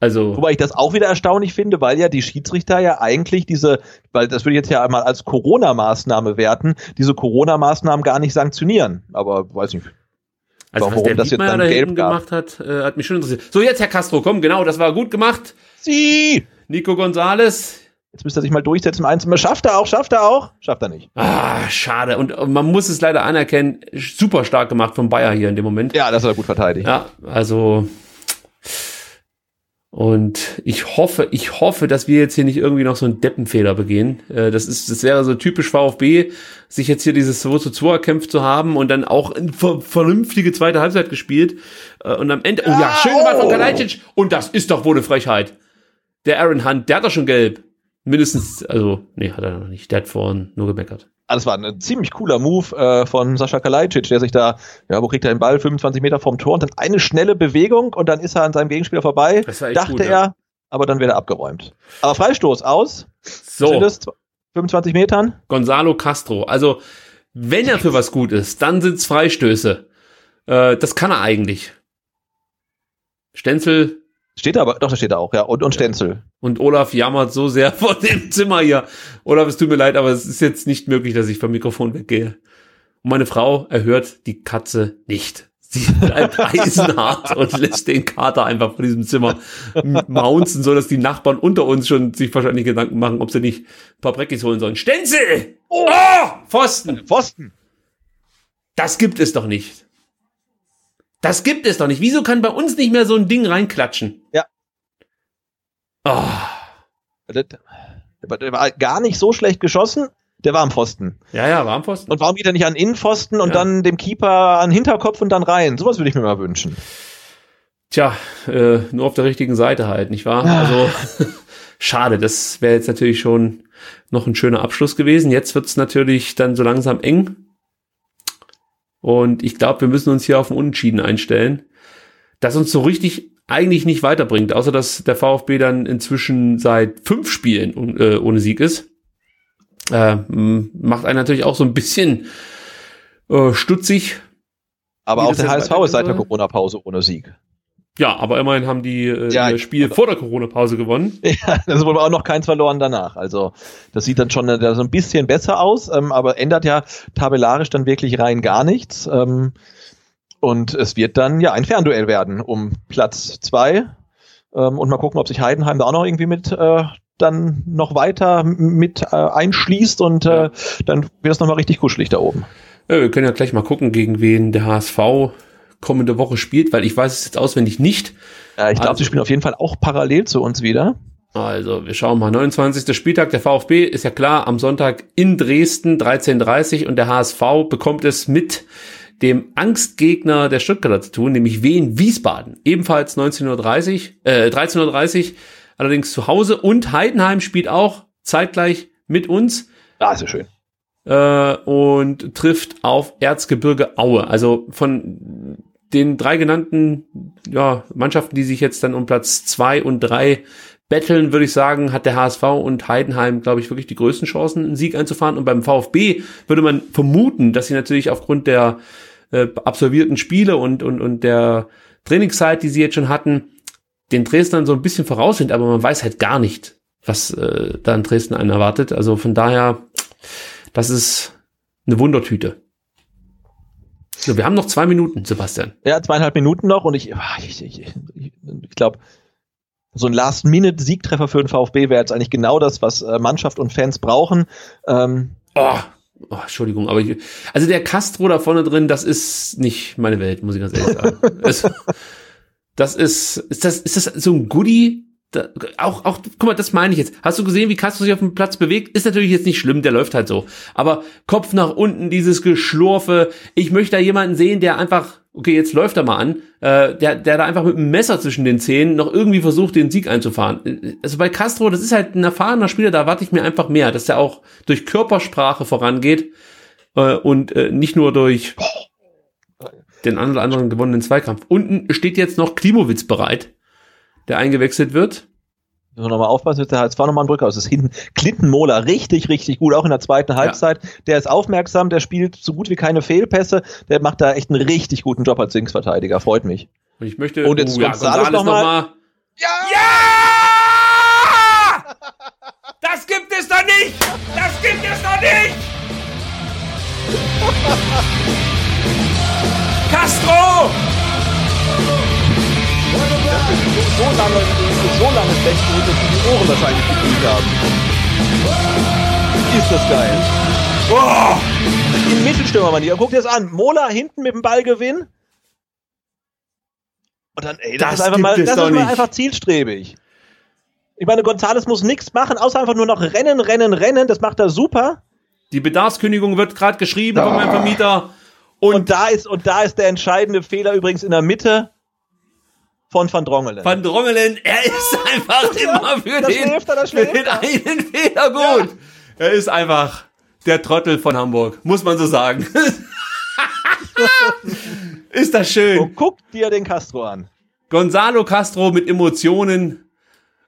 Also, Wobei ich das auch wieder erstaunlich finde, weil ja die Schiedsrichter ja eigentlich diese, weil das würde ich jetzt ja einmal als Corona-Maßnahme werten, diese Corona-Maßnahmen gar nicht sanktionieren. Aber weiß nicht. also was warum der das jetzt dann da gelb gemacht hat, äh, hat mich schon interessiert. So, jetzt Herr Castro, komm, genau, das war gut gemacht. Sie! Nico Gonzales, Jetzt müsste er sich mal durchsetzen. Eins, schafft er auch, schafft er auch, schafft er nicht. Ah, schade. Und man muss es leider anerkennen, super stark gemacht von Bayer hier in dem Moment. Ja, das hat er gut verteidigt. Ja, also und ich hoffe, ich hoffe, dass wir jetzt hier nicht irgendwie noch so einen Deppenfehler begehen. Äh, das ist, das wäre so typisch VfB, sich jetzt hier dieses 2 zu 2 erkämpft zu haben und dann auch eine vernünftige zweite Halbzeit gespielt. Äh, und am Ende, oh ja, schön gemacht von Kalajdzic. Und das ist doch wohl eine Frechheit. Der Aaron Hunt, der hat doch schon gelb. Mindestens, also, nee, hat er noch nicht. Der hat vorhin nur gemeckert. Also es war ein ziemlich cooler Move äh, von Sascha Kalajdzic, der sich da, ja, wo kriegt er den Ball? 25 Meter vom Tor und dann eine schnelle Bewegung und dann ist er an seinem Gegenspieler vorbei. Das dachte gut, er, ja. aber dann wird er abgeräumt. Aber Freistoß aus. So. Sind es 25 Metern? Gonzalo Castro. Also, wenn er für was gut ist, dann sind's Freistöße. Äh, das kann er eigentlich. Stenzel Steht da aber, doch, da steht er auch, ja. Und, und Stenzel. Und Olaf jammert so sehr vor dem Zimmer hier. Olaf, es tut mir leid, aber es ist jetzt nicht möglich, dass ich vom Mikrofon weggehe. Und meine Frau erhört die Katze nicht. Sie bleibt eisenhart und lässt den Kater einfach von diesem Zimmer mounzen, so dass die Nachbarn unter uns schon sich wahrscheinlich Gedanken machen, ob sie nicht ein paar Breckis holen sollen. Stenzel! Oh! oh! Pfosten! Pfosten! Das gibt es doch nicht. Das gibt es doch nicht. Wieso kann bei uns nicht mehr so ein Ding reinklatschen? Ja. Oh. Der, der war gar nicht so schlecht geschossen. Der war am Pfosten. Ja, ja, war am Pfosten. Und warum geht er nicht an Innenpfosten und ja. dann dem Keeper an Hinterkopf und dann rein? Sowas würde ich mir mal wünschen. Tja, äh, nur auf der richtigen Seite halt, nicht wahr? Ah. Also schade, das wäre jetzt natürlich schon noch ein schöner Abschluss gewesen. Jetzt wird's natürlich dann so langsam eng. Und ich glaube, wir müssen uns hier auf ein Unentschieden einstellen, das uns so richtig eigentlich nicht weiterbringt, außer dass der VfB dann inzwischen seit fünf Spielen äh, ohne Sieg ist. Äh, macht einen natürlich auch so ein bisschen äh, stutzig. Aber auch der HSV ist seit der Corona-Pause ohne Sieg. Ja, aber immerhin haben die äh, ja, Spiel vor der Corona-Pause gewonnen. Ja, das wurde auch noch keins verloren danach. Also das sieht dann schon äh, so ein bisschen besser aus, ähm, aber ändert ja tabellarisch dann wirklich rein gar nichts. Ähm, und es wird dann ja ein Fernduell werden um Platz zwei. Ähm, und mal gucken, ob sich Heidenheim da auch noch irgendwie mit äh, dann noch weiter mit äh, einschließt und äh, dann wird es nochmal richtig kuschelig da oben. Ja, wir können ja gleich mal gucken, gegen ven der HSV kommende Woche spielt, weil ich weiß es jetzt auswendig nicht. Ja, ich glaube, also, sie spielen auf jeden Fall auch parallel zu uns wieder. Also, wir schauen mal. 29. Spieltag der VfB ist ja klar am Sonntag in Dresden 13.30 und der HSV bekommt es mit dem Angstgegner der Stuttgarter zu tun, nämlich Wien Wiesbaden. Ebenfalls 19.30 äh, 13.30 allerdings zu Hause und Heidenheim spielt auch zeitgleich mit uns. Ah, ist ja schön äh, und trifft auf Erzgebirge Aue. Also von den drei genannten ja, Mannschaften, die sich jetzt dann um Platz zwei und drei betteln, würde ich sagen, hat der HSV und Heidenheim, glaube ich, wirklich die größten Chancen, einen Sieg einzufahren. Und beim VfB würde man vermuten, dass sie natürlich aufgrund der äh, absolvierten Spiele und, und, und der Trainingszeit, die sie jetzt schon hatten, den Dresdnern so ein bisschen voraus sind, aber man weiß halt gar nicht, was äh, da in Dresden einen erwartet. Also von daher, das ist eine Wundertüte. So, wir haben noch zwei Minuten, Sebastian. Ja, zweieinhalb Minuten noch und ich, ah, ich, ich, ich, ich glaube, so ein Last-Minute-Siegtreffer für den VfB wäre jetzt eigentlich genau das, was äh, Mannschaft und Fans brauchen. Ähm, oh, oh, Entschuldigung, aber ich, also der Castro da vorne drin, das ist nicht meine Welt, muss ich ganz ehrlich sagen. das, das ist, ist das, ist das so ein Goodie? Da, auch, auch, guck mal, das meine ich jetzt. Hast du gesehen, wie Castro sich auf dem Platz bewegt? Ist natürlich jetzt nicht schlimm, der läuft halt so. Aber Kopf nach unten, dieses Geschlurfe. Ich möchte da jemanden sehen, der einfach, okay, jetzt läuft er mal an, äh, der, der da einfach mit einem Messer zwischen den Zähnen noch irgendwie versucht, den Sieg einzufahren. Also bei Castro, das ist halt ein erfahrener Spieler, da erwarte ich mir einfach mehr, dass der auch durch Körpersprache vorangeht äh, und äh, nicht nur durch den einen oder anderen gewonnenen Zweikampf. Unten steht jetzt noch Klimowitz bereit der eingewechselt wird. Müssen wir nochmal aufpassen, jetzt der HSV nochmal ein Brücke aus. Das ist hinten Klittenmola richtig, richtig gut, auch in der zweiten Halbzeit. Ja. Der ist aufmerksam, der spielt so gut wie keine Fehlpässe. Der macht da echt einen richtig guten Job als Linksverteidiger. Freut mich. Und ich möchte, und jetzt uh, ja, Gonzales noch mal. Noch mal. Ja! ja! Das gibt es doch nicht! Das gibt es doch nicht! Castro! So lange, so lange schlecht, dass die Ohren wahrscheinlich gefühlt haben. Ist das geil. Oh! Im Mittelstürmermanier. Guck dir das an. Mola hinten mit dem Ballgewinn. Und dann, ey, das, Das ist einfach mal, das ist mal einfach zielstrebig. Ich meine, Gonzales muss nichts machen, außer einfach nur noch rennen, rennen, rennen. Das macht er super. Die Bedarfskündigung wird gerade geschrieben von meinem Vermieter. Und, Und da ist, und da ist der entscheidende Fehler übrigens in der Mitte von Van Drongelen. Van Drongelen, er ist einfach immer für den, schläft er, für den einen Fehler gut. Er ist einfach der Trottel von Hamburg, muss man so sagen. ist das schön. Und guck dir den Castro an. Gonzalo Castro mit Emotionen.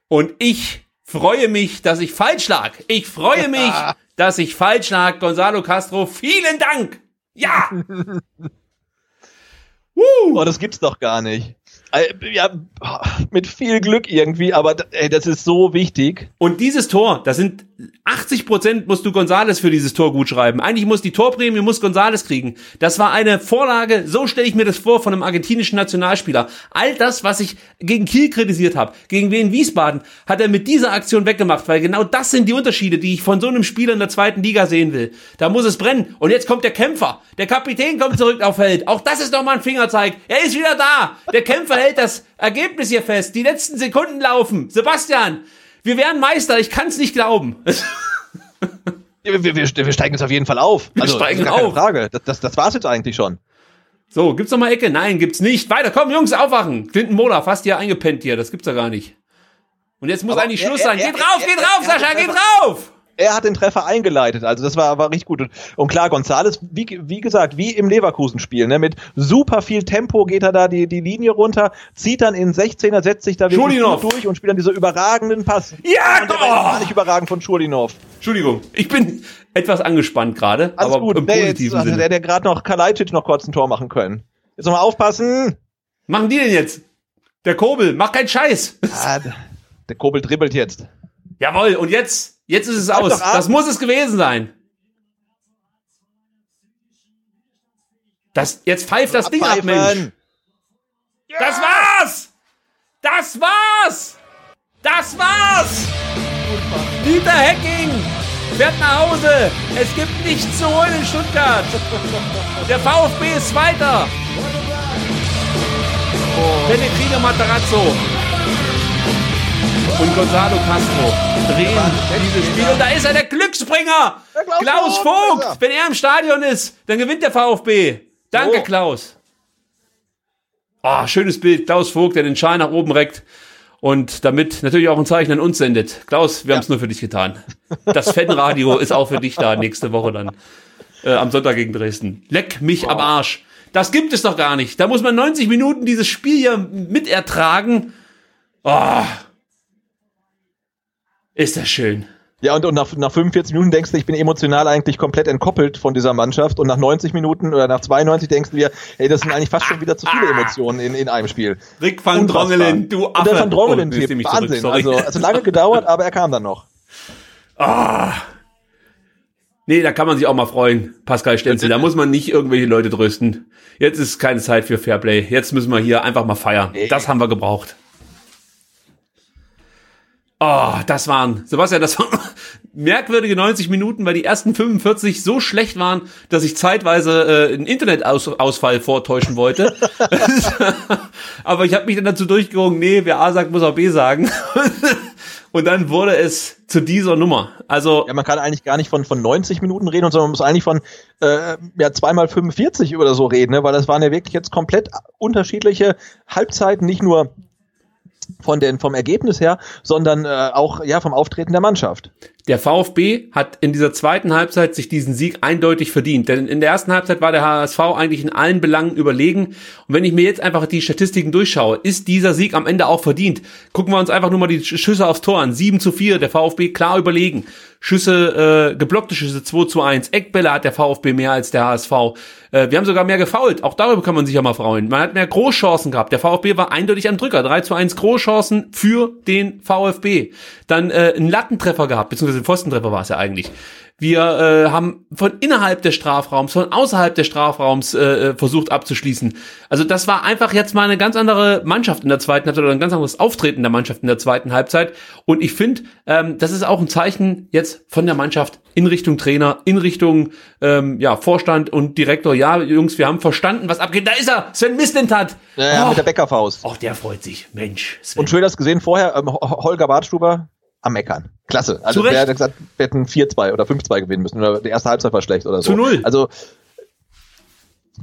Und ich freue mich, dass ich falsch lag. Ich freue mich, dass ich falsch lag. Gonzalo Castro, vielen Dank. Ja. Oh, das gibt's doch gar nicht. Äh, Ja, mit viel Glück irgendwie, aber ey, das ist so wichtig. Und dieses Tor, das sind 80 Prozent musst du Gonzales für dieses Tor gut schreiben. Eigentlich muss die Torprämie muss Gonzales kriegen. Das war eine Vorlage, so stelle ich mir das vor von einem argentinischen Nationalspieler. All das, was ich gegen Kiel kritisiert habe, gegen Wien Wiesbaden, hat er mit dieser Aktion weggemacht, weil genau das sind die Unterschiede, die ich von so einem Spieler in der zweiten Liga sehen will. Da muss es brennen. Und jetzt kommt der Kämpfer. Der Kapitän kommt zurück auf Feld. Auch das ist doch mal ein Fingerzeig. Er ist wieder da. Der Kämpfer hält das Ergebnis hier fest. Die letzten Sekunden laufen. Sebastian, wir werden Meister. Ich kann es nicht glauben. Wir, wir, wir wir steigen jetzt auf jeden Fall auf. Also, steigen das ist gar keine auf. Frage. Das, das, das war's jetzt eigentlich schon. So, gibt's noch mal Ecke? Nein, gibt's nicht. Weiter, komm, Jungs, aufwachen. Clinton Mola, fast hier eingepennt hier. Das gibt's ja gar nicht. Und jetzt muss Aber eigentlich Schluss er- sein. er- Geht rauf, geht rauf, Sascha, geht rauf! Er hat den Treffer eingeleitet, also das war, war richtig gut. Und, und klar, Gonzales, wie, wie gesagt, wie im Leverkusen-Spiel, ne, mit super viel Tempo geht er da die, die Linie runter, zieht dann in 16er, setzt sich da gut durch und spielt dann diese überragenden Pass. Ja, doch! war gar nicht überragend von Schulinov. Entschuldigung, ich bin etwas angespannt gerade, Alles aber gut. im Nee, jetzt, positiven also der gerade noch Kalajdzic noch kurz ein Tor machen können. Jetzt nochmal aufpassen. Machen die denn jetzt? Der Kobel, mach keinen Scheiß. Ah, der Kobel dribbelt jetzt. Jawohl, und jetzt, jetzt ist es Bleib aus. Das muss es gewesen sein. Das, jetzt pfeift das Ding ab, Mensch. Das war's! Das war's! Das war's! Dieter Hecking fährt nach Hause. Es gibt nichts zu holen in Stuttgart. Der VfB ist weiter. Pellegrino Matarazzo und Gonzalo Castro drehen dieses Spiel. Und da ist er, der Glücksbringer. Der Klaus Klaus Vogt, Vogt. er. Wenn er im Stadion ist, dann gewinnt der VfB. Danke, So. Klaus. Ah, schönes Bild. Klaus Vogt, der den Schal nach oben reckt und damit natürlich auch ein Zeichen an uns sendet. Klaus, wir haben es nur für dich getan. Das Fanradio ist auch für dich da nächste Woche dann. Äh, am Sonntag gegen Dresden. Leck mich am Arsch. Das gibt es doch gar nicht. Da muss man 90 Minuten dieses Spiel hier mit ertragen. Ah. Ist das schön. Ja, und, und nach, nach 45 Minuten denkst du, ich bin emotional eigentlich komplett entkoppelt von dieser Mannschaft. Und nach 90 Minuten oder nach 92 denkst du dir, ey, das sind eigentlich fast schon wieder zu viele Emotionen in, in einem Spiel. Rick van Unfassbar. Drongelen, du Affe. Und der Van Oh, Drongelen jetzt Tipp, nehme ich zurück, Wahnsinn. sorry. also, also lange gedauert, aber er kam dann noch. Nee, da kann man sich auch mal freuen, Pascal Stenzel. Da muss man nicht irgendwelche Leute trösten. Jetzt ist keine Zeit für Fairplay. Jetzt müssen wir hier einfach mal feiern. Das haben wir gebraucht. Oh, das waren, Sebastian, das waren merkwürdige 90 Minuten, weil die ersten 45 so schlecht waren, dass ich zeitweise äh, einen Internetausfall vortäuschen wollte. Aber ich habe mich dann dazu durchgerungen, nee, wer A sagt, muss auch B sagen. Und dann wurde es zu dieser Nummer. Also Ja, man kann eigentlich gar nicht von, von 90 Minuten reden, sondern man muss eigentlich von äh, ja, zweimal 45 oder so reden, ne? weil das waren ja wirklich jetzt komplett unterschiedliche Halbzeiten, nicht nur von den, vom Ergebnis her, sondern äh, auch ja vom Auftreten der Mannschaft. Der VfB hat in dieser zweiten Halbzeit sich diesen Sieg eindeutig verdient. Denn in der ersten Halbzeit war der HSV eigentlich in allen Belangen überlegen. Und wenn ich mir jetzt einfach die Statistiken durchschaue, ist dieser Sieg am Ende auch verdient. Gucken wir uns einfach nur mal die Sch- Schüsse aufs Tor an. 7 zu 4, der VfB klar überlegen. Schüsse, äh, geblockte Schüsse 2 zu 1. Eckbälle hat der VfB mehr als der HSV. Äh, wir haben sogar mehr gefault. Auch darüber kann man sich ja mal freuen. Man hat mehr Großchancen gehabt. Der VfB war eindeutig am Drücker. 3 zu 1 Großchancen für den VfB. Dann äh, einen Lattentreffer gehabt, beziehungsweise ein Pfostentreffer war es ja eigentlich. Wir äh, haben von innerhalb des Strafraums, von außerhalb des Strafraums äh, äh, versucht abzuschließen. Also das war einfach jetzt mal eine ganz andere Mannschaft in der zweiten Halbzeit oder ein ganz anderes Auftreten der Mannschaft in der zweiten Halbzeit. Und ich finde, ähm, das ist auch ein Zeichen jetzt von der Mannschaft in Richtung Trainer, in Richtung ähm, ja Vorstand und Direktor. Ja, Jungs, wir haben verstanden, was abgeht. Da ist er, Sven Mislintat. Ja, ja, oh. mit der Bäckerfaust. Och, der freut sich. Mensch. Sven. Und schön das gesehen vorher, ähm, Holger Bartstuber am Meckern. Klasse. Also Zu Recht. der hat gesagt, wir hätten 4-2 oder 5-2 gewinnen müssen. Oder die erste Halbzeit war schlecht oder so. Zu null. Also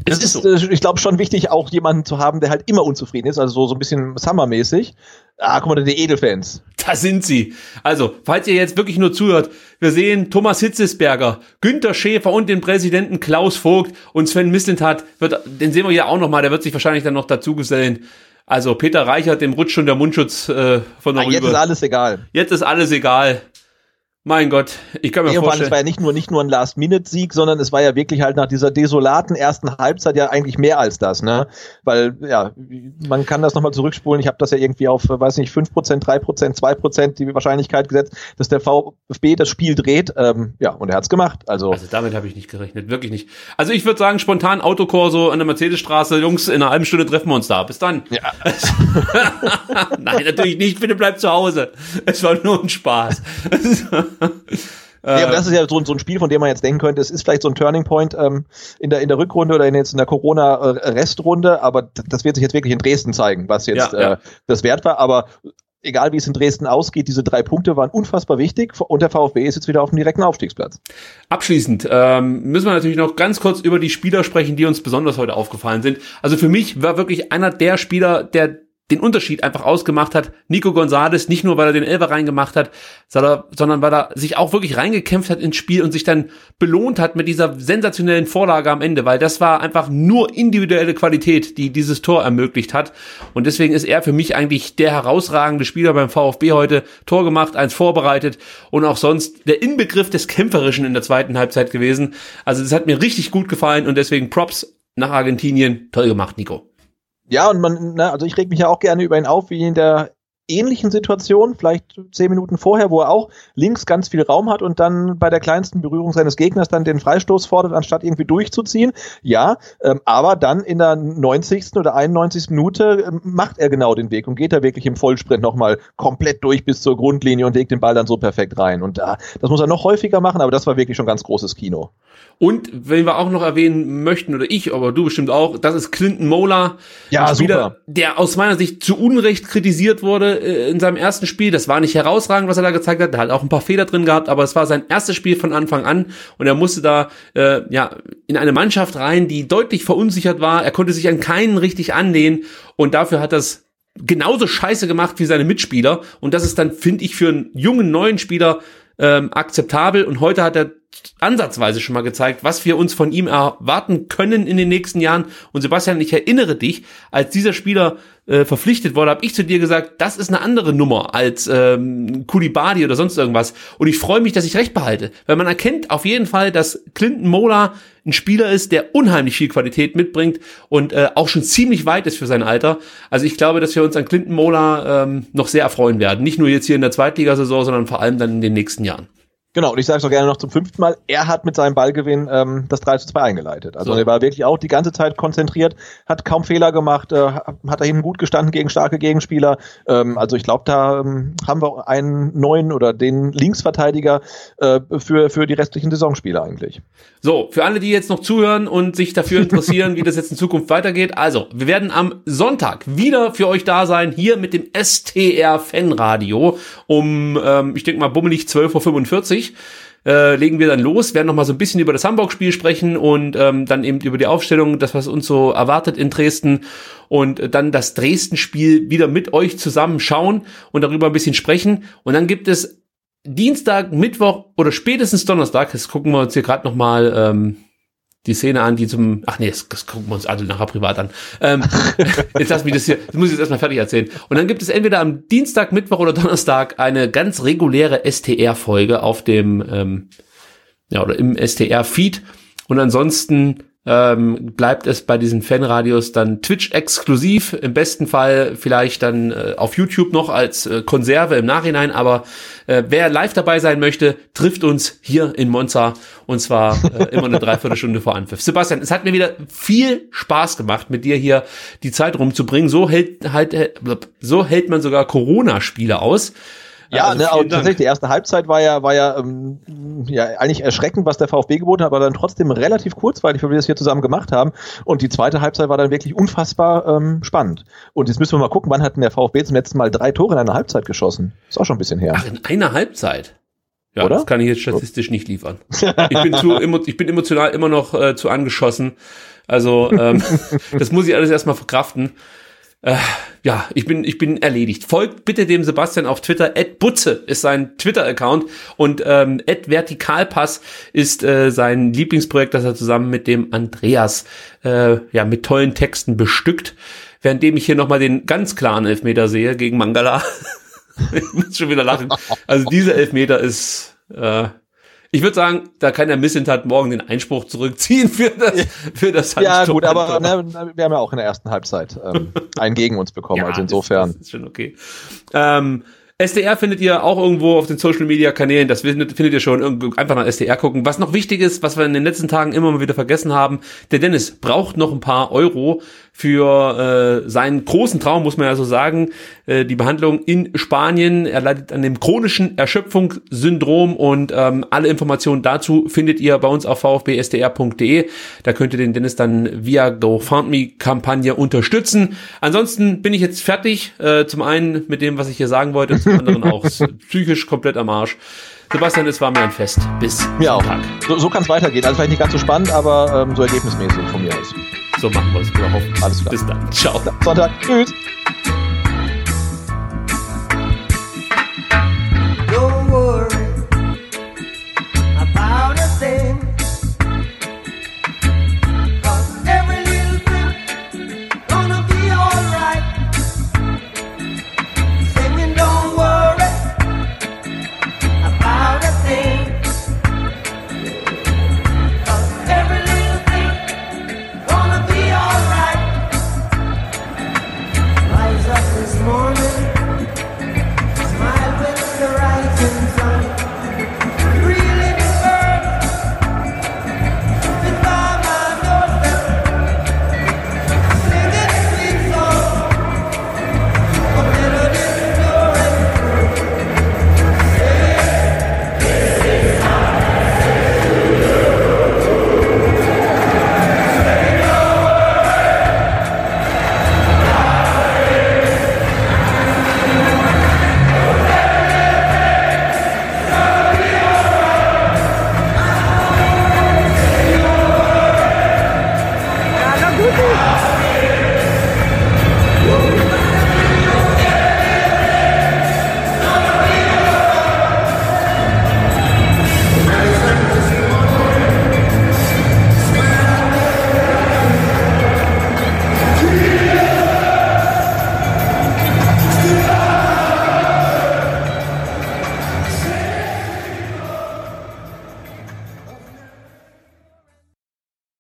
Es ist ist, äh, ich glaube, schon wichtig, auch jemanden zu haben, der halt immer unzufrieden ist, also so, so ein bisschen Summer-mäßig. Ah, guck mal, die Edelfans. Da sind sie. Also, falls ihr jetzt wirklich nur zuhört, wir sehen Thomas Hitzesberger, Günter Schäfer und den Präsidenten Klaus Vogt und Sven Mislintat, wird, den sehen wir ja auch nochmal, der wird sich wahrscheinlich dann noch dazugesellen. Also, Peter Reichert, dem rutscht schon der Mundschutz äh, von der Ah, jetzt Rübe. ist alles egal. jetzt ist alles egal. Mein Gott, ich kann mir Irgendwann, es vorstellen. war ja nicht nur, nicht nur ein Last-Minute-Sieg, sondern es war ja wirklich halt nach dieser desolaten ersten Halbzeit ja eigentlich mehr als das, ne? Weil, ja, man kann das nochmal zurückspulen. Ich habe das ja irgendwie auf, äh, weiß nicht, 5%, 3%, 2% die Wahrscheinlichkeit gesetzt, dass der VfB das Spiel dreht. Ähm, ja, und er hat's gemacht. Also, Also damit habe ich nicht gerechnet, wirklich nicht. Also ich würde sagen, spontan Autokorso an der Mercedesstraße, Jungs, in einer halben Stunde treffen wir uns da. Bis dann. ja. Nein, natürlich nicht, bitte bleibt zu Hause. Es war nur ein Spaß. Ja, aber das ist ja so, so ein Spiel, von dem man jetzt denken könnte, es ist vielleicht so ein Turning Point ähm, in, der, in der Rückrunde oder in, jetzt in der Corona-Restrunde, aber das wird sich jetzt wirklich in Dresden zeigen, was jetzt Ja, ja. Äh, das wert war. Aber egal wie es in Dresden ausgeht, diese drei Punkte waren unfassbar wichtig und der VfB ist jetzt wieder auf dem direkten Aufstiegsplatz. Abschließend ähm, müssen wir natürlich noch ganz kurz über die Spieler sprechen, die uns besonders heute aufgefallen sind. Also für mich war wirklich einer der Spieler, der den Unterschied einfach ausgemacht hat, Nico Gonzalez, nicht nur weil er den Elfer reingemacht hat, sondern, sondern weil er sich auch wirklich reingekämpft hat ins Spiel und sich dann belohnt hat mit dieser sensationellen Vorlage am Ende, weil das war einfach nur individuelle Qualität, die dieses Tor ermöglicht hat. Und deswegen ist er für mich eigentlich der herausragende Spieler beim VfB heute. Tor gemacht, eins vorbereitet und auch sonst der Inbegriff des Kämpferischen in der zweiten Halbzeit gewesen. Also das hat mir richtig gut gefallen und deswegen Props nach Argentinien. Toll gemacht, Nico. Ja, und man, ne, also ich reg mich ja auch gerne über ihn auf, wie in der ähnlichen Situation, vielleicht zehn Minuten vorher, wo er auch links ganz viel Raum hat und dann bei der kleinsten Berührung seines Gegners dann den Freistoß fordert, anstatt irgendwie durchzuziehen. Ja, ähm, aber dann in der 90. oder 91. Minute ähm, macht er genau den Weg und geht da wirklich im Vollsprint nochmal komplett durch bis zur Grundlinie und legt den Ball dann so perfekt rein. Und da, das muss er noch häufiger machen, aber das war wirklich schon ganz großes Kino. Und wenn wir auch noch erwähnen möchten, oder ich, aber du bestimmt auch, das ist Clinton Mola. Ja, Spieler, super. Der aus meiner Sicht zu Unrecht kritisiert wurde äh, in seinem ersten Spiel. Das war nicht herausragend, was er da gezeigt hat. Er hat auch ein paar Fehler drin gehabt, aber es war sein erstes Spiel von Anfang an und er musste da äh, ja in eine Mannschaft rein, die deutlich verunsichert war. Er konnte sich an keinen richtig anlehnen und dafür hat das genauso scheiße gemacht wie seine Mitspieler. Und das ist dann, finde ich, für einen jungen, neuen Spieler ähm, akzeptabel. Und heute hat er ansatzweise schon mal gezeigt, was wir uns von ihm erwarten können in den nächsten Jahren. Und Sebastian, ich erinnere dich, als dieser Spieler äh, verpflichtet wurde, habe ich zu dir gesagt, das ist eine andere Nummer als ähm, Kulibadi oder sonst irgendwas. Und ich freue mich, dass ich recht behalte, weil man erkennt auf jeden Fall, dass Clinton Mola ein Spieler ist, der unheimlich viel Qualität mitbringt und äh, auch schon ziemlich weit ist für sein Alter. Also ich glaube, dass wir uns an Clinton Mola ähm, noch sehr erfreuen werden. Nicht nur jetzt hier in der Zweitligasaison, sondern vor allem dann in den nächsten Jahren. Genau, und ich sage es auch gerne noch zum fünften Mal, er hat mit seinem Ballgewinn ähm, das 3 zu 2 eingeleitet. Also So. er war wirklich auch die ganze Zeit konzentriert, hat kaum Fehler gemacht, äh, hat da hinten gut gestanden gegen starke Gegenspieler. Ähm, also ich glaube, da ähm, haben wir einen neuen oder den Linksverteidiger äh, für, für die restlichen Saisonspiele eigentlich. So, für alle, die jetzt noch zuhören und sich dafür interessieren, wie das jetzt in Zukunft weitergeht. Also, wir werden am Sonntag wieder für euch da sein, hier mit dem STR Fanradio um, ähm, ich denke mal, bummelig 12.45 Uhr. Äh, legen wir dann los, werden noch mal so ein bisschen über das Hamburg-Spiel sprechen und ähm, dann eben über die Aufstellung, das was uns so erwartet in Dresden und äh, dann das Dresden-Spiel wieder mit euch zusammen schauen und darüber ein bisschen sprechen und dann gibt es Dienstag, Mittwoch oder spätestens Donnerstag, das gucken wir uns hier gerade noch mal ähm, die Szene an, die zum, ach nee, das, das gucken wir uns alle nachher privat an. Ähm, jetzt lass mich das hier, das muss ich jetzt erstmal fertig erzählen. Und dann gibt es entweder am Dienstag, Mittwoch oder Donnerstag eine ganz reguläre STR-Folge auf dem, ähm, ja, oder im STR-Feed. Und ansonsten ähm, bleibt es bei diesen Fanradios dann Twitch-exklusiv, im besten Fall vielleicht dann äh, auf YouTube noch als äh, Konserve im Nachhinein, aber äh, wer live dabei sein möchte, trifft uns hier in Monza und zwar äh, immer eine Dreiviertelstunde vor Anpfiff. Sebastian, es hat mir wieder viel Spaß gemacht, mit dir hier die Zeit rumzubringen. So hält halt, äh, so hält man sogar Corona-Spiele aus. Ja, also ne, aber tatsächlich, die erste Halbzeit war ja, war ja, ähm, ja eigentlich erschreckend, was der VfB geboten hat, aber dann trotzdem relativ kurzweilig, weil wir das hier zusammen gemacht haben. Und die zweite Halbzeit war dann wirklich unfassbar ähm, spannend. Und jetzt müssen wir mal gucken, wann hat denn der VfB zum letzten Mal drei Tore in einer Halbzeit geschossen? Ist auch schon ein bisschen her. Ach, in einer Halbzeit? Ja, Oder? das kann ich jetzt statistisch nicht liefern. Ich bin, zu, ich bin emotional immer noch äh, zu angeschossen. Also ähm, das muss ich alles erstmal verkraften. Äh, ja, ich bin, ich bin erledigt. Folgt bitte dem Sebastian auf Twitter. Ed Butze ist sein Twitter-Account und ähm, Ed Vertikalpass ist äh, sein Lieblingsprojekt, das er zusammen mit dem Andreas äh, ja mit tollen Texten bestückt. Währenddem ich hier nochmal den ganz klaren Elfmeter sehe gegen Mangala. ich muss schon wieder lachen. Also dieser Elfmeter ist äh, ich würde sagen, da kann der Missentat morgen den Einspruch zurückziehen für das, für das Ja, gut, aber ne, wir haben ja auch in der ersten Halbzeit ähm, einen gegen uns bekommen, ja, also insofern. Das, ist schon okay. Ähm, SDR findet ihr auch irgendwo auf den Social Media Kanälen. Das findet, findet ihr schon. Einfach nach SDR gucken. Was noch wichtig ist, was wir in den letzten Tagen immer mal wieder vergessen haben. Der Dennis braucht noch ein paar Euro für äh, seinen großen Traum, muss man ja so sagen. Äh, die Behandlung in Spanien. Er leidet an dem chronischen Erschöpfungssyndrom und ähm, alle Informationen dazu findet ihr bei uns auf vfbsdr.de. Da könnt ihr den Dennis dann via GoFundMe-Kampagne unterstützen. Ansonsten bin ich jetzt fertig. Äh, zum einen mit dem, was ich hier sagen wollte zum anderen auch psychisch komplett am Arsch. Sebastian, es war mir ein Fest. Bis mir auch. Tag. So, so kann es weitergehen. Also vielleicht nicht ganz so spannend, aber ähm, so ergebnismäßig von mir aus. So machen wir es. Wir hoffen. Alles klar. Bis dann. Ciao. Sonntag. Tschüss.